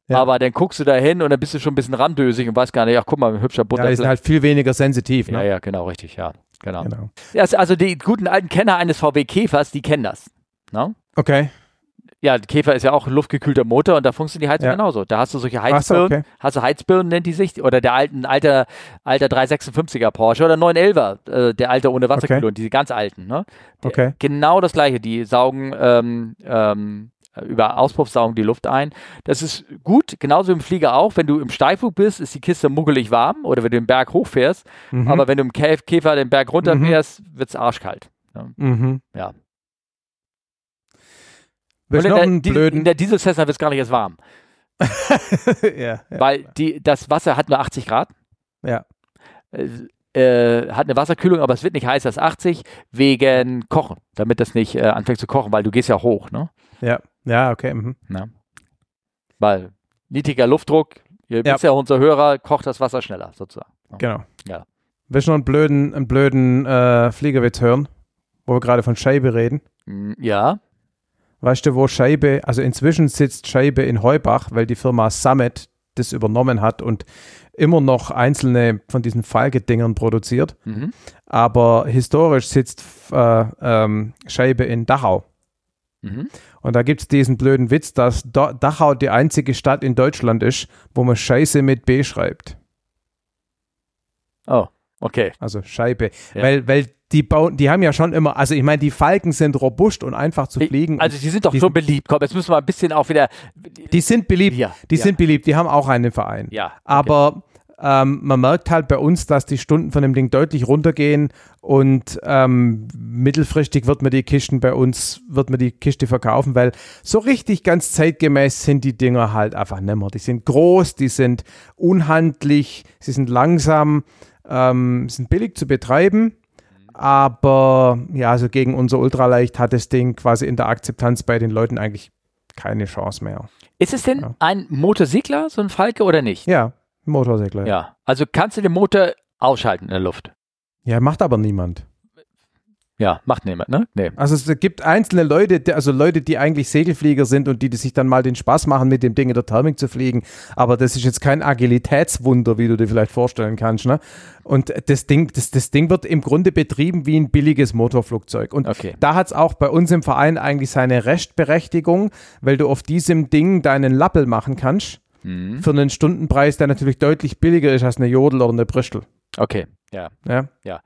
Ja. Aber dann guckst du da hin und dann bist du schon ein bisschen randösig und weißt gar nicht, ach guck mal, ein hübscher Ja, bunter die sind halt viel weniger sensitiv. ja, Ne? ja, genau, richtig, ja. Genau. Genau. Ja, also- die guten alten Kenner eines VW Käfers, die kennen das. Ne? Okay. Ja, der Käfer ist ja auch ein luftgekühlter Motor und da funktioniert die Heizung Ja. genauso. Da hast du solche Ach so, Heizbirnen, okay. hast du Heizbirnen, nennt die sich, oder der alten, alter, alter 356er Porsche oder 911er, äh, der alte ohne Wasserkühlung, diese ganz alten. Ne? Der- Okay. Genau das gleiche, die saugen ähm, ähm, über Auspuff saugen die Luft ein. Das ist gut, genauso im Flieger auch. Wenn du im Steilflug bist, ist die Kiste muggelig warm oder wenn du den Berg hochfährst. Mhm. Aber wenn du im Kä- Käfer den Berg runterfährst, wird es arschkalt. mhm. Ja. Willst Und in, einen der, blöden? in der Diesel-Cessna wird es gar nicht erst warm, ja, ja. weil die, das Wasser hat nur 80 Grad. Ja. Äh, äh, hat eine Wasserkühlung, aber es wird nicht heißer als 80 wegen Kochen, damit das nicht äh, anfängt zu kochen, weil du gehst ja hoch, ne? ja, ja, okay. Mhm. Weil niedriger Luftdruck, ihr Ja. wisst ja, unser Hörer kocht das Wasser schneller, sozusagen. Genau. Ja. Willst du noch einen blöden, einen blöden äh, Fliegerwitz hören, wo wir gerade von Scheibe reden? Mm, Ja, Weißt du, wo Scheibe, also inzwischen sitzt Scheibe in Heubach, weil die Firma Summit das übernommen hat und immer noch einzelne von diesen Falke-Dingern produziert. mhm. Aber historisch sitzt äh, ähm, Scheibe in Dachau. Mhm. Und da gibt es diesen blöden Witz, dass Do Dachau die einzige Stadt in Deutschland ist, wo man Scheiße mit B schreibt. Oh, okay. Also Scheibe. Ja. Weil, weil die bauen, die haben ja schon immer, also ich meine, die Falken sind robust und einfach zu fliegen. Also die sind doch die sind- beliebt. Komm, jetzt müssen wir ein bisschen auch wieder. die sind beliebt. Ja, Die ja. sind beliebt, die haben auch einen Verein. Ja. okay. Aber ähm, man merkt halt bei uns, dass die Stunden von dem Ding deutlich runtergehen und ähm, mittelfristig wird man die Kisten bei uns, wird man die Kiste verkaufen, weil so richtig ganz zeitgemäß sind die Dinger halt einfach nimmer. Die sind groß, die sind unhandlich, sie sind langsam, ähm, sind billig zu betreiben. Aber ja, also gegen unser Ultraleicht hat das Ding quasi in der Akzeptanz bei den Leuten eigentlich keine Chance mehr. Ist es denn Ja. ein Motorsegler, so ein Falke oder nicht? Ja, Motorsegler. Ja. Also kannst du den Motor ausschalten in der Luft. Ja, macht aber niemand. Ja, macht niemand, ne? Nee. Also es gibt einzelne Leute, also Leute, die eigentlich Segelflieger sind und die, die sich dann mal den Spaß machen, mit dem Ding in der Thermik zu fliegen. Aber das ist jetzt kein Agilitätswunder, wie du dir vielleicht vorstellen kannst. Ne? Und das Ding, das, das Ding wird im Grunde betrieben wie ein billiges Motorflugzeug. Und Okay. da hat es auch bei uns im Verein eigentlich seine Restberechtigung, weil du auf diesem Ding deinen Lappel machen kannst. Mhm. Für einen Stundenpreis, der natürlich deutlich billiger ist als eine Jodel oder eine Brüstel. Okay, ja. Ja. Ja.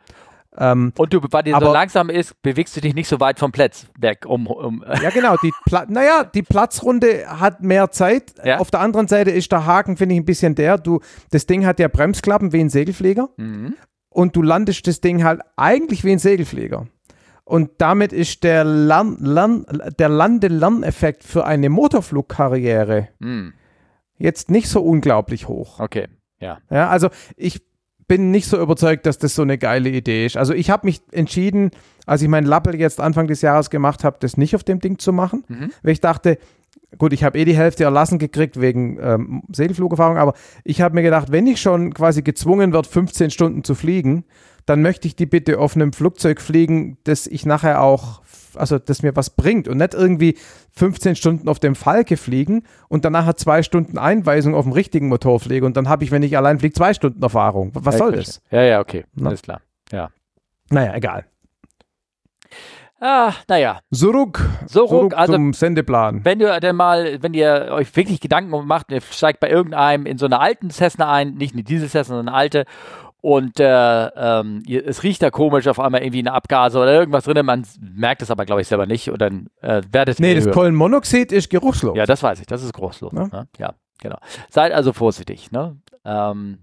Ähm, Und du, weil die so Aber- langsam ist, bewegst du dich nicht so weit vom Platz weg, um, um Ja, genau. Die Pla naja, die Platzrunde hat mehr Zeit. Ja. Auf der anderen Seite ist der Haken, finde ich, ein bisschen der. Du, das Ding hat ja Bremsklappen wie ein Segelflieger mhm. und du landest das Ding halt eigentlich wie ein Segelflieger. Und damit ist der, Lern, Lern, der Lande-Lerneffekt für eine Motorflugkarriere Mhm. jetzt nicht so unglaublich hoch. Okay, ja. Ja, also ich bin nicht so überzeugt, dass das so eine geile Idee ist. Also ich habe mich entschieden, als ich meinen Lappel jetzt Anfang des Jahres gemacht habe, das nicht auf dem Ding zu machen, Mhm. weil ich dachte, gut, ich habe eh die Hälfte erlassen gekriegt wegen ähm, Segelflugerfahrung, aber ich habe mir gedacht, wenn ich schon quasi gezwungen werde, 15 Stunden zu fliegen, dann möchte ich die bitte auf einem Flugzeug fliegen, das ich nachher auch, also das mir was bringt und nicht irgendwie 15 Stunden auf dem Falke fliegen und danach hat zwei Stunden Einweisung auf dem richtigen Motor fliege und dann habe ich, wenn ich allein fliege, zwei Stunden Erfahrung. Was Ja, soll das? Ja, ja, okay. Na. Alles klar. Ja. Naja, egal. Ah, naja. Zurück, So, zurück also zum Sendeplan. wenn du denn mal, wenn ihr euch wirklich Gedanken macht, ihr steigt bei irgendeinem in so einer alten Cessna ein, nicht eine Diesel Cessna, sondern eine alte, und äh, ähm, es riecht da komisch auf einmal irgendwie eine Abgase oder irgendwas drin, man merkt es aber, glaube ich, selber nicht und dann äh, werdet Nee, ihr das hören. Kohlenmonoxid ist geruchslos. Ja, das weiß ich, das ist großlos. Ne? Ne? Ja, genau. Seid also vorsichtig. Ne? Ähm,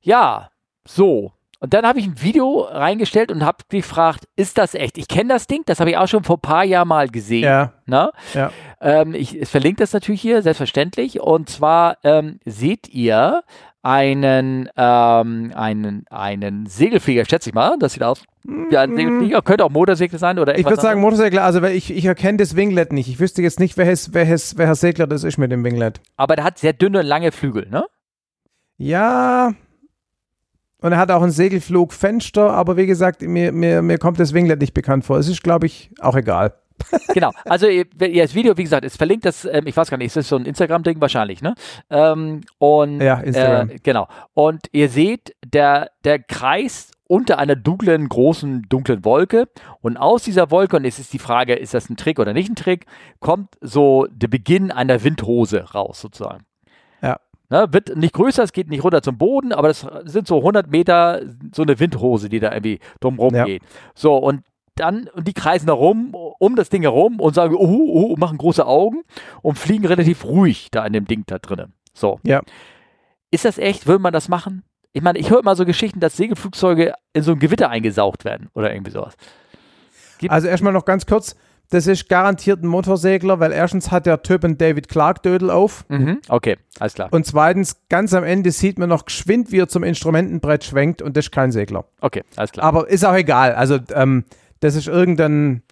ja, so. Und dann habe ich ein Video reingestellt und habe gefragt, ist das echt? Ich kenne das Ding, das habe ich auch schon vor ein paar Jahren mal gesehen. ja. Ne? Ja. Ähm, ich ich verlinke das natürlich hier, selbstverständlich. Und zwar ähm, seht ihr einen, ähm, einen, einen Segelflieger, schätze ich mal. Das sieht aus wie ein Segelflieger. Könnte auch Motorsegler sein oder Ich würde sagen. Motorsegler, also weil ich, ich erkenne das Winglet nicht. Ich wüsste jetzt nicht, welches, welches, welcher Segler das ist mit dem Winglet. Aber der hat sehr dünne, lange Flügel, ne? Ja. Und er hat auch ein Segelflugfenster, aber wie gesagt, mir, mir, mir kommt das Winglet nicht bekannt vor. Es ist, glaube ich, auch egal. genau. Also ihr, das Video, wie gesagt, ist verlinkt, das, ähm, ich weiß gar nicht, ist das so ein Instagram-Ding wahrscheinlich, ne? Ähm, und Ja, Instagram. Äh, genau. Und ihr seht, der, der kreist unter einer dunklen, großen, dunklen Wolke. Und aus dieser Wolke, und jetzt ist die Frage, ist das ein Trick oder nicht ein Trick, kommt so der Beginn einer Windhose raus, sozusagen. Ne, wird nicht größer, es geht nicht runter zum Boden, aber das sind so 100 Meter so eine Windhose, die da irgendwie drumherum Ja. geht. So, und dann, und die kreisen da rum, um das Ding herum und sagen, oh, oh, oh, machen große Augen und fliegen relativ ruhig da in dem Ding da drinnen. So. Ja. Ist das echt? Würde man das machen? Ich meine, ich höre immer so Geschichten, dass Segelflugzeuge in so ein Gewitter eingesaugt werden oder irgendwie sowas. Also erstmal noch ganz kurz. Das ist garantiert ein Motorsegler, weil erstens hat der Typ einen David Clark Dödel auf Mhm. Okay, alles klar. und zweitens ganz am Ende sieht man noch geschwind, wie er zum Instrumentenbrett schwenkt und das ist kein Segler. Okay, alles klar. Aber ist auch egal. Also ähm, das ist irgendein,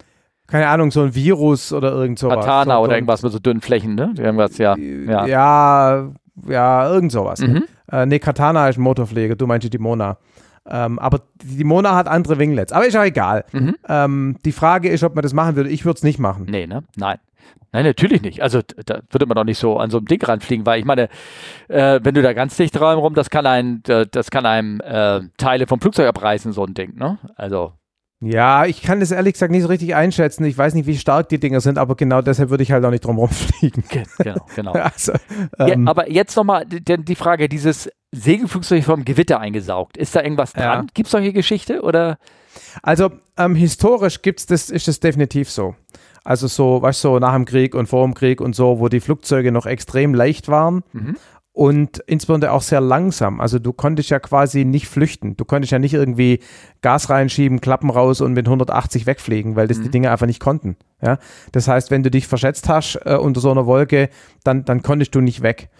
keine Ahnung, so ein Virus oder irgend sowas. Katana so, oder so, irgendwas mit so dünnen Flächen, ne? Irgendwas, ja. Ja, Ja. ja, irgend sowas. Mhm. Äh, nee, Katana ist ein Motorpfleger, du meinst die Mona. Ähm, aber die Mona hat andere Winglets. Aber ist auch egal. Mhm. Ähm, die Frage ist, ob man das machen würde. Ich würde es nicht machen. Nee, ne? Nein. Nein, natürlich nicht. Also da würde man doch nicht so an so einem Ding ranfliegen, weil ich meine, äh, wenn du da ganz dicht rum, das kann ein, äh, das kann einem äh, Teile vom Flugzeug abreißen, so ein Ding, ne? Also, Ja, ich kann das ehrlich gesagt nicht so richtig einschätzen. Ich weiß nicht, wie stark die Dinger sind, aber genau deshalb würde ich halt auch nicht drum rumfliegen. ge- genau, genau. Also, Ja, ähm, aber jetzt nochmal die, die Frage, dieses Segelflugzeug vom Gewitter eingesaugt. Ist da irgendwas Ja. dran? Gibt es solche Geschichte oder? Also ähm, historisch gibt's das, ist es definitiv so. Also so, weißt du, so nach dem Krieg und vor dem Krieg und so, wo die Flugzeuge noch extrem leicht waren Mhm. Und insbesondere auch sehr langsam. Also du konntest ja quasi nicht flüchten. Du konntest ja nicht irgendwie Gas reinschieben, Klappen raus und mit 180 wegfliegen, weil das die Dinge einfach nicht konnten. Ja? Das heißt, wenn du dich verschätzt hast äh, unter so einer Wolke, dann, dann konntest du nicht weg.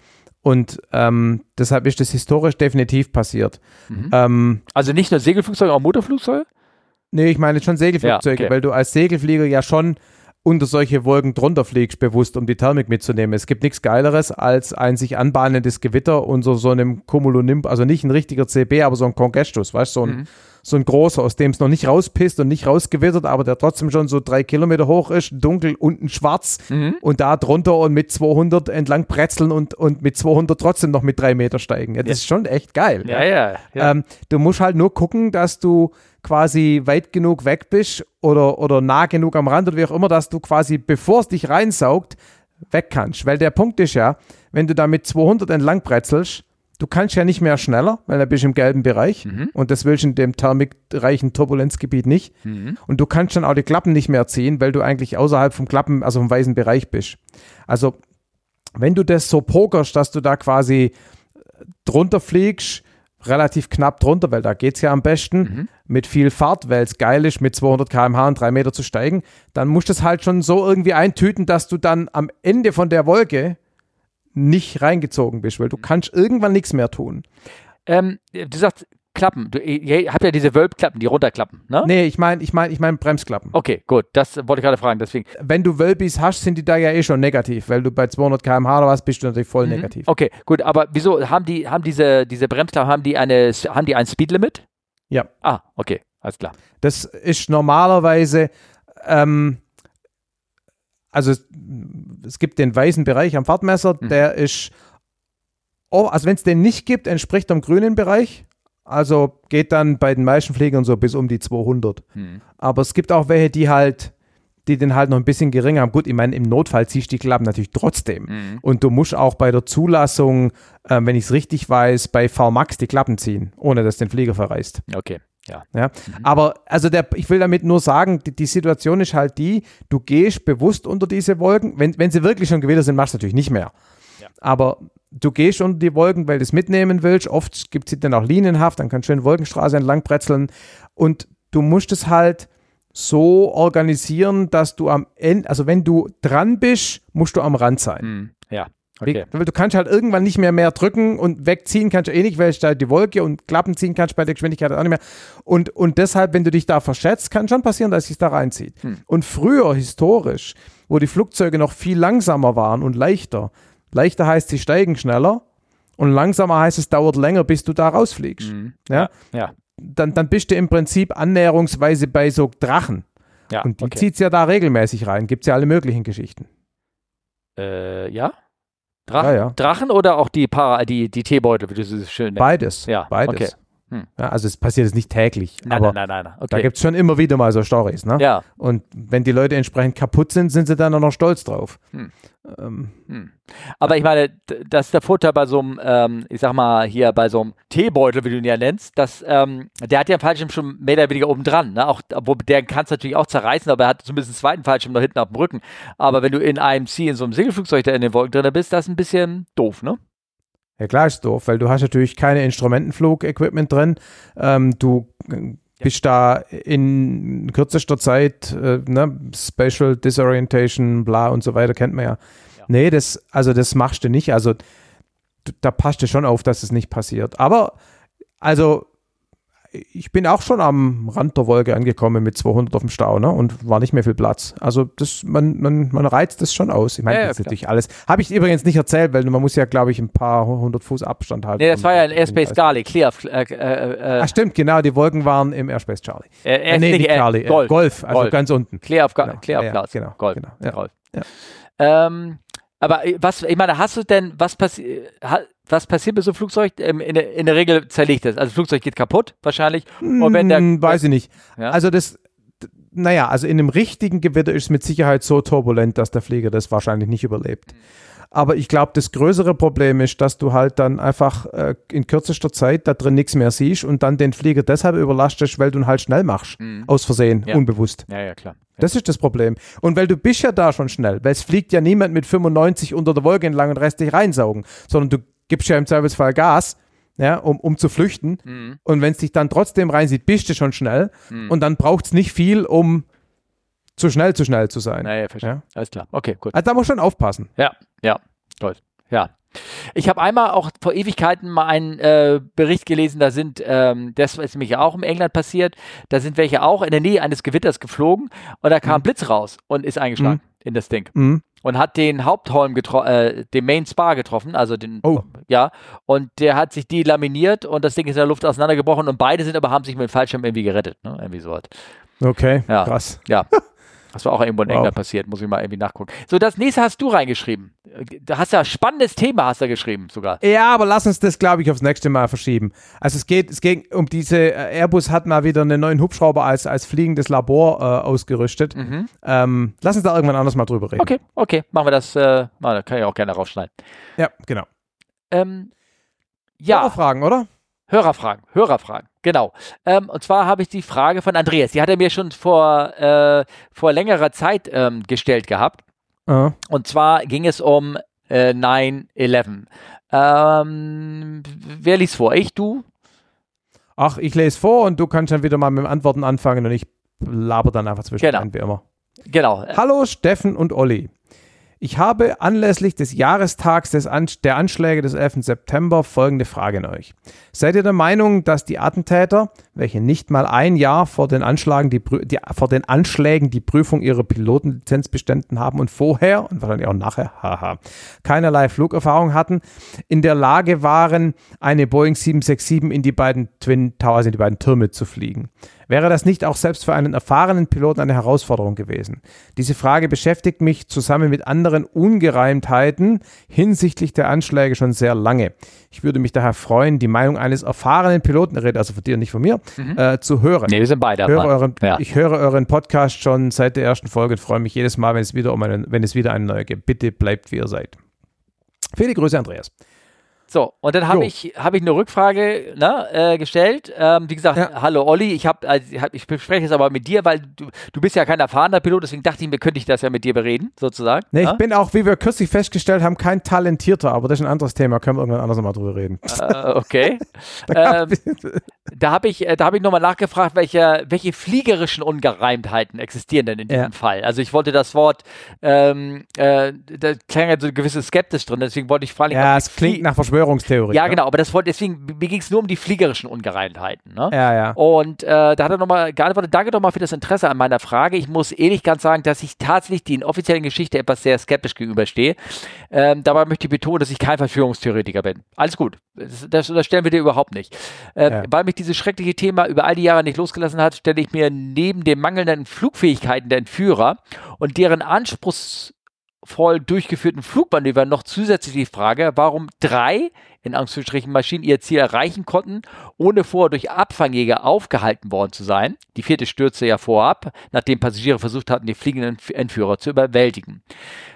Und ähm, deshalb ist das historisch definitiv passiert. Mhm. Ähm, Also nicht nur Segelflugzeuge, auch Motorflugzeuge? Nee, ich meine schon Segelflugzeuge, Ja, okay. weil du als Segelflieger ja schon unter solche Wolken drunter fliegst, bewusst, um die Thermik mitzunehmen. Es gibt nichts Geileres als ein sich anbahnendes Gewitter unter so einem Cumulonimbus, also nicht ein richtiger CB, aber so ein Congestus, weißt du, so ein, mhm. so ein großer, aus dem es noch nicht rauspisst und nicht rausgewittert, aber der trotzdem schon so drei Kilometer hoch ist, dunkel, unten schwarz mhm. und da drunter und mit 200 entlang bretzeln und, und mit 200 trotzdem noch mit drei Meter steigen. Ja, das ja. ist schon echt geil. Ja, ja. ja. Ähm, du musst halt nur gucken, dass du quasi weit genug weg bist oder, oder nah genug am Rand oder wie auch immer, dass du quasi, bevor es dich reinsaugt, weg kannst. Weil der Punkt ist ja, wenn du da mit 200 entlang bretzelst, du kannst ja nicht mehr schneller, weil du bist im gelben Bereich mhm. und das willst du in dem thermikreichen Turbulenzgebiet nicht. Mhm. Und du kannst dann auch die Klappen nicht mehr ziehen, weil du eigentlich außerhalb vom Klappen, also vom weißen Bereich bist. Also, wenn du das so pokerst, dass du da quasi drunter fliegst, relativ knapp drunter, weil da geht es ja am besten, mhm. mit viel Fahrt, weil es geil ist, mit 200 km/h und drei Meter zu steigen, dann musst du es halt schon so irgendwie eintüten, dass du dann am Ende von der Wolke nicht reingezogen bist, weil du mhm. kannst irgendwann nichts mehr tun. Ähm, du sagst, Klappen. Du, ihr habt ja diese Wölbklappen, die runterklappen, ne? Nee, ich meine ich mein, ich mein Bremsklappen. Okay, gut. Das wollte ich gerade fragen, deswegen. Wenn du Wölbis hast, sind die da ja eh schon negativ, weil du bei 200 km/h oder was bist du natürlich voll mhm. negativ. Okay, gut. Aber wieso haben die, haben diese, diese Bremsklappen, haben die eine, haben die ein Speedlimit? Ja. Ah, okay. Alles klar. Das ist normalerweise, ähm, also es, es gibt den weißen Bereich am Fahrtmesser, mhm. der ist, oh, also wenn es den nicht gibt, entspricht am grünen Bereich. Also geht dann bei den meisten Fliegern so bis um die 200. Hm. Aber es gibt auch welche, die halt, die den halt noch ein bisschen geringer haben. Gut, ich meine, im Notfall ziehst du die Klappen natürlich trotzdem. Hm. Und du musst auch bei der Zulassung, äh, wenn ich es richtig weiß, bei VMAX die Klappen ziehen, ohne dass den Flieger verreist. Okay. Ja. ja? Mhm. Aber also der, ich will damit nur sagen, die, die, Situation ist halt die, du gehst bewusst unter diese Wolken. Wenn, wenn sie wirklich schon Gewitter sind, machst du natürlich nicht mehr. Ja. Aber du gehst unter die Wolken, weil du es mitnehmen willst. Oft gibt es dann auch linienhaft, dann kannst du schön Wolkenstraße entlang bretzeln. Und du musst es halt so organisieren, dass du am Ende, also wenn du dran bist, musst du am Rand sein. Hm, ja. Okay. Du kannst halt irgendwann nicht mehr mehr drücken und wegziehen kannst du eh nicht, weil du halt die Wolke und Klappen ziehen kannst bei der Geschwindigkeit auch nicht mehr. Und, und deshalb, wenn du dich da verschätzt, kann schon passieren, dass es sich da reinzieht. Hm. Und früher, historisch, wo die Flugzeuge noch viel langsamer waren und leichter, Leichter heißt, sie steigen schneller und langsamer heißt, es dauert länger, bis du da rausfliegst. Mhm. Ja? ja. Dann, dann bist du im Prinzip annäherungsweise bei so Drachen. Ja, und die okay. zieht es ja da regelmäßig rein. Gibt es ja alle möglichen Geschichten. Äh, ja? Drachen, ja, ja. Drachen oder auch die Para, die, die Teebeutel, wie du so schön nennst? Beides. Ja, beides. Okay. Hm. Ja, also es passiert jetzt nicht täglich. Nein, aber nein, nein, nein. Okay. Da gibt es schon immer wieder mal so Stories. Ne? Ja. Und wenn die Leute entsprechend kaputt sind, sind sie dann auch noch stolz drauf. Hm. Ähm, hm. Aber ich meine, das ist der Vorteil bei so einem, ähm, ich sag mal, hier bei so einem Teebeutel, wie du ihn ja nennst, dass, ähm, der hat ja einen Fallschirm schon mehr oder weniger oben dran. Ne? Auch, wo, der kann es natürlich auch zerreißen, aber er hat zumindest einen zweiten Fallschirm noch hinten auf dem Rücken. Aber wenn du in einem C, in so einem Segelflugzeug da in den Wolken drin bist, das ist ein bisschen doof, ne? Ja, klar ist doof, weil du hast natürlich keine Instrumentenflug-Equipment drin. Ähm, du äh, bist da in kürzester Zeit, äh, ne, Special Disorientation, bla und so weiter, kennt man ja. ja. Nee, das, also das machst du nicht. Also da passt du schon auf, dass es nicht passiert. Aber, also ich bin auch schon am Rand der Wolke angekommen mit 200 auf dem Stau ne? und war nicht mehr viel Platz. Also das, man, man, man reizt das schon aus. Ich meine, ja, das ist natürlich alles. Habe ich übrigens nicht erzählt, weil man muss ja, glaube ich, ein paar hundert Fuß Abstand halten. Nee, das war ja ein Airspace Charlie, Clear. Äh, äh, äh, Ach stimmt, genau, die Wolken waren im Airspace Charlie. Äh, äh, nee, nicht Charlie, äh, Golf. Golf, also Golf. ganz unten. Clear auf, genau. Clear auf Platz. Genau, Golf. Genau, ja. Golf. Ja. Ähm, aber was, ich meine, hast du denn, was passiert, was passiert mit so einem Flugzeug? Ähm, in, in, der Regel zerlegt es. Also das Flugzeug geht kaputt, wahrscheinlich. Und wenn der, hm, Weiß ich nicht. Ja? Also das, naja, also in einem richtigen Gewitter ist es mit Sicherheit so turbulent, dass der Flieger das wahrscheinlich nicht überlebt. Mhm. Aber ich glaube, das größere Problem ist, dass du halt dann einfach äh, in kürzester Zeit da drin nichts mehr siehst und dann den Flieger deshalb überlastest, weil du ihn halt schnell machst. Mhm. Aus Versehen, ja. unbewusst. Ja, ja, klar. Das ist das Problem. Und weil du bist ja da schon schnell, weil es fliegt ja niemand mit 95 unter der Wolke entlang und restlich reinsaugen, sondern du gibst ja im Zweifelsfall Gas, ja, um, um zu flüchten. Mhm. Und wenn es dich dann trotzdem reinsieht, bist du schon schnell. Mhm. Und dann braucht es nicht viel, um zu schnell zu schnell zu sein. Naja, verstehe. Ja? Alles klar. Okay, gut. Also da muss schon aufpassen. Ja, ja, toll. Ja. Ich habe einmal auch vor Ewigkeiten mal einen äh, Bericht gelesen, da sind, ähm, das ist nämlich auch in England passiert, da sind welche auch in der Nähe eines Gewitters geflogen und da kam ein Mhm. Blitz raus und ist eingeschlagen in das Ding. Mhm. Und hat den Hauptholm getroffen, äh, den Main Spar getroffen, also den, Oh. ja, und der hat sich delaminiert und das Ding ist in der Luft auseinandergebrochen und beide sind aber, haben sich mit dem Fallschirm irgendwie gerettet, ne, irgendwie so was. Okay, Ja. krass. Ja. Das war auch irgendwo in Wow. England passiert, muss ich mal irgendwie nachgucken. So, das nächste hast du reingeschrieben. Da hast du ja ein spannendes Thema, hast du geschrieben sogar. Ja, aber lass uns das, glaube ich, aufs nächste Mal verschieben. Also es geht, es geht um diese, äh, Airbus hat mal wieder einen neuen Hubschrauber als, als fliegendes Labor äh, ausgerüstet. Mhm. Ähm, lass uns da irgendwann anders mal drüber reden. Okay, okay, machen wir das. Äh, mal, da kann ich auch gerne rausschneiden. Ja, genau. Ähm, ja, Ja. Fragen, oder? Hörerfragen, Hörerfragen, genau. Ähm, und zwar habe ich die Frage von Andreas, die hat er mir schon vor, äh, vor längerer Zeit ähm, gestellt gehabt. Äh, Und zwar ging es um äh, 9-11. Ähm, wer liest vor? Ich, du? ach, ich lese vor und du kannst dann wieder mal mit dem Antworten anfangen und ich laber dann einfach zwischen Genau. wie immer. Genau. Hallo Steffen und Olli. Ich habe anlässlich des Jahrestags des An der Anschläge des 11. September folgende Frage an euch. Seid ihr der Meinung, dass die Attentäter, welche nicht mal ein Jahr vor den, Anschlagen die, die, vor den Anschlägen die Prüfung ihrer Pilotenlizenz bestanden haben und vorher und wahrscheinlich auch nachher, haha, keinerlei Flugerfahrung hatten, in der Lage waren, eine Boeing 767 in die beiden Twin Towers, in die beiden Türme zu fliegen? Wäre das nicht auch selbst für einen erfahrenen Piloten eine Herausforderung gewesen? Diese Frage beschäftigt mich zusammen mit anderen Ungereimtheiten hinsichtlich der Anschläge schon sehr lange. Ich würde mich daher freuen, die Meinung eines erfahrenen Piloten, er redet also von dir, nicht von mir, äh, zu hören. Nee, wir sind beide. Ich höre, euren, ja. ich höre euren Podcast schon seit der ersten Folge und freue mich jedes Mal, wenn es wieder um einen, wenn es wieder eine neue gibt. Bitte bleibt, wie ihr seid. Viele Grüße, Andreas. So, und dann habe ich, hab ich eine Rückfrage ne, äh, gestellt. Ähm, wie gesagt, Ja. hallo Olli, ich, hab, also, ich hab- ich bespreche es aber mit dir, weil du, du bist ja kein erfahrener Pilot, deswegen dachte ich mir, könnte ich das ja mit dir bereden, sozusagen. Nee, ne? ich bin auch, wie wir kürzlich festgestellt haben, kein Talentierter, aber das ist ein anderes Thema. Können wir irgendwann anders nochmal drüber reden. äh, okay. ähm, da habe ich, äh, da ich nochmal nachgefragt, welche, welche fliegerischen Ungereimtheiten existieren denn in diesem Ja. Fall. Also ich wollte das Wort, ähm, äh, da klang ja so eine gewisse Skeptis drin, deswegen wollte ich fragen, ja, es klingt nach Verschwörungstheorie. Ja, ne? genau, aber das wollte, deswegen, mir ging es nur um die fliegerischen Ungereimtheiten. Ne? Ja, ja. Und äh, da hat er nochmal geantwortet, danke nochmal für das Interesse an meiner Frage. Ich muss ehrlich ganz sagen, dass ich tatsächlich den offiziellen Geschichte etwas sehr skeptisch gegenüberstehe. Ähm, dabei möchte ich betonen, dass ich kein Verschwörungstheoretiker bin. Alles gut. Das, das unterstellen wir dir überhaupt nicht. Äh, Ja. Weil mich dieses schreckliche Thema über all die Jahre nicht losgelassen hat, stelle ich mir neben den mangelnden Flugfähigkeiten der Entführer und deren anspruchsvoll durchgeführten Flugmanövern noch zusätzlich die Frage, warum drei in Anführungsstrichen Maschinen ihr Ziel erreichen konnten, ohne vorher durch Abfangjäger aufgehalten worden zu sein. Die vierte stürzte ja vorab, nachdem Passagiere versucht hatten, die fliegenden Entf- Entführer zu überwältigen.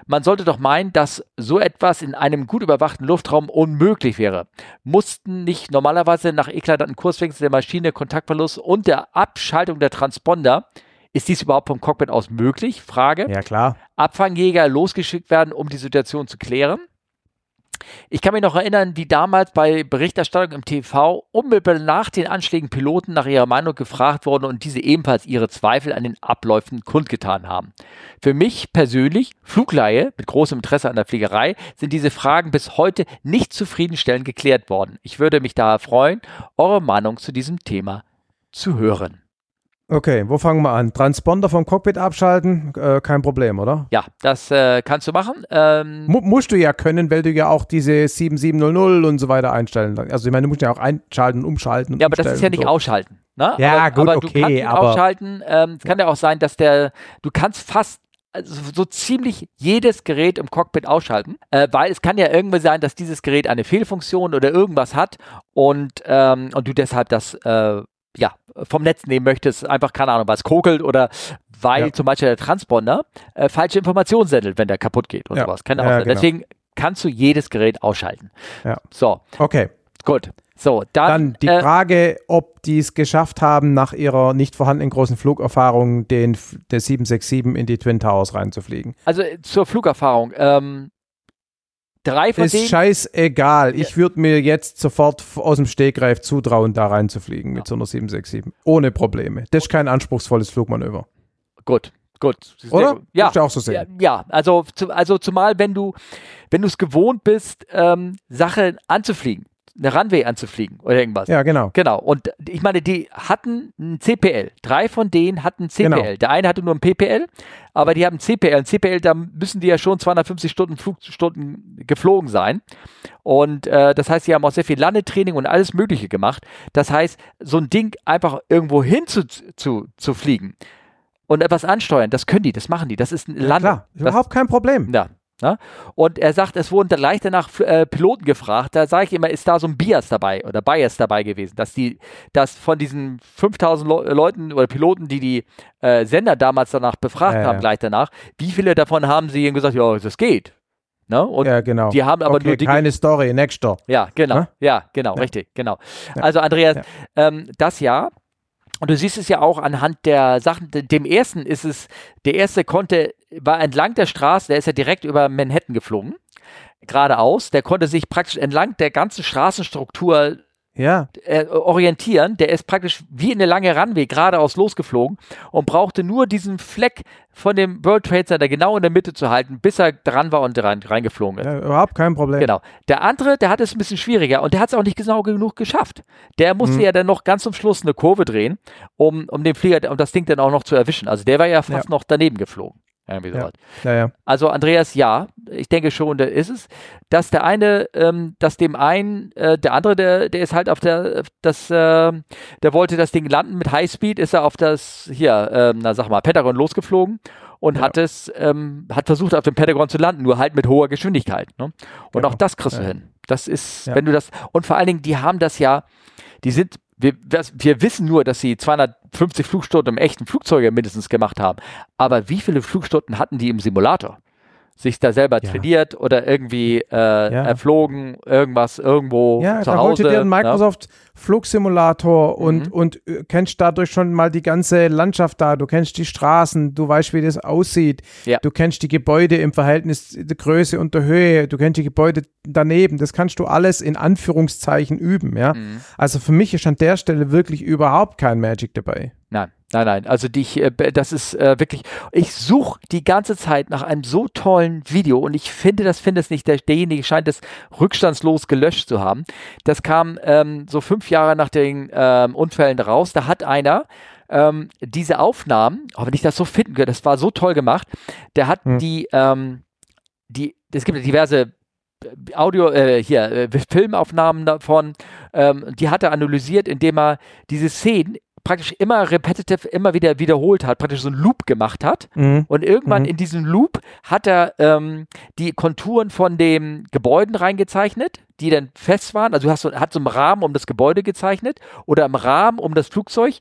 Man sollte doch meinen, dass so etwas in einem gut überwachten Luftraum unmöglich wäre. Mussten nicht normalerweise nach eklatanten Kurswechsel der Maschine, Kontaktverlust und der Abschaltung der Transponder ist dies überhaupt vom Cockpit aus möglich? Frage. Ja, klar. Abfangjäger losgeschickt werden, um die Situation zu klären. Ich kann mich noch erinnern, wie damals bei Berichterstattung im TV unmittelbar nach den Anschlägen Piloten nach ihrer Meinung gefragt wurden und diese ebenfalls ihre Zweifel an den Abläufen kundgetan haben. Für mich persönlich, Flugleihe mit großem Interesse an der Fliegerei, sind diese Fragen bis heute nicht zufriedenstellend geklärt worden. Ich würde mich daher freuen, eure Meinung zu diesem Thema zu hören. Okay, wo fangen wir an? Transponder vom Cockpit abschalten? Äh, kein Problem, oder? Ja, das äh, kannst du machen. Ähm, Mu musst du ja können, weil du ja auch diese 7700 und so weiter einstellen. Also ich meine, du musst ja auch einschalten, umschalten. Und Ja, aber das ist ja nicht so. ausschalten. Ne? Ja, aber, gut, aber du okay, kannst ihn aber- ausschalten. Ähm, es kann ja auch sein, dass der, du kannst fast also so ziemlich jedes Gerät im Cockpit ausschalten, äh, weil es kann ja irgendwie sein, dass dieses Gerät eine Fehlfunktion oder irgendwas hat und, ähm, und du deshalb das äh, ja, vom Netz nehmen möchtest, einfach keine Ahnung, was kokelt oder weil Ja. zum Beispiel der Transponder äh, falsche Informationen sendet, wenn der kaputt geht und Ja. sowas. Kann auch Ja, genau. Deswegen kannst du jedes Gerät ausschalten. Ja. So, Okay, gut. So, dann, dann die äh, Frage, ob die es geschafft haben, nach ihrer nicht vorhandenen großen Flugerfahrung den der 767 in die Twin Towers reinzufliegen. Also äh, zur Flugerfahrung. Ähm, drei von Ist denen. scheißegal. Ich würde mir jetzt sofort aus dem Stegreif zutrauen, da reinzufliegen mit so einer 767. Ohne Probleme. Das ist kein anspruchsvolles Flugmanöver. Gut, gut. Oder? Ja, Musst du auch so sehen. ja, ja, also, also zumal wenn du, wenn du es gewohnt bist, ähm, Sachen anzufliegen, eine Runway anzufliegen oder irgendwas. Ja, genau. Genau. Und ich meine, die hatten ein CPL. Drei von denen hatten CPL. Genau. Der eine hatte nur ein PPL, aber die haben CPL. Ein CPL, da müssen die ja schon 250 Stunden Flugstunden geflogen sein. Und äh, das heißt, sie haben auch sehr viel Landetraining und alles Mögliche gemacht. Das heißt, so ein Ding einfach irgendwo hin zu, zu, zu fliegen und etwas ansteuern, das können die, das machen die. Das ist ein Land. Klar, das, überhaupt kein Problem. ja. Ne? Und er sagt, es wurden dann gleich danach äh, Piloten gefragt. Da sage ich immer, ist da so ein Bias dabei oder Bias dabei gewesen, dass die, dass von diesen 5000 Le Leuten oder Piloten, die die äh, Sender damals danach befragt Ja, haben, ja. gleich danach, wie viele davon haben sie ihnen gesagt, ja, das geht. Ne? Und ja, genau. die haben aber okay, nur die keine Story, next door. ja, genau. Ne? Ja, genau, Ja. richtig, genau. Also Andreas, ähm, das Jahr. Und du siehst es ja auch anhand der Sachen. de- Dem ersten ist es, der erste konnte, war entlang der Straße, der ist ja direkt über Manhattan geflogen, geradeaus. Der konnte sich praktisch entlang der ganzen Straßenstruktur Ja, äh, orientieren. Der ist praktisch wie eine lange Runway geradeaus losgeflogen und brauchte nur diesen Fleck von dem World Trade Center genau in der Mitte zu halten, bis er dran war und rein, reingeflogen ist. ja, überhaupt kein Problem. Genau. Der andere, der hat es ein bisschen schwieriger und der hat es auch nicht genau genug geschafft. Der musste Mhm. ja dann noch ganz zum Schluss eine Kurve drehen, um, um den Flieger, um das Ding dann auch noch zu erwischen. Also der war ja fast Ja. noch daneben geflogen. Irgendwie Ja. sowas. Ja, ja. Also Andreas, ja, ich denke schon, da ist es. Dass der eine, ähm, dass dem einen, äh, der andere, der, der ist halt auf der, das, äh, der wollte das Ding landen mit Highspeed, ist er auf das, hier, ähm, na sag mal, Pentagon losgeflogen und Ja. hat es, ähm, hat versucht auf dem Pentagon zu landen, nur halt mit hoher Geschwindigkeit. Ne? Und Genau. auch das kriegst du hin. Das ist, wenn du das, und vor allen Dingen, die haben das ja, die sind, wir, das- wir wissen nur, dass sie 250 Flugstunden im echten Flugzeuge mindestens gemacht haben. Aber wie viele Flugstunden hatten die im Simulator? Sich da selber Ja. trainiert oder irgendwie äh, erflogen, irgendwas irgendwo Ja, zu da Hause. ein ne? Microsoft Flugsimulator und, Mhm. und äh, kennst dadurch schon mal die ganze Landschaft da. Du kennst die Straßen, du weißt, wie das aussieht. Ja. Du kennst die Gebäude im Verhältnis der Größe und der Höhe. Du kennst die Gebäude daneben. Das kannst du alles in Anführungszeichen üben. Ja? Mhm. Also für mich ist an der Stelle wirklich überhaupt kein Magic dabei. Nein, nein, nein. Also dich, äh, be- das ist äh, wirklich. Ich suche die ganze Zeit nach einem so tollen Video und ich finde, das finde es nicht. Der, derjenige scheint es rückstandslos gelöscht zu haben. Das kam ähm, so fünf Jahre nach den ähm, Unfällen raus. Da hat einer ähm, diese Aufnahmen, oh, wenn ich das so finden könnte, das war so toll gemacht. Der hat Hm. die, ähm, die, es gibt diverse äh, Audio, äh, hier, äh, Filmaufnahmen davon, ähm, die hat er analysiert, indem er diese Szenen praktisch immer repetitive, immer wieder wiederholt hat, praktisch so einen Loop gemacht hat. Mhm. Und irgendwann Mhm. in diesem Loop hat er ähm, die Konturen von den Gebäuden reingezeichnet, die dann fest waren. Also du hast so, hat so einen Rahmen um das Gebäude gezeichnet oder im Rahmen um das Flugzeug,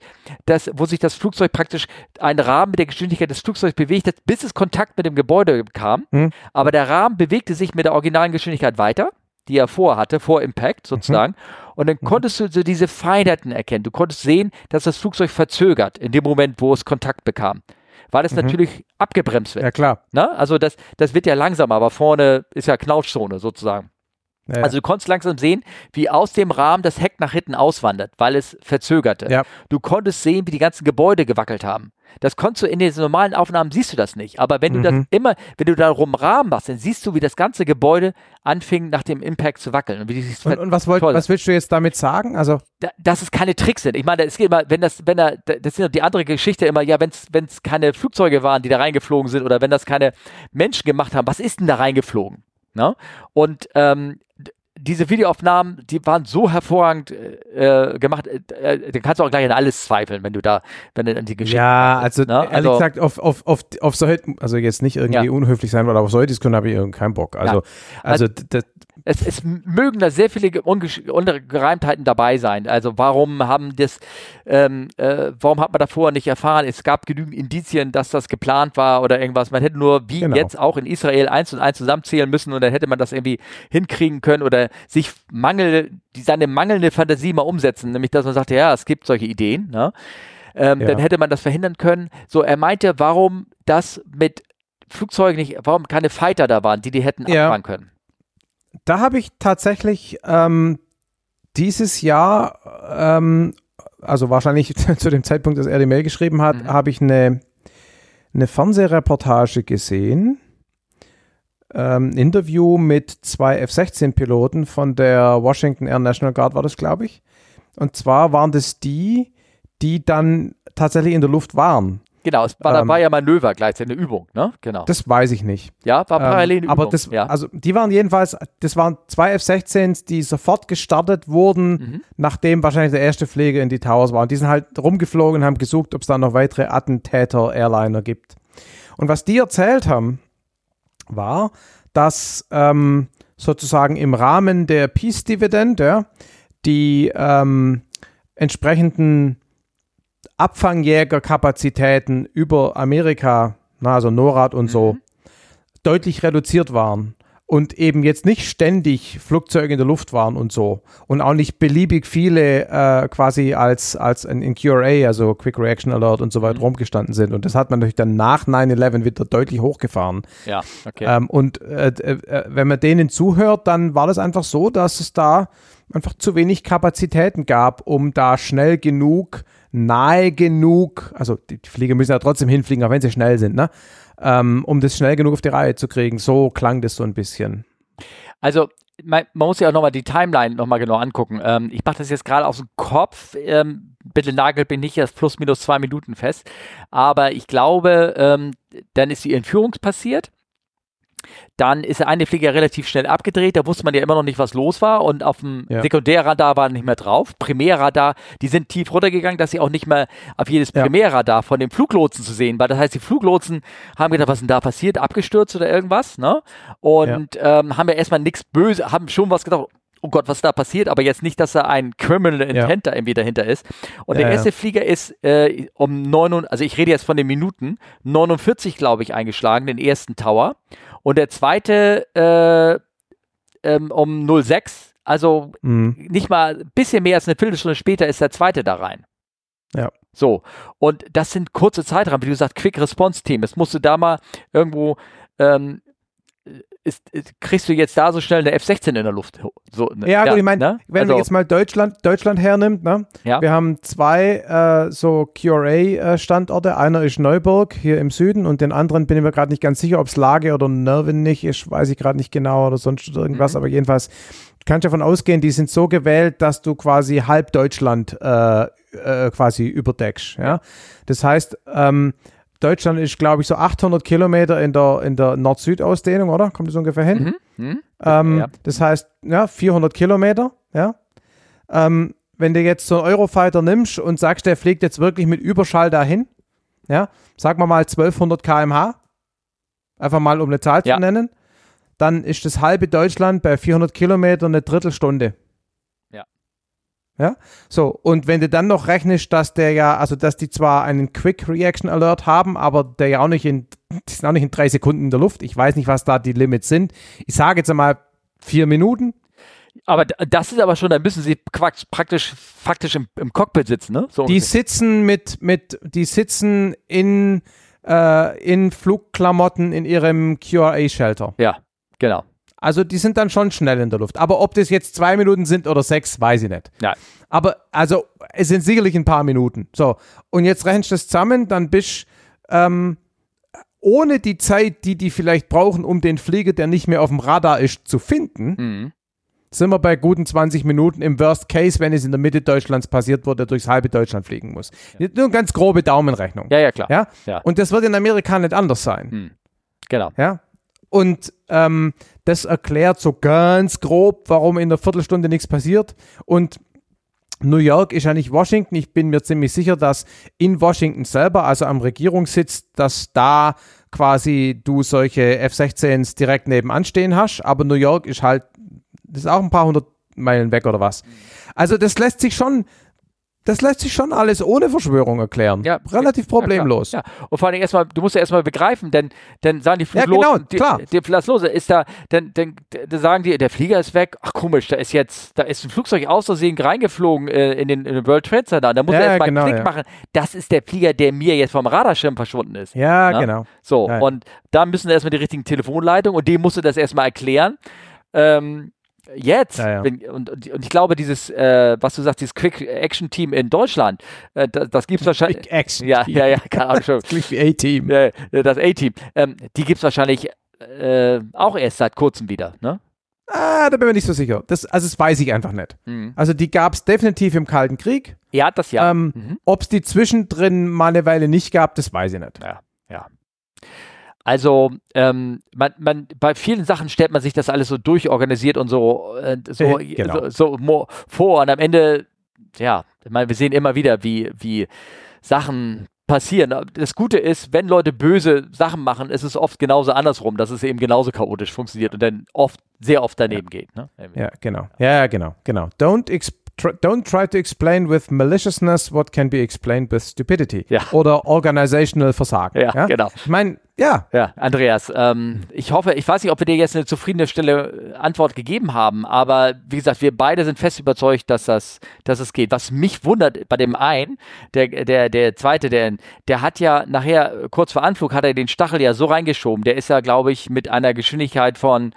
das, wo sich das Flugzeug praktisch einen Rahmen mit der Geschwindigkeit des Flugzeugs bewegt hat, bis es Kontakt mit dem Gebäude kam. Mhm. Aber der Rahmen bewegte sich mit der originalen Geschwindigkeit weiter, die er vorhatte, vor Impact sozusagen. Und dann konntest du so diese Feinheiten erkennen. Du konntest sehen, dass das Flugzeug verzögert in dem Moment, wo es Kontakt bekam. Weil es natürlich abgebremst wird. Ja, klar. Ne? Also das, das wird ja langsamer, aber vorne ist ja Knautschzone sozusagen. Ja. Also du konntest langsam sehen, wie aus dem Rahmen das Heck nach hinten auswandert, weil es verzögerte. Ja. Du konntest sehen, wie die ganzen Gebäude gewackelt haben. Das konntest du in den normalen Aufnahmen siehst du das nicht. Aber wenn du das Mhm. immer, wenn du da rum Rahmen machst, dann siehst du, wie das ganze Gebäude anfing nach dem Impact zu wackeln. Und, wie die sich und, und was, wollt, was willst du jetzt damit sagen? Also, da, dass es keine Tricks sind. Ich meine, es geht immer, wenn das, wenn da, das ist die andere Geschichte immer, ja, wenn es keine Flugzeuge waren, die da reingeflogen sind oder wenn das keine Menschen gemacht haben, was ist denn da reingeflogen? Ne? Und ähm, diese Videoaufnahmen, die waren so hervorragend äh, gemacht, äh, äh, dann kannst du auch gleich an alles zweifeln, wenn du da, wenn du an die Geschichte. ja, also ne? ehrlich Also- gesagt, auf, auf, auf, auf solche, also jetzt nicht irgendwie Ja. unhöflich sein oder auf solche Diskussionen habe ich irgendwie keinen Bock. Also, also, d- d- es, es mögen da sehr viele Ungereimtheiten dabei sein. Also warum haben das, ähm, äh, warum hat man da vorher nicht erfahren? Es gab genügend Indizien, dass das geplant war oder irgendwas. Man hätte nur wie Genau. jetzt auch in Israel eins und eins zusammenzählen müssen und dann hätte man das irgendwie hinkriegen können oder sich mangel, die, seine mangelnde Fantasie mal umsetzen, nämlich dass man sagte, ja, es gibt solche Ideen. Ne? Ähm, Ja. Dann hätte man das verhindern können. So, er meinte, warum das mit Flugzeugen nicht, warum keine Fighter da waren, die die hätten Ja. abfahren können. da habe ich tatsächlich ähm, dieses Jahr, ähm, also wahrscheinlich zu dem Zeitpunkt, dass er die Mail geschrieben hat, Mhm. habe ich eine, eine Fernsehreportage gesehen. Ähm, Interview mit zwei F-16-Piloten von der Washington Air National Guard war das, glaube ich. Und zwar waren das die, die dann tatsächlich in der Luft waren. Genau, es war, ähm, da war ja Manöver gleichzeitig eine Übung, ne? Genau. Das weiß ich nicht. Ja, war parallel ähm, Aber das, ja. also die waren jedenfalls, das waren zwei F-16s, die sofort gestartet wurden, mhm. nachdem wahrscheinlich der erste Flieger in die Towers war. Und die sind halt rumgeflogen und haben gesucht, ob es da noch weitere Attentäter-Airliner gibt. Und was die erzählt haben, war, dass ähm, sozusagen im Rahmen der Peace Dividend ja, die ähm, entsprechenden Abfangjägerkapazitäten über Amerika, na, also NORAD und so, mhm. deutlich reduziert waren und eben jetzt nicht ständig Flugzeuge in der Luft waren und so und auch nicht beliebig viele äh, quasi als, als in, in, QRA, also Quick Reaction Alert und so weiter mhm. rumgestanden sind. Und das hat man natürlich dann nach 9-11 wieder deutlich hochgefahren. Ja, okay. Ähm, und äh, äh, wenn man denen zuhört, dann war das einfach so, dass es da einfach zu wenig Kapazitäten gab, um da schnell genug, nahe genug, also die Flieger müssen ja trotzdem hinfliegen, auch wenn sie schnell sind, ne? Ähm, um das schnell genug auf die Reihe zu kriegen. So klang das so ein bisschen. Also man, muss ja auch nochmal die Timeline nochmal genau angucken. Ähm, ich mache das jetzt gerade aus dem Kopf. Ähm, bitte nagelt bin nicht erst plus minus zwei Minuten fest. Aber ich glaube, ähm, dann ist die Entführung passiert. Dann ist der eine Flieger relativ schnell abgedreht, da wusste man ja immer noch nicht, was los war und auf dem ja. Sekundärradar war nicht mehr drauf. Primärradar, die sind tief runtergegangen, dass sie auch nicht mehr auf jedes ja. Primärradar von den Fluglotsen zu sehen war. Das heißt, die Fluglotsen haben gedacht, was ist denn da passiert, abgestürzt oder irgendwas, ne? Und ja. ähm, haben ja erstmal nichts böse, haben schon was gedacht, oh Gott, was da passiert, aber jetzt nicht, dass da ein Criminal Intent ja. da irgendwie dahinter ist. Und ja, der erste ja. Flieger ist äh, um 9, also ich rede jetzt von den Minuten, 49, glaube ich, eingeschlagen, den ersten Tower. Und der zweite äh, ähm, um 06, also mhm. nicht mal ein bisschen mehr als eine Viertelstunde später ist der zweite da rein. Ja. So, und das sind kurze Zeitrahmen, wie du sagst, Quick Response Team. Es musste da mal irgendwo ähm, ist, ist, kriegst du jetzt da so schnell eine F-16 in der Luft? So, ne? Ja, gut, ich meine, ne? wenn also, man jetzt mal Deutschland, Deutschland hernimmt, ne? Ja. wir haben zwei äh, so QRA-Standorte. Einer ist Neuburg hier im Süden und den anderen bin ich mir gerade nicht ganz sicher, ob es Lage oder Nervenich ist, weiß ich gerade nicht genau oder sonst irgendwas, mhm. aber jedenfalls kannst du davon ausgehen, die sind so gewählt, dass du quasi halb Deutschland äh, äh, quasi überdeckst. Ja? Das heißt, ähm, Deutschland ist, glaube ich, so 800 Kilometer in der, in der Nord-Süd-Ausdehnung, oder? Kommt das ungefähr hin? Mhm. Mhm. Ähm, ja. Das heißt, ja, 400 Kilometer, ja. Ähm, wenn du jetzt so einen Eurofighter nimmst und sagst, der fliegt jetzt wirklich mit Überschall dahin, ja, sagen wir mal 1200 km/h, einfach mal um eine Zahl ja. zu nennen, dann ist das halbe Deutschland bei 400 Kilometern eine Drettelstunde. Ja, so, und wenn du dann noch rechnest, dass der ja, also dass die zwar einen Quick Reaction Alert haben, aber der ja auch nicht in, die sind auch nicht in drei Sekunden in der Luft. Ich weiß nicht, was da die Limits sind. Ich sage jetzt einmal vier Minuten. Aber das ist aber schon, da müssen sie praktisch, faktisch im, im Cockpit sitzen, ne? So die sitzen mit, mit, die sitzen in, äh, in Flugklamotten in ihrem QRA-Shelter. Ja, genau. Also die sind dann schon schnell in der Luft. Aber ob das jetzt zwei Minuten sind oder sechs, weiß ich nicht. Ja. Aber also es sind sicherlich ein paar Minuten. So, und jetzt rechnest du das zusammen, dann bist ähm, ohne die Zeit, die die vielleicht brauchen, um den Flieger, der nicht mehr auf dem Radar ist, zu finden, mhm. sind wir bei guten 20 Minuten im Worst Case, wenn es in der Mitte Deutschlands passiert, wo der durchs halbe Deutschland fliegen muss. Ja. Nur eine ganz grobe Daumenrechnung. Ja, ja, klar. Ja? ja. Und das wird in Amerika nicht anders sein. Mhm. Genau. Ja. Und ähm, das erklärt so ganz grob, warum in der Viertelstunde nichts passiert. Und New York ist ja nicht Washington. Ich bin mir ziemlich sicher, dass in Washington selber, also am Regierungssitz, dass da quasi du solche F-16s direkt nebenan stehen hast. Aber New York ist halt, das ist auch ein paar hundert Meilen weg oder was. Also das lässt sich schon das lässt sich schon alles ohne Verschwörung erklären. Ja, Relativ problemlos. Ja, ja. Und vor allem erstmal, du musst ja erstmal begreifen, denn dann sagen die Fluglosen, ja, genau, klar. Die, die Fluglose ist da, dann, dann, dann, sagen die, der Flieger ist weg. Ach komisch, da ist jetzt, da ist ein Flugzeug aus Versehen reingeflogen äh, in, den, in den World Trade Center. Da muss ja, er erstmal genau, einen Klick machen. Das ist der Flieger, der mir jetzt vom Radarschirm verschwunden ist. Ja, Na? genau. So, und da müssen erstmal die richtigen Telefonleitungen und dem musst du das erstmal erklären. Ähm, jetzt, Ja, ja. Wenn, und, und ich glaube, dieses, äh, was du sagst, dieses Quick-Action-Team in Deutschland, äh, das, das gibt es wahrscheinlich. Big Action. Ja, ja, ja, keine Ahnung schon. Wie A-Team. Äh, das A-Team, ähm, die gibt es wahrscheinlich äh, auch erst seit kurzem wieder, ne? Ah, da bin ich mir nicht so sicher. Das, also das weiß ich einfach nicht. Mhm. Also die gab es definitiv im Kalten Krieg. Ja, das ja. Ähm, Mhm. Ob es die zwischendrin mal eine Weile nicht gab, das weiß ich nicht. Ja, ja. Also, ähm, man, man, bei vielen Sachen stellt man sich das alles so durchorganisiert und so, äh, so, Äh, genau. so, so vor. Und am Ende, ja, ich meine, wir sehen immer wieder, wie, wie Sachen passieren. Das Gute ist, wenn Leute böse Sachen machen, ist es oft genauso andersrum, dass es eben genauso chaotisch funktioniert und dann oft, sehr oft daneben geht. Ne? Ja, genau. Ja, ja, genau, genau. Don't, don't try to explain with maliciousness what can be explained with stupidity. Ja. Oder organizational Versagen. Ja, genau. Ich meine, ja, Ja, Andreas, ähm, ich hoffe, ich weiß nicht, ob wir dir jetzt eine zufriedenstellende Antwort gegeben haben, aber wie gesagt, wir beide sind fest überzeugt, dass das, dass es geht. Was mich wundert bei dem einen, der, der, der zweite, der, der hat ja nachher, kurz vor Anflug, hat er den Stachel ja so reingeschoben. Der ist ja, glaube ich, mit einer Geschwindigkeit von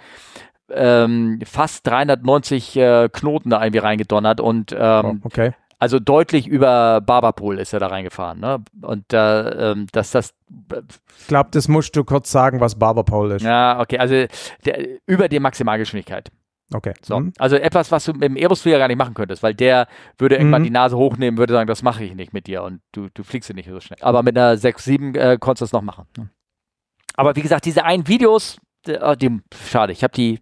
ähm, fast 390 äh, Knoten da irgendwie reingedonnert und ähm, oh, okay. Also deutlich über Barberpool ist er da reingefahren. Ne? Und äh, ähm, dass das Ich glaube, das musst du kurz sagen, was Barberpole ist. Ja, okay, also der, über die Maximalgeschwindigkeit. Okay. So. Mhm. Also etwas, was du mit dem Airbus-Flieger gar nicht machen könntest, weil der würde irgendwann Mhm. die Nase hochnehmen, würde sagen, das mache ich nicht mit dir und du, du fliegst ja nicht so schnell. Aber mit einer 6, 7 äh, konntest du es noch machen. ne? Aber wie gesagt, diese einen Videos, oh, die schade, ich habe die,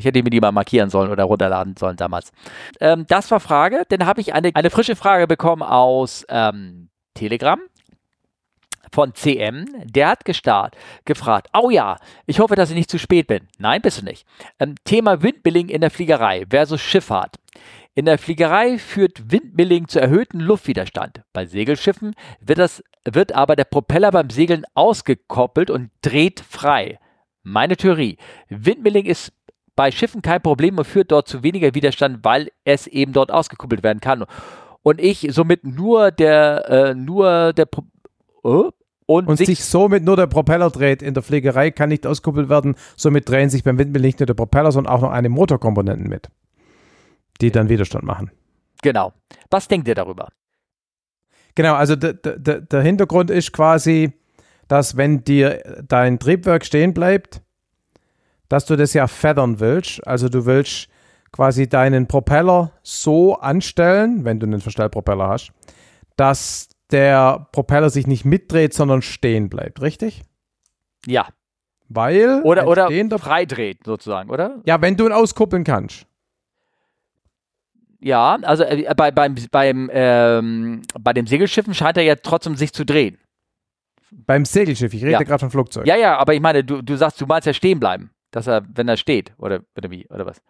ich hätte mir die mal markieren sollen oder runterladen sollen damals. Ähm, das war Frage. Dann habe ich eine, eine frische Frage bekommen aus ähm, Telegram von CM, der hat gestarrt, gefragt, oh ja, ich hoffe, dass ich nicht zu spät bin. Nein, bist du nicht. Ähm, Thema Windmilling in der Fliegerei versus Schifffahrt. In der Fliegerei führt Windmilling zu erhöhtem Luftwiderstand. Bei Segelschiffen wird, das, wird aber der Propeller beim Segeln ausgekoppelt und dreht frei. Meine Theorie. Windmilling ist bei Schiffen kein Problem und führt dort zu weniger Widerstand, weil es eben dort ausgekuppelt werden kann. Und ich somit nur der, äh, nur der, Pro oh, und, Und sich, somit nur der Propeller dreht. In der Fliegerei kann nicht auskuppelt werden. Somit drehen sich beim Windmill nicht nur der Propeller, sondern auch noch eine Motorkomponenten mit, die dann Widerstand machen. Genau. Was denkt ihr darüber? Genau, also der Hintergrund ist quasi, dass wenn dir dein Triebwerk stehen bleibt, dass du das ja feathern willst. Also du willst quasi deinen Propeller so anstellen, wenn du einen Verstellpropeller hast, dass der Propeller sich nicht mitdreht, sondern stehen bleibt, richtig? Ja. Weil Oder, oder freidreht sozusagen, oder? ja, wenn du ihn auskuppeln kannst. Ja, also äh, bei, beim, beim, ähm, bei dem Segelschiffen scheint er ja trotzdem sich zu drehen. Beim Segelschiff, ich rede Ja. gerade von Flugzeug. Ja, ja, aber ich meine, du, du sagst, du meinst ja stehen bleiben. Dass er, wenn er steht, oder, oder wie, oder was?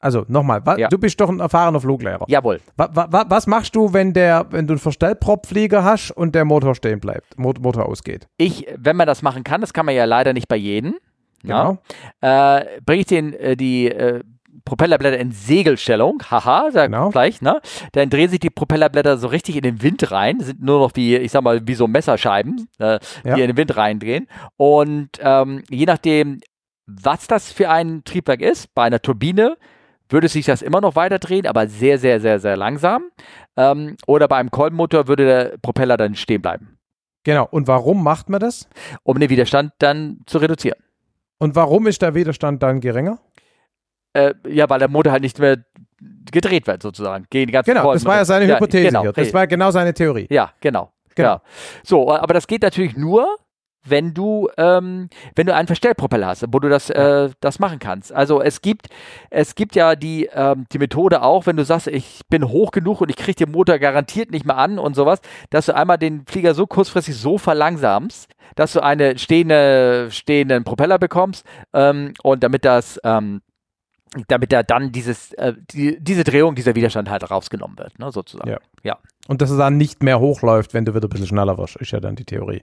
Also nochmal, wa- Ja. du bist doch ein erfahrener Fluglehrer. Jawohl. Wa wa wa was machst du, wenn der, wenn du einen Verstellpropflieger hast und der Motor stehen bleibt, Mo Motor ausgeht? Ich, wenn man das machen kann, das kann man ja leider nicht bei jedem. Genau. Ja, äh, bringe ich den, äh, die äh, Propellerblätter in Segelstellung, haha, da Genau. vielleicht, ne? Dann drehen sich die Propellerblätter so richtig in den Wind rein, sind nur noch wie, ich sag mal, wie so Messerscheiben, äh, Ja. die in den Wind reindrehen. Und ähm, je nachdem, was das für ein Triebwerk ist, bei einer Turbine würde sich das immer noch weiter drehen, aber sehr, sehr, sehr, sehr langsam. Ähm, oder bei einem Kolbenmotor würde der Propeller dann stehen bleiben, Genau. Und warum macht man das? um den Widerstand dann zu reduzieren. Und warum ist der Widerstand dann geringer? Äh, ja, weil der Motor halt nicht mehr gedreht wird, sozusagen. Gegen die ganzen Genau, das Kolben. war ja seine Ja, Hypothese genau, hier. Das war genau seine Theorie. Ja, genau. Genau. Ja. So, aber das geht natürlich nur, wenn du, ähm, wenn du einen Verstellpropeller hast, wo du das, äh, das machen kannst. Also es gibt, es gibt ja die, ähm, die Methode auch, wenn du sagst, ich bin hoch genug und ich kriege den Motor garantiert nicht mehr an und sowas, dass du einmal den Flieger so kurzfristig so verlangsamst, dass du einen stehende, stehenden Propeller bekommst ähm, und damit das, ähm, damit da dann dieses, äh, die, diese Drehung, dieser Widerstand halt rausgenommen wird, ne, sozusagen. Ja. ja. Und dass er dann nicht mehr hochläuft, wenn du wieder ein bisschen schneller wirst, ist ja dann die Theorie.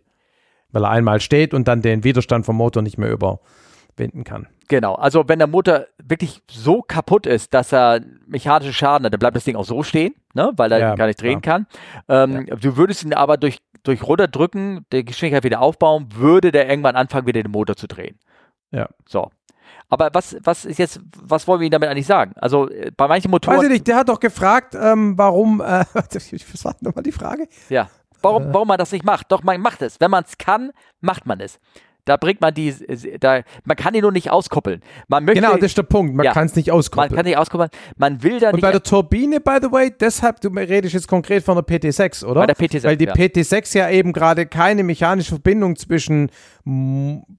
Weil er einmal steht und dann den Widerstand vom Motor nicht mehr überwinden kann. Genau, also wenn der Motor wirklich so kaputt ist, dass er mechanischen Schaden hat, dann bleibt das Ding auch so stehen, ne? weil er Ja, gar nicht drehen kann. Ähm, Du würdest ihn aber durch, durch runterdrücken, die Geschwindigkeit wieder aufbauen, würde der irgendwann anfangen, wieder den Motor zu drehen. Ja. So. Aber was, was ist jetzt, was wollen wir Ihnen damit eigentlich sagen? Also äh, bei manchen Motoren. Weiß ich nicht, der hat doch gefragt, ähm, warum, äh, was war nochmal die Frage? Ja, warum, warum man das nicht macht. Doch, man macht es. Wenn man es kann, macht man es. Da bringt man die, da, man kann die nur nicht auskuppeln. Man möchte, genau, das ist der Punkt. Man ja, kann es nicht auskuppeln. Man kann nicht auskuppeln. Man will da Und nicht. bei der Turbine, by the way, deshalb, du redest jetzt konkret von der PT6, oder? Bei der PT6. Weil die ja. PT6 ja eben gerade keine mechanische Verbindung zwischen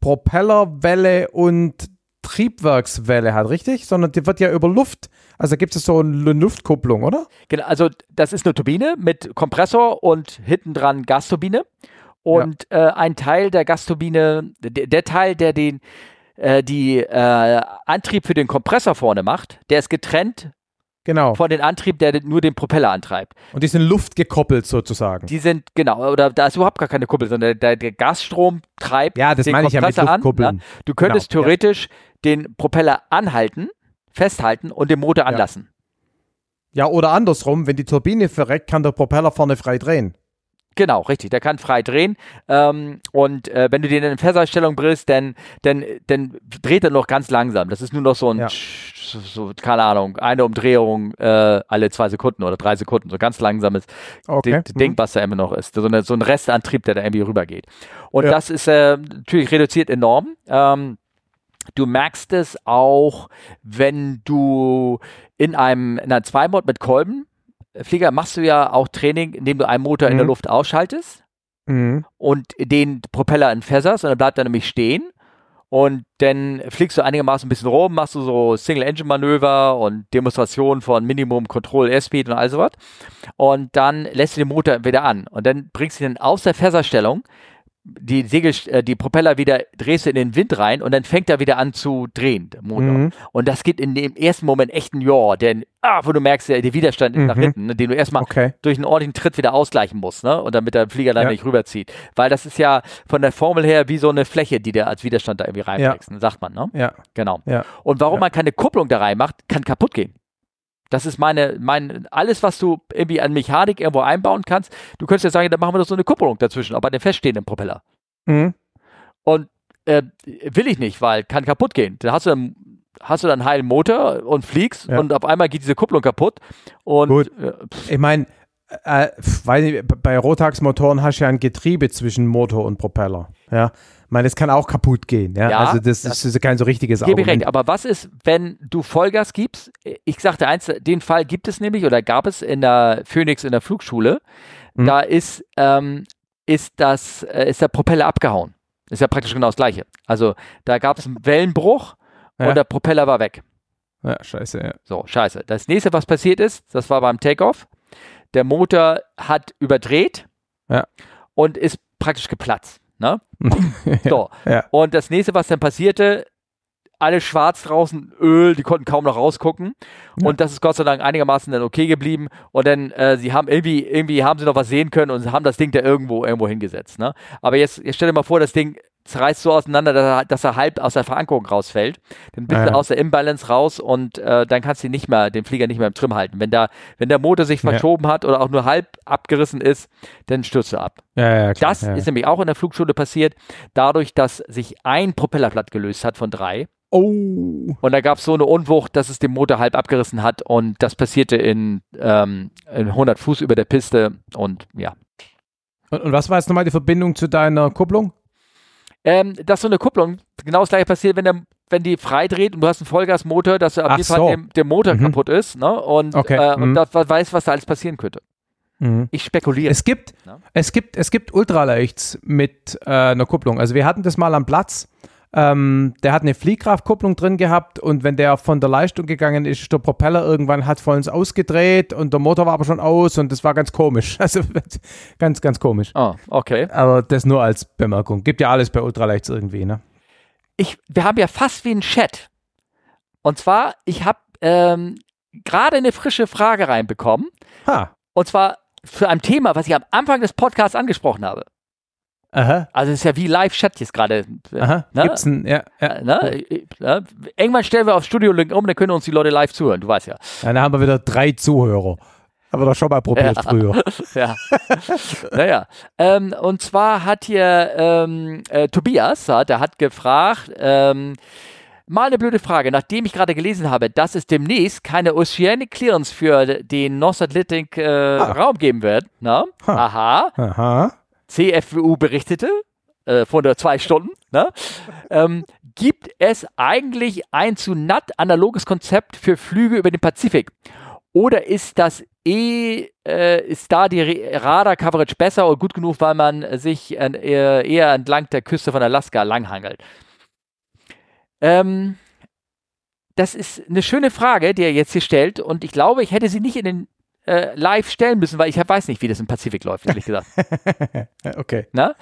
Propellerwelle und Triebwerkswelle hat, richtig? Sondern die wird ja über Luft, also gibt es so eine Luftkupplung, oder? Genau, also das ist eine Turbine mit Kompressor und hinten dran Gasturbine. Und ja. äh, ein Teil der Gasturbine, der, der Teil, der den äh, die äh, Antrieb für den Kompressor vorne macht, der ist getrennt genau. von dem Antrieb, der nur den Propeller antreibt. Und die sind luftgekoppelt sozusagen. Die sind, genau, oder da ist überhaupt gar keine Kuppel, sondern der, der Gasstrom treibt ja, das den meine Kompressor ich ja mit an. Ne? Du könntest genau, theoretisch ja. Den Propeller anhalten, festhalten und den Motor anlassen. Ja. ja, oder andersrum, wenn die Turbine verreckt, kann der Propeller vorne frei drehen. Genau, richtig. Der kann frei drehen. Ähm, und äh, wenn du den in Feststellung bringst, dann, dann, dann dreht er noch ganz langsam. Das ist nur noch so ein, ja. so, so, keine Ahnung, eine Umdrehung äh, alle zwei Sekunden oder drei Sekunden. So ganz langsames okay. Ding, mhm. was da immer noch ist. So, eine, so ein Restantrieb, der da irgendwie rübergeht. Und ja. das ist äh, natürlich reduziert enorm. Ähm, Du merkst es auch, wenn du in einem in einer Zweimod mit Kolben Flieger machst du ja auch Training, indem du einen Motor mhm. in der mhm. Luft ausschaltest mhm. und den Propeller entfässerst und dann bleibt er nämlich stehen. Und dann fliegst du einigermaßen ein bisschen rum, machst du so Single-Engine-Manöver und Demonstration von Minimum Control Airspeed und all sowas. Und dann lässt du den Motor wieder an. Und dann bringst du ihn aus der Fässerstellung die Segel, äh, die Propeller wieder drehst du in den Wind rein und dann fängt er wieder an zu drehen, der Motor. Mhm. Und das geht in dem ersten Moment echt ein Jahr, denn, ah, wo du merkst, der, der Widerstand ist mhm. nach hinten, ne, den du erstmal okay. durch einen ordentlichen Tritt wieder ausgleichen musst, ne? Und damit der Flieger dann ja. nicht rüberzieht. Weil das ist ja von der Formel her wie so eine Fläche, die der als Widerstand da irgendwie reinwächst, ja. Ne, sagt man, ne? Ja. Genau. Ja. Und warum man keine Kupplung da reinmacht, kann kaputt gehen. Das ist meine, mein, alles, was du irgendwie an Mechanik irgendwo einbauen kannst. Du könntest ja sagen, da machen wir doch so eine Kupplung dazwischen, aber den feststehenden Propeller. Mhm. Und äh, will ich nicht, weil kann kaputt gehen. Dann hast du dann, hast du dann einen heilen Motor und fliegst ja. und auf einmal geht diese Kupplung kaputt. Und Gut. Äh, ich meine, äh, weil bei Rotax-Motoren hast du ja ein Getriebe zwischen Motor und Propeller. Ja. Ich meine, es kann auch kaputt gehen. Ja? ja also das, das, ist kein so richtiges Argument. Recht. Aber was ist, wenn du Vollgas gibst? Ich sagte eins, den Fall gibt es nämlich oder gab es in der Phoenix in der Flugschule. Mhm. Da ist ähm, ist, das, äh, ist der Propeller abgehauen. Ist ja praktisch genau das Gleiche. Also da gab es einen Wellenbruch ja. und der Propeller war weg. Ja, scheiße, ja. So, scheiße. Das nächste, was passiert ist, das war beim Takeoff. Der Motor hat überdreht ja. und ist praktisch geplatzt. Ne? so. Ja. Und das nächste, was dann passierte, alles schwarz draußen, Öl, die konnten kaum noch rausgucken. Ja. Und das ist Gott sei Dank einigermaßen dann okay geblieben. Und dann, äh, sie haben irgendwie, irgendwie haben sie noch was sehen können und haben das Ding da irgendwo, irgendwo hingesetzt. Ne? Aber jetzt, jetzt stell dir mal vor, das Ding zerreißt so auseinander, dass er, dass er halb aus der Verankerung rausfällt. Dann bist ja. du aus der Imbalance raus und äh, dann kannst du nicht mehr, den Flieger nicht mehr im Trim halten. Wenn, da, wenn der Motor sich verschoben ja. hat oder auch nur halb abgerissen ist, dann stürzt du ab. Ja, klar, das ist nämlich auch in der Flugschule passiert, dadurch, dass sich ein Propellerblatt gelöst hat von drei Oh. Und da gab es so eine Unwucht, dass es den Motor halb abgerissen hat und das passierte in, ähm, in 100 Fuß über der Piste und ja. Und, und was war jetzt nochmal die Verbindung zu deiner Kupplung? Ähm, dass so eine Kupplung genau das gleiche passiert, wenn, der, wenn die freidreht und du hast einen Vollgasmotor, dass auf jeden so. Fall der, Motor mhm. kaputt ist ne? und, okay. äh, mhm. und das, weiß, was da alles passieren könnte. Mhm. Ich spekuliere. Es gibt, es gibt, es gibt Ultraleichts mit äh, einer Kupplung. Also wir hatten das mal am Platz ähm, der hat eine Fliehkraftkupplung drin gehabt und wenn der von der Leistung gegangen ist, der Propeller irgendwann hat vollends ausgedreht und der Motor war aber schon aus und das war ganz komisch. Also ganz, ganz komisch. Oh, okay. Aber das nur als Bemerkung. Gibt ja alles bei Ultraleichts irgendwie, ne? Ich, wir haben ja fast wie ein Chat. Und zwar, ich habe ähm, gerade eine frische Frage reinbekommen. Ha. Und zwar für ein Thema, was ich am Anfang des Podcasts angesprochen habe. Aha. Also es ist ja wie Live-Chat jetzt gerade. Aha. Ne? Gibt's ein, ja, ja. Ne? ne? Irgendwann stellen wir auf Studio-Link um, dann können uns die Leute live zuhören, du weißt ja. Dann haben wir wieder drei Zuhörer. Haben wir doch schon mal probiert ja. früher. ja. naja. Ähm, und zwar hat hier ähm, äh, Tobias, der hat gefragt, ähm, mal eine blöde Frage. Nachdem ich gerade gelesen habe, dass es demnächst keine Oceanic Clearance für den North Atlantic äh, ah. Raum geben wird, na? Aha. Aha. CFWU berichtete äh, vor nur zwei Stunden, ne? ähm, gibt es eigentlich ein zu NAT analoges Konzept für Flüge über den Pazifik? Oder ist das eh, äh, ist da die Radar-Coverage besser und gut genug, weil man sich äh, eher entlang der Küste von Alaska langhangelt? Ähm, das ist eine schöne Frage, die er jetzt hier stellt. Und ich glaube, ich hätte sie nicht in den äh, live stellen müssen, weil ich weiß nicht, wie das im Pazifik läuft, ehrlich gesagt. okay. Na?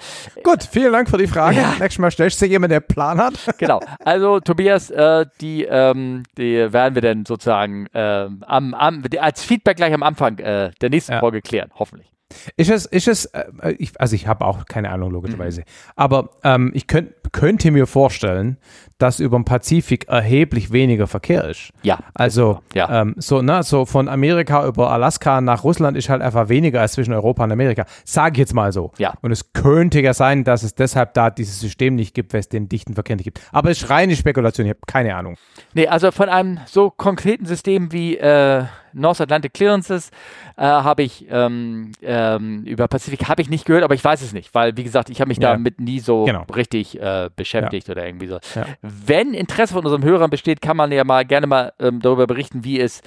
Gut, vielen Dank für die Frage. Ja. Nächstes Mal stellst du jemanden, der Plan hat. genau. Also, Tobias, äh, die, ähm, die werden wir dann sozusagen äh, am, am, als Feedback gleich am Anfang äh, der nächsten ja. Folge klären, hoffentlich. Ist es, ist es, äh, ich, also ich habe auch keine Ahnung, logischerweise. Mhm. Aber ähm, ich könnt, könnte mir vorstellen, dass über den Pazifik erheblich weniger Verkehr ist. Ja. Also ja. Ähm, so, ne, so von Amerika über Alaska nach Russland ist halt einfach weniger als zwischen Europa und Amerika. Sage ich jetzt mal so. Ja. Und es könnte ja sein, dass es deshalb da dieses System nicht gibt, weil es den dichten Verkehr nicht gibt. Aber es ist reine Spekulation, ich habe keine Ahnung. Nee, also von einem so konkreten System wie äh, North Atlantic Clearances äh, habe ich ähm, ähm, über Pazifik habe ich nicht gehört, aber ich weiß es nicht, weil wie gesagt, ich habe mich ja. damit nie so genau. richtig äh, beschäftigt ja. oder irgendwie so. Ja. Wenn Interesse von unseren Hörern besteht, kann man ja mal gerne mal ähm, darüber berichten, wie es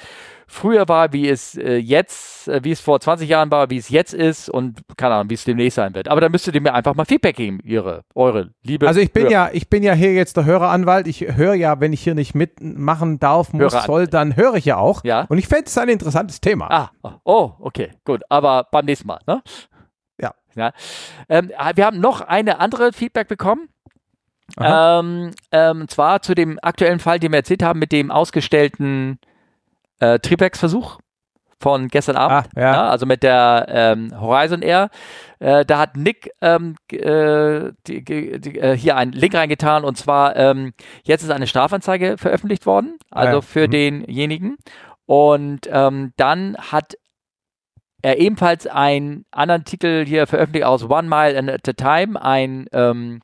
früher war, wie es äh, jetzt, äh, wie es vor 20 Jahren war, wie es jetzt ist und keine Ahnung, wie es demnächst sein wird. Aber da müsstet ihr mir einfach mal Feedback geben, ihre, eure liebe. Also ich bin Hörer. ja, ich bin ja hier jetzt der Höreranwalt. Ich höre ja, wenn ich hier nicht mitmachen darf, muss, Hörer soll, dann höre ich ja auch. Ja. Und ich fände es ein interessantes Thema. Ah, oh, okay, gut. Aber beim nächsten Mal, ne? Ja. ja. Ähm, wir haben noch eine andere Feedback bekommen. Ähm, ähm, zwar zu dem aktuellen Fall, den wir erzählt haben, mit dem ausgestellten äh, Tripex-Versuch von gestern Abend, ah, ja. ja, also mit der ähm, Horizon Air. Äh, da hat Nick ähm, äh, die, die, äh, hier einen Link reingetan und zwar ähm, jetzt ist eine Strafanzeige veröffentlicht worden, also ah, für mhm. denjenigen. Und ähm, dann hat er ebenfalls einen anderen Titel hier veröffentlicht aus One Mile at a Time, ein ähm,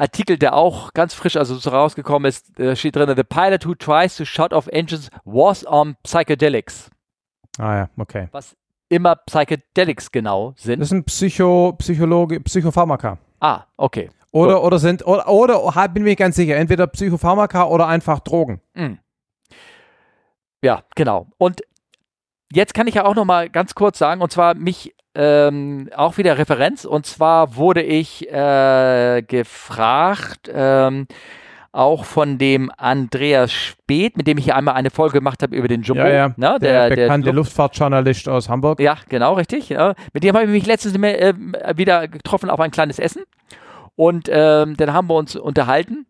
Artikel, der auch ganz frisch, also so rausgekommen ist, da steht drin, The pilot who tries to shut off engines was on psychedelics. Ah ja, okay. Was immer Psychedelics genau sind. Das sind Psycho, Psychologe, Psychopharmaka. Ah, okay. Oder, Gut. oder sind, oder, oder bin mir ganz sicher, entweder Psychopharmaka oder einfach Drogen. Mhm. Ja, genau. Und jetzt kann ich ja auch noch mal ganz kurz sagen, und zwar mich ähm, auch wieder Referenz. Und zwar wurde ich äh, gefragt, ähm, auch von dem Andreas Speth, mit dem ich hier einmal eine Folge gemacht habe über den Jumbo. Ja, ja. Ne, der, der bekannte der Luftfahrtjournalist aus Hamburg. Ja, genau, richtig. Ja. Mit dem habe ich mich letztens äh, wieder getroffen auf ein kleines Essen. Und ähm, dann haben wir uns unterhalten.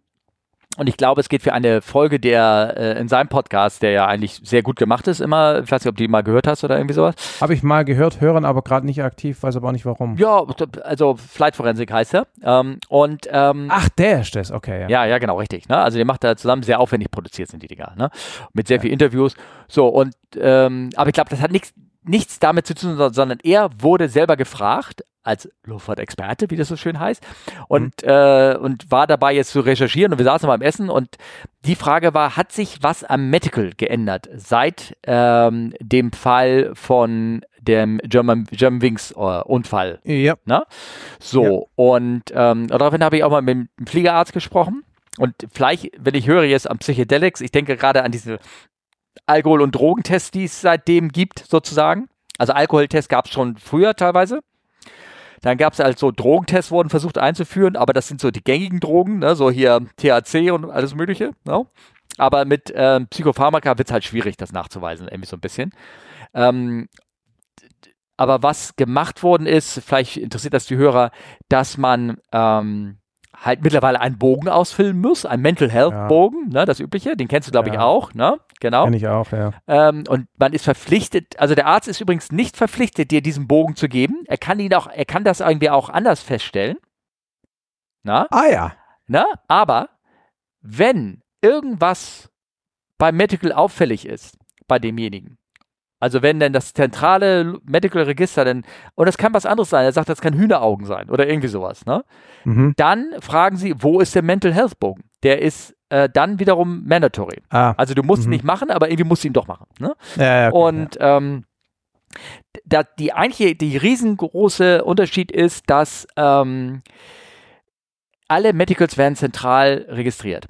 Und ich glaube, es geht für eine Folge, der äh, in seinem Podcast, der ja eigentlich sehr gut gemacht ist, immer, ich weiß nicht, ob du die mal gehört hast oder irgendwie sowas. Habe ich mal gehört, hören aber gerade nicht aktiv, weiß aber auch nicht warum. Ja, also Flight Forensik heißt er. Ähm, und, ähm, Ach, der ist das, okay. Ja, ja, ja genau, richtig. Ne? Also, der macht da zusammen sehr aufwendig produziert sind die Dinger, ne? Mit sehr ja. viel Interviews. So, und, ähm, aber ich glaube, das hat nichts nichts damit zu tun, sondern er wurde selber gefragt, als Luftfahrtexperte, wie das so schön heißt, und, mhm. äh, und war dabei jetzt zu recherchieren und wir saßen beim Essen und die Frage war, hat sich was am Medical geändert seit ähm, dem Fall von dem German, German Wings uh, Unfall? Ja. Na? So, ja. und ähm, daraufhin habe ich auch mal mit dem Fliegerarzt gesprochen und vielleicht, wenn ich höre jetzt am Psychedelics, ich denke gerade an diese Alkohol- und Drogentests, die es seitdem gibt, sozusagen. Also Alkoholtests gab es schon früher teilweise. Dann gab es halt so Drogentests, wurden versucht einzuführen, aber das sind so die gängigen Drogen, ne? so hier THC und alles Mögliche. Ne? Aber mit ähm, Psychopharmaka wird es halt schwierig, das nachzuweisen, irgendwie so ein bisschen. Ähm, aber was gemacht worden ist, vielleicht interessiert das die Hörer, dass man ähm, halt mittlerweile einen Bogen ausfüllen muss, einen Mental Health ja. Bogen, ne, das übliche, den kennst du glaube ja. ich auch, ne? Genau. Kenn ich auch, ja. Ähm, und man ist verpflichtet, also der Arzt ist übrigens nicht verpflichtet, dir diesen Bogen zu geben. Er kann ihn auch, er kann das irgendwie auch anders feststellen. Na? Ah ja. Na? Aber wenn irgendwas beim Medical auffällig ist, bei demjenigen, also wenn denn das zentrale Medical Register denn, und das kann was anderes sein, er sagt, das kann Hühneraugen sein oder irgendwie sowas, ne? Mhm. Dann fragen sie, wo ist der Mental Health Bogen? Der ist äh, dann wiederum mandatory. Ah, Also du musst ihn Mhm. nicht machen, aber irgendwie musst du ihn doch machen. Ne? ja, ja, Und ähm, da, die eigentliche, die riesengroße Unterschied ist, dass ähm, alle Medicals werden zentral registriert.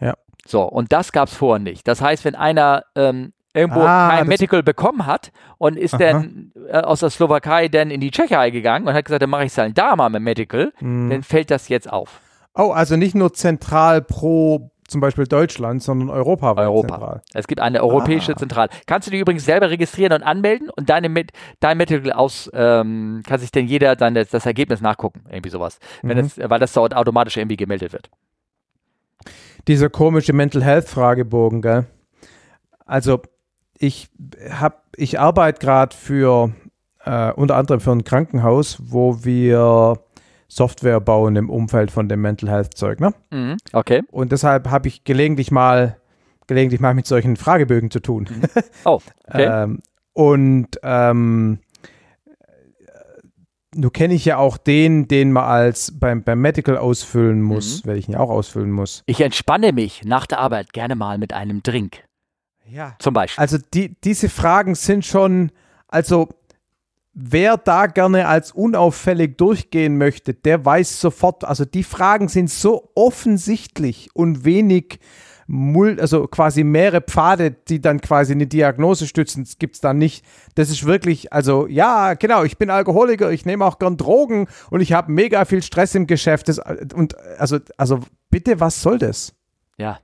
Ja. So, und das gab es vorher nicht. Das heißt, wenn einer ähm, irgendwo Ah, kein das- Medical bekommen hat und ist Aha. dann äh, aus der Slowakei dann in die Tschechei gegangen und hat gesagt, dann mache ich es halt da mal mit Medical, Mhm. dann fällt das jetzt auf. Oh, also nicht nur zentral pro zum Beispiel Deutschland, sondern Europa. Europa. Zentral. Es gibt eine europäische Ah. Zentrale. Kannst du dich übrigens selber registrieren und anmelden und deine mit, dein Medical aus, ähm, kann sich denn jeder dann das, das Ergebnis nachgucken, irgendwie sowas. Mhm. es, weil das dort automatisch irgendwie gemeldet wird. Dieser komische Mental Health Fragebogen, gell? Also ich hab, ich arbeite gerade für äh, unter anderem für ein Krankenhaus, wo wir Software bauen im Umfeld von dem Mental Health Zeug, ne? Mhm. Okay. Und deshalb habe ich gelegentlich mal gelegentlich mal mit solchen Fragebögen zu tun. Oh, okay. Ähm, und ähm, nun kenne ich ja auch den, den man als beim, beim Medical ausfüllen muss, weil ich ihn ja auch ausfüllen muss. ich entspanne mich nach der Arbeit gerne mal mit einem Drink, Ja. zum Beispiel. Also die, diese Fragen sind schon, also wer da gerne als unauffällig durchgehen möchte, der weiß sofort, also die Fragen sind so offensichtlich und wenig also quasi mehrere Pfade, die dann quasi eine Diagnose stützen, gibt es da nicht. Das ist wirklich, also ja, genau, ich bin Alkoholiker, ich nehme auch gern Drogen und ich habe mega viel Stress im Geschäft. Das, und also, also bitte, was soll das? ja.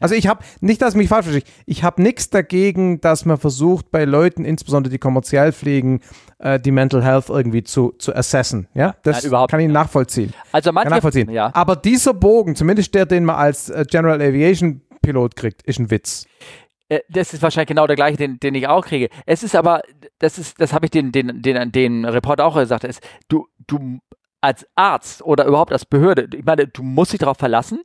Also ich habe, nicht, dass mich falsch versteht, ich habe nichts dagegen, dass man versucht, bei Leuten, insbesondere die kommerziell fliegen, äh, die Mental Health irgendwie zu, zu assessen. Ja, das Nein, überhaupt kann ich nachvollziehen. Also Kann manche, nachvollziehen. ja. Aber dieser Bogen, zumindest der, den man als äh, General Aviation Pilot kriegt, ist ein Witz. Äh, Das ist wahrscheinlich genau der gleiche, den, den ich auch kriege. Es ist aber, das ist, das habe ich den, den, den, den Report auch gesagt, ist, du, du als Arzt oder überhaupt als Behörde, ich meine, du musst dich darauf verlassen,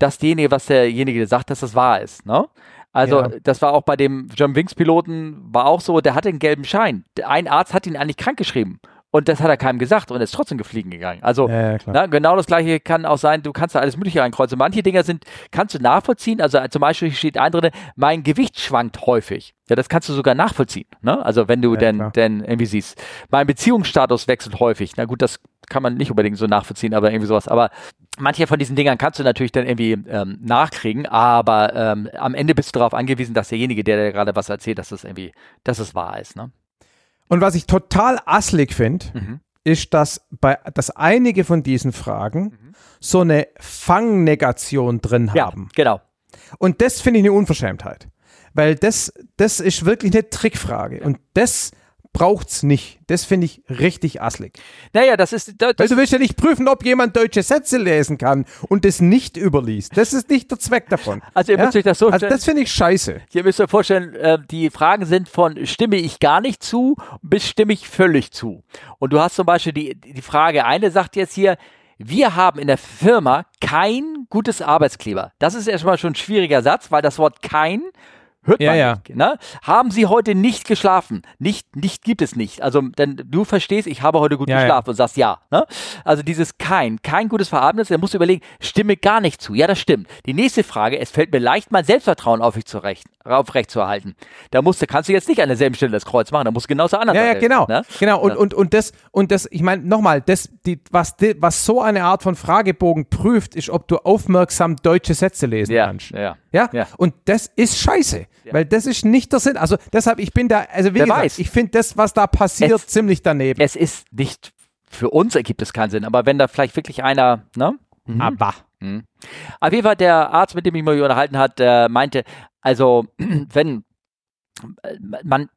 dass derjenige, was derjenige sagt, dass das wahr ist. Ne? Also Ja. das war auch bei dem John Wings Piloten, war auch so, der hatte einen gelben Schein. Ein Arzt hat ihn eigentlich krankgeschrieben. Und das hat er keinem gesagt und ist trotzdem gefliegen gegangen. Also Ja, ja, na, genau das gleiche kann auch sein, du kannst da alles Mögliche reinkreuzen. Manche Dinger sind, kannst du nachvollziehen. Also äh, zum Beispiel steht ein drin, mein Gewicht schwankt häufig. Ja, das kannst du sogar nachvollziehen. Ne? Also wenn du Ja, denn, klar. denn irgendwie siehst. Mein Beziehungsstatus wechselt häufig. Na gut, das kann man nicht unbedingt so nachvollziehen, aber irgendwie sowas. Aber manche von diesen Dingern kannst du natürlich dann irgendwie ähm, nachkriegen, aber ähm, am Ende bist du darauf angewiesen, dass derjenige, der dir gerade was erzählt, dass das irgendwie, dass es wahr ist. Ne? Und was ich total asslig finde, Mhm. ist, dass, bei, dass einige von diesen Fragen so eine Fangnegation drin Ja, haben. genau. Und das finde ich eine Unverschämtheit. Weil das, das ist wirklich eine Trickfrage. Und das braucht's nicht. Das finde ich richtig asslig. Naja, das ist, das, Weil du willst ja nicht prüfen, ob jemand deutsche Sätze lesen kann und das nicht überliest. Das ist nicht der Zweck davon. Also ihr müsst euch das so Also stellen- das finde ich scheiße. Ihr müsst euch vorstellen, äh, die Fragen sind von stimme ich gar nicht zu bis stimme ich völlig zu. Und du hast zum Beispiel die, die Frage, eine sagt jetzt hier, wir haben in der Firma kein gutes Arbeitskleber. Das ist erstmal schon ein schwieriger Satz, weil das Wort kein hört Ja, man ja. nicht. Ne? Haben Sie heute nicht geschlafen? Nicht, nicht gibt es nicht. Also denn du verstehst, ich habe heute gut Ja, ja. geschlafen und sagst ja. Ne? Also dieses kein, kein gutes Verarbeiten, dann musst du überlegen, stimme gar nicht zu. Ja, das stimmt. Die nächste Frage, es fällt mir leicht, mein Selbstvertrauen aufrecht zu, recht, aufrecht zu erhalten. Da musst du, kannst du jetzt nicht an derselben Stelle das Kreuz machen, da musst du genau zur anderen Ja, ja, genau. Ne? Genau. Und, Ja. und, und das, und das, ich meine, nochmal, das, die, was, die, was so eine Art von Fragebogen prüft, ist, ob du aufmerksam deutsche Sätze lesen Ja, kannst. ja. Ja? Ja. Und das ist scheiße. Weil das ist nicht der Sinn. Also deshalb, ich bin da, also wie Wer gesagt, weiß. ich finde das, was da passiert, Es- ziemlich daneben. Es ist nicht, für uns ergibt es keinen Sinn, aber wenn da vielleicht wirklich einer, ne? Mhm. Aber. Mhm. Auf jeden Fall der Arzt, mit dem ich mich unterhalten hat, der meinte, also wenn äh, man,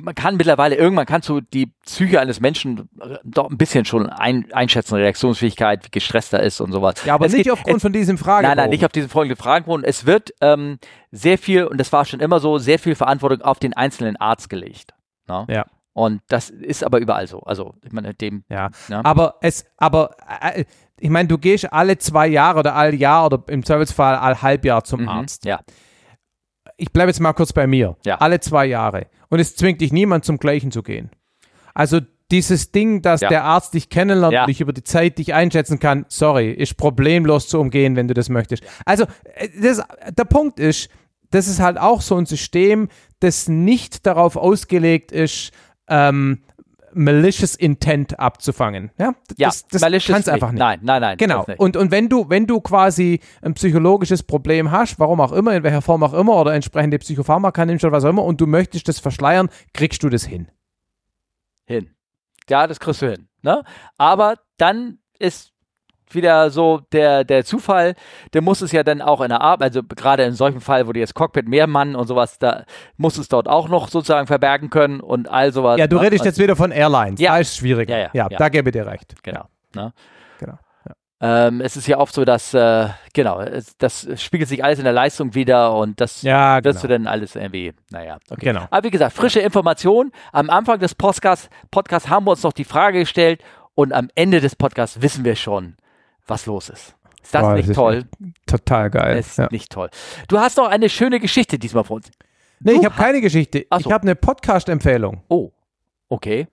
man kann mittlerweile irgendwann kannst du die Psyche eines Menschen äh, doch ein bisschen schon ein, einschätzen, Reaktionsfähigkeit, wie gestresst er ist und sowas. Ja, aber Es nicht geht- aufgrund es, von diesem Fragebogen. Nein, nein, nicht auf diesen folgenden Fragenbogen. Es wird ähm, sehr viel, und das war schon immer so, sehr viel Verantwortung auf den einzelnen Arzt gelegt. Ne? Ja. Und das ist aber überall so. Also, ich meine, dem. Ja, Ja. aber es, aber äh, ich meine, du gehst alle zwei Jahre oder all Jahr oder im Zweifelsfall all Halbjahr zum Mhm. Arzt. Ja. Ich bleibe jetzt mal kurz bei mir. Ja. Alle zwei Jahre. Und es zwingt dich niemand zum Gleichen zu gehen. Also dieses Ding, dass Ja. der Arzt dich kennenlernt Ja. und dich über die Zeit dich einschätzen kann, sorry, ist problemlos zu umgehen, wenn du das möchtest. Also, äh, das, der Punkt ist, das ist halt auch so ein System, das nicht darauf ausgelegt ist, ähm, malicious Intent abzufangen. Ja, Ja, das, das malicious kann's einfach nicht. Nein, nein, nein. Genau. Und, und wenn du, wenn du quasi ein psychologisches Problem hast, warum auch immer, in welcher Form auch immer, oder entsprechende Psychopharmaka nimmst oder was auch immer, und du möchtest das verschleiern, kriegst du das hin. hin. Ja, das kriegst du hin. Ne? Aber dann ist wieder so der, der Zufall, der muss es ja dann auch in der Arbeit, also gerade in solchem Fall, wo du jetzt Cockpit mehr Mann und sowas, da muss es dort auch noch sozusagen verbergen können und all sowas. Ja, du ne? redest jetzt wieder von Airlines. Ja. Da ist es schwierig. Ja, ja, ja. da gebe ich dir recht. Genau. Ne? Genau. Ähm, es ist ja oft so, dass, äh, genau, es, das spiegelt sich alles in der Leistung wieder und das Ja, wirst du genau. dann alles irgendwie, naja, okay. Genau. Aber wie gesagt, frische Informationen. Am Anfang des Podcasts, Podcasts haben wir uns noch die Frage gestellt und am Ende des Podcasts wissen wir schon, was los ist. Ist das Boah, nicht ist toll? Total geil. Das ist Ja. nicht toll. Du hast noch eine schöne Geschichte diesmal für uns. Nee, Du ich habe keine Geschichte. Ach Ich so. habe eine Podcast-Empfehlung. Oh, okay.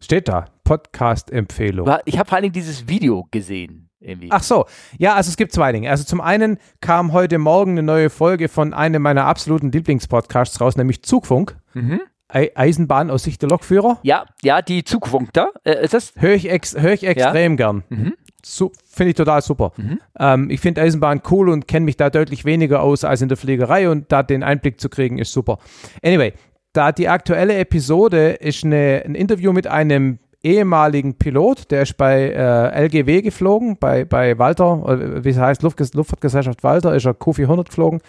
Steht da. Podcast-Empfehlung. Ich habe vor allen Dingen dieses Video gesehen. Irgendwie. Ach so, ja, also es gibt zwei Dinge. Also zum einen kam heute Morgen eine neue Folge von einem meiner absoluten Lieblingspodcasts raus, nämlich Zugfunk. Mhm. Ei- Eisenbahn aus Sicht der Lokführer. Ja, ja, die Zugfunkter. Äh, ist das? Höre ich, ex hör ich extrem gern. Mhm. Su Finde ich total super. Mhm. Ähm, ich finde Eisenbahn cool und kenne mich da deutlich weniger aus als in der Fliegerei und da den Einblick zu kriegen ist super. Anyway, da die aktuelle Episode ist eine, ein Interview mit einem ehemaligen Pilot, der ist bei äh, LGW geflogen, bei, bei Walter, äh, wie es heißt, Luft Luftfahrtgesellschaft Walter, ist er Q400 geflogen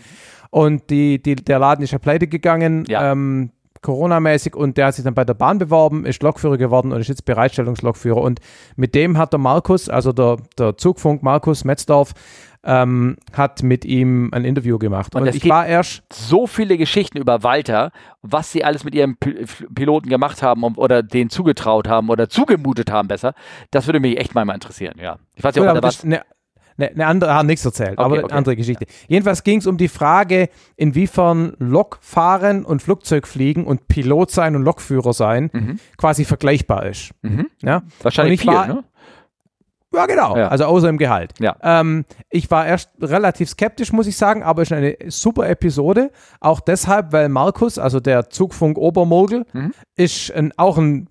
und die, die, der Laden ist ja pleite gegangen. Ja. Ähm, Corona-mäßig und der hat sich dann bei der Bahn beworben, ist Lokführer geworden und ist jetzt Bereitstellungslokführer. Und mit dem hat der Markus, also der, der Zugfunk Markus Metzdorf, ähm, hat mit ihm ein Interview gemacht. Und Und, ich war erst, so viele Geschichten über Walter, was sie alles mit ihrem P Piloten gemacht haben oder denen zugetraut haben oder zugemutet haben besser. Das würde mich echt mal mal interessieren, ja. Ich weiß nicht, ob da das was. Eine, eine, andere, hat nichts erzählt, aber okay. eine andere Geschichte. Jedenfalls ging es um die Frage, inwiefern Lokfahren und Flugzeugfliegen und Pilot sein und Lokführer sein Mhm. quasi vergleichbar ist. Mhm. Ja? Wahrscheinlich Und ich viel, war- ne? Ja, genau. Ja. Also außer im Gehalt. Ja. Ähm, ich war erst relativ skeptisch, muss ich sagen, aber es ist eine super Episode. Auch deshalb, weil Markus, also der Zugfunk Obermurgel, Mhm. ist ein, auch ein,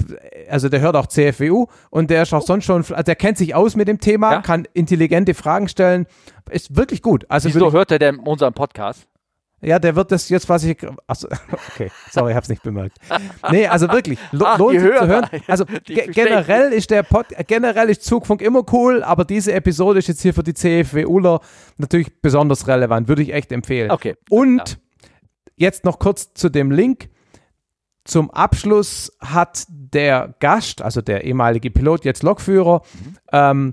also der hört auch CFWU und der ist auch sonst schon, also der kennt sich aus mit dem Thema, Ja. kann intelligente Fragen stellen. Ist wirklich gut. Also Wieso hört er denn unseren Podcast? Ja, der wird das jetzt, was ich. Achso, okay, sorry, ich hab's nicht bemerkt. Nee, also wirklich, lo Ach, lohnt sich zu hören. Also ge generell ist der Pod generell ist Zugfunk immer cool, aber diese Episode ist jetzt hier für die CFWUler natürlich besonders relevant, würde ich echt empfehlen. Okay. Und jetzt noch kurz zu dem Link. Zum Abschluss hat der Gast, also der ehemalige Pilot, jetzt Lokführer, ähm,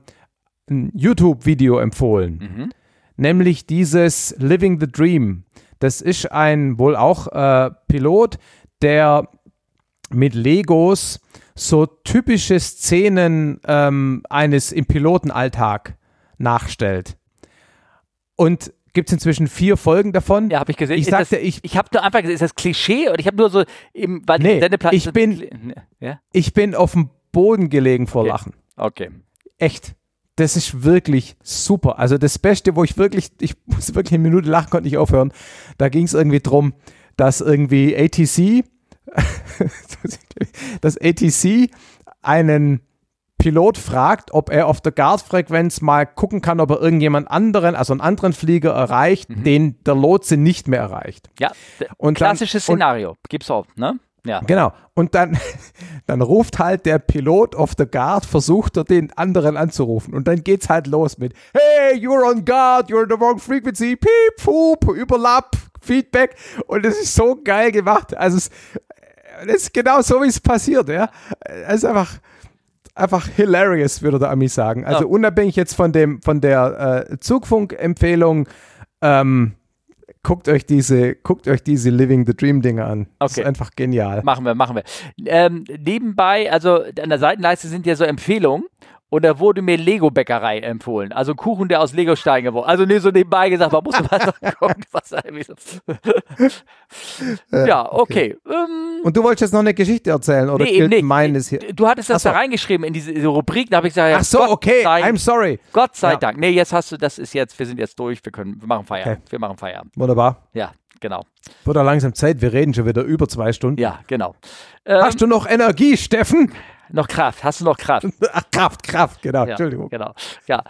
ein YouTube-Video empfohlen Mhm. nämlich dieses Living the Dream. Das ist ein wohl auch äh, Pilot, der mit Legos so typische Szenen ähm, eines im Pilotenalltag nachstellt. Und gibt es inzwischen vier Folgen davon. Ja, habe ich gesehen. Ich Ist das, sagte, ich- ich habe nur einfach gesehen, ist das Klischee oder ich habe nur so eben, weil Nee, ich bin- Ja, Ich bin auf dem Boden gelegen vor Okay. Lachen. okay. Echt. Das ist wirklich super. Also das Beste, wo ich wirklich, ich muss wirklich eine Minute lachen, konnte nicht aufhören. Da ging es irgendwie drum, dass irgendwie ATC, dass ATC einen Pilot fragt, ob er auf der Guard-Frequenz mal gucken kann, ob er irgendjemand anderen, also einen anderen Flieger erreicht, Mhm. den der Lotse nicht mehr erreicht. Ja, Und dann- klassisches Szenario. Gibt's auch, ne? Ja. Genau. Und dann, dann ruft halt der Pilot auf der Guard, versucht er den anderen anzurufen. Und dann geht's halt los mit Hey, you're on guard, you're in the wrong frequency, piep, fup, Überlapp, Feedback. Und es ist so geil gemacht. Also es, das ist genau so, wie es passiert, ja. Es ist einfach, einfach hilarious, würde der Ami sagen. Also Ja. unabhängig jetzt von dem, von der äh, Zugfunk-Empfehlung, ähm, guckt euch diese, guckt euch diese Living the Dream Dinger an. Das Okay. ist einfach genial. Machen wir, machen wir. Ähm, nebenbei, also an der Seitenleiste sind ja so Empfehlungen. Und da wurde mir Lego-Bäckerei empfohlen. Also Kuchen, der aus Lego-Steinen geworden Also nee, so nebenbei gesagt, man muss mal gucken, was da irgendwie so. ja, okay. Ähm, Und du wolltest jetzt noch eine Geschichte erzählen oder Nee, gilt meines hier? Du hattest das so. da reingeschrieben in diese, diese Rubrik, da habe ich gesagt, ja, Ach so, Gott okay, sei, I'm sorry. Gott sei Ja. Dank. Nee, jetzt hast du, das ist jetzt, wir sind jetzt durch, wir können, wir machen Feierabend. Okay. Wir machen Feierabend. Wunderbar. Ja, genau. Wird auch langsam Zeit, wir reden schon wieder über zwei Stunden. Ja, genau. Ähm, Hast du noch Energie, Steffen? Noch Kraft? Hast du noch Kraft? Ach, Kraft, Kraft, genau, Ja, Entschuldigung. Genau. Ja.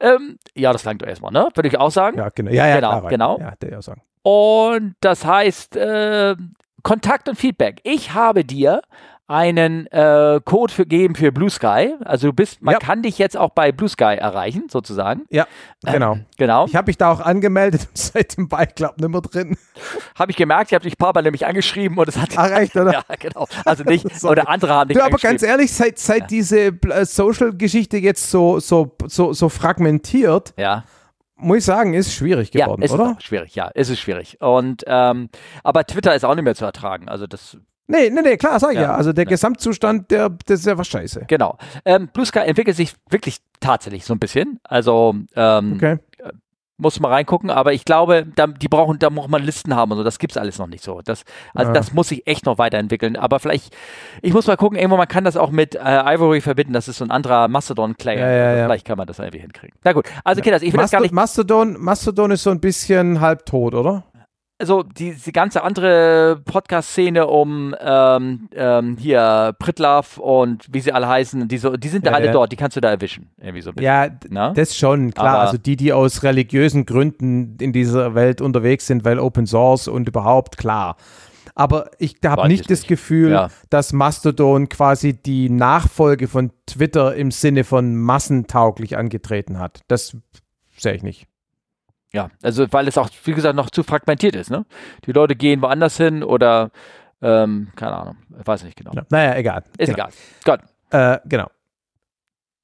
Ähm, ja, das langt doch erstmal, ne? Würde ich auch sagen. Ja, genau. Ja, ja, Genau, klar, genau. Ja, der ja sagen. Und das heißt, äh, Kontakt und Feedback. Ich habe dir einen äh, Code für, gegeben für Blue Sky. Also du bist, man Ja. kann dich jetzt auch bei Blue Sky erreichen, sozusagen. Ja, genau. Genau. Ich habe mich da auch angemeldet, seit dem Beiklapp nicht mehr drin. Habe ich gemerkt, ich habe dich paar Mal nämlich angeschrieben und es hat. Ach, echt, oder? Ja, genau. Also nicht, oder andere haben dich Du, aber ganz ehrlich, seit, seit diese äh, Social-Geschichte jetzt so, so, so, so fragmentiert, Ja. muss ich sagen, ist schwierig geworden, ja, ist oder? schwierig, ja, ist es schwierig. Und ähm, aber Twitter ist auch nicht mehr zu ertragen. Also das Nee, nee, nee, klar, sag ich ja. Ja, Also der ja. Gesamtzustand, der, das ist ja was scheiße. Genau. Ähm, Blue Sky entwickelt sich wirklich tatsächlich so ein bisschen. Also ähm, Okay. muss mal reingucken, aber ich glaube, da, die brauchen, da muss man Listen haben und so. Das gibt's alles noch nicht so. Das, also Ja. das muss sich echt noch weiterentwickeln. Aber vielleicht, ich muss mal gucken, irgendwo man kann das auch mit äh, Ivory verbinden. Das ist so ein anderer Mastodon-Player. Ja, ja, also. Vielleicht kann man das irgendwie hinkriegen. Na gut, also Kinders, ich will das gar nicht. Mastodon, Mastodon ist so ein bisschen halbtot, oder? Also die, die ganze andere Podcast-Szene um ähm, ähm, hier Pritlaff und wie sie alle heißen, die, so, die sind da Ja, alle ja. dort. Die kannst du da erwischen. Irgendwie so ein bisschen. Ja, Na? das schon, klar. Aber- also die, die aus religiösen Gründen in dieser Welt unterwegs sind, weil Open Source und überhaupt, klar. Aber ich habe nicht ich das nicht. Gefühl, Ja. dass Mastodon quasi die Nachfolge von Twitter im Sinne von massentauglich angetreten hat. Das sehe ich nicht. Ja, also weil es auch, wie gesagt, noch zu fragmentiert ist. Ne? Die Leute gehen woanders hin oder ähm, keine Ahnung, ich weiß nicht genau. Ja. Naja, egal. Ist genau. egal. Gut. Äh, genau.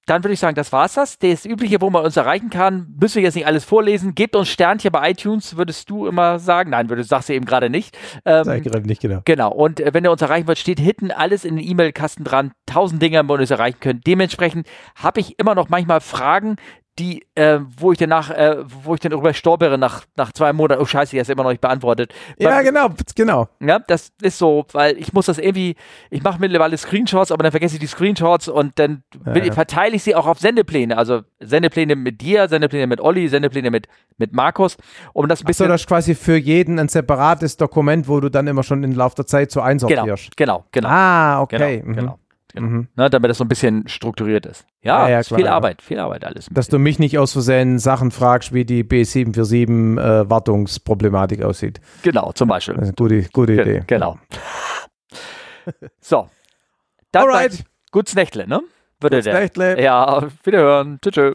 Dann würde ich sagen, das war's das. Das Übliche, wo man uns erreichen kann, müssen wir jetzt nicht alles vorlesen. Gebt uns Sternchen bei iTunes, würdest du immer sagen. Nein, würdest, sagst du eben gerade nicht. Ähm, Sag ich gerade nicht genau. Genau, und äh, wenn ihr uns erreichen wollt, steht hinten alles in den E-Mail-Kasten dran. Tausend Dinge, wo ihr uns erreichen könnt. Dementsprechend habe ich immer noch manchmal Fragen, die, äh, wo ich danach, äh, wo ich dann darüber stolpere nach, nach zwei Monaten. Oh Scheiße, die ist immer noch nicht beantwortet. Ja, Weil- genau, genau. ja, das ist so, weil ich muss das irgendwie, ich mache mittlerweile Screenshots, aber dann vergesse ich die Screenshots und dann will, Ja, ja. verteile ich sie auch auf Sendepläne. Also Sendepläne mit dir, Sendepläne mit Olli, Sendepläne mit, mit Markus, um das ein So, bisschen. das ist quasi für jeden ein separates Dokument, wo du dann immer schon im Laufe der Zeit so genau, einsortierst. genau, genau. Ah, Genau, okay. mhm. genau. Genau. Mhm. Ne, damit das so ein bisschen strukturiert ist. Ja, Ja, ja, klar, viel ja. Arbeit, viel Arbeit alles. Dass du mich nicht aus Versehen Sachen fragst, wie die B747 äh, Wartungsproblematik aussieht. Genau, zum Beispiel. Eine gute, gute Ge- Idee. Genau. so. Dann Alright. Gutes Nächtle, ne? Würde Gutes der. Nächtle. Ja, wiederhören. Tschüss. Tschüss.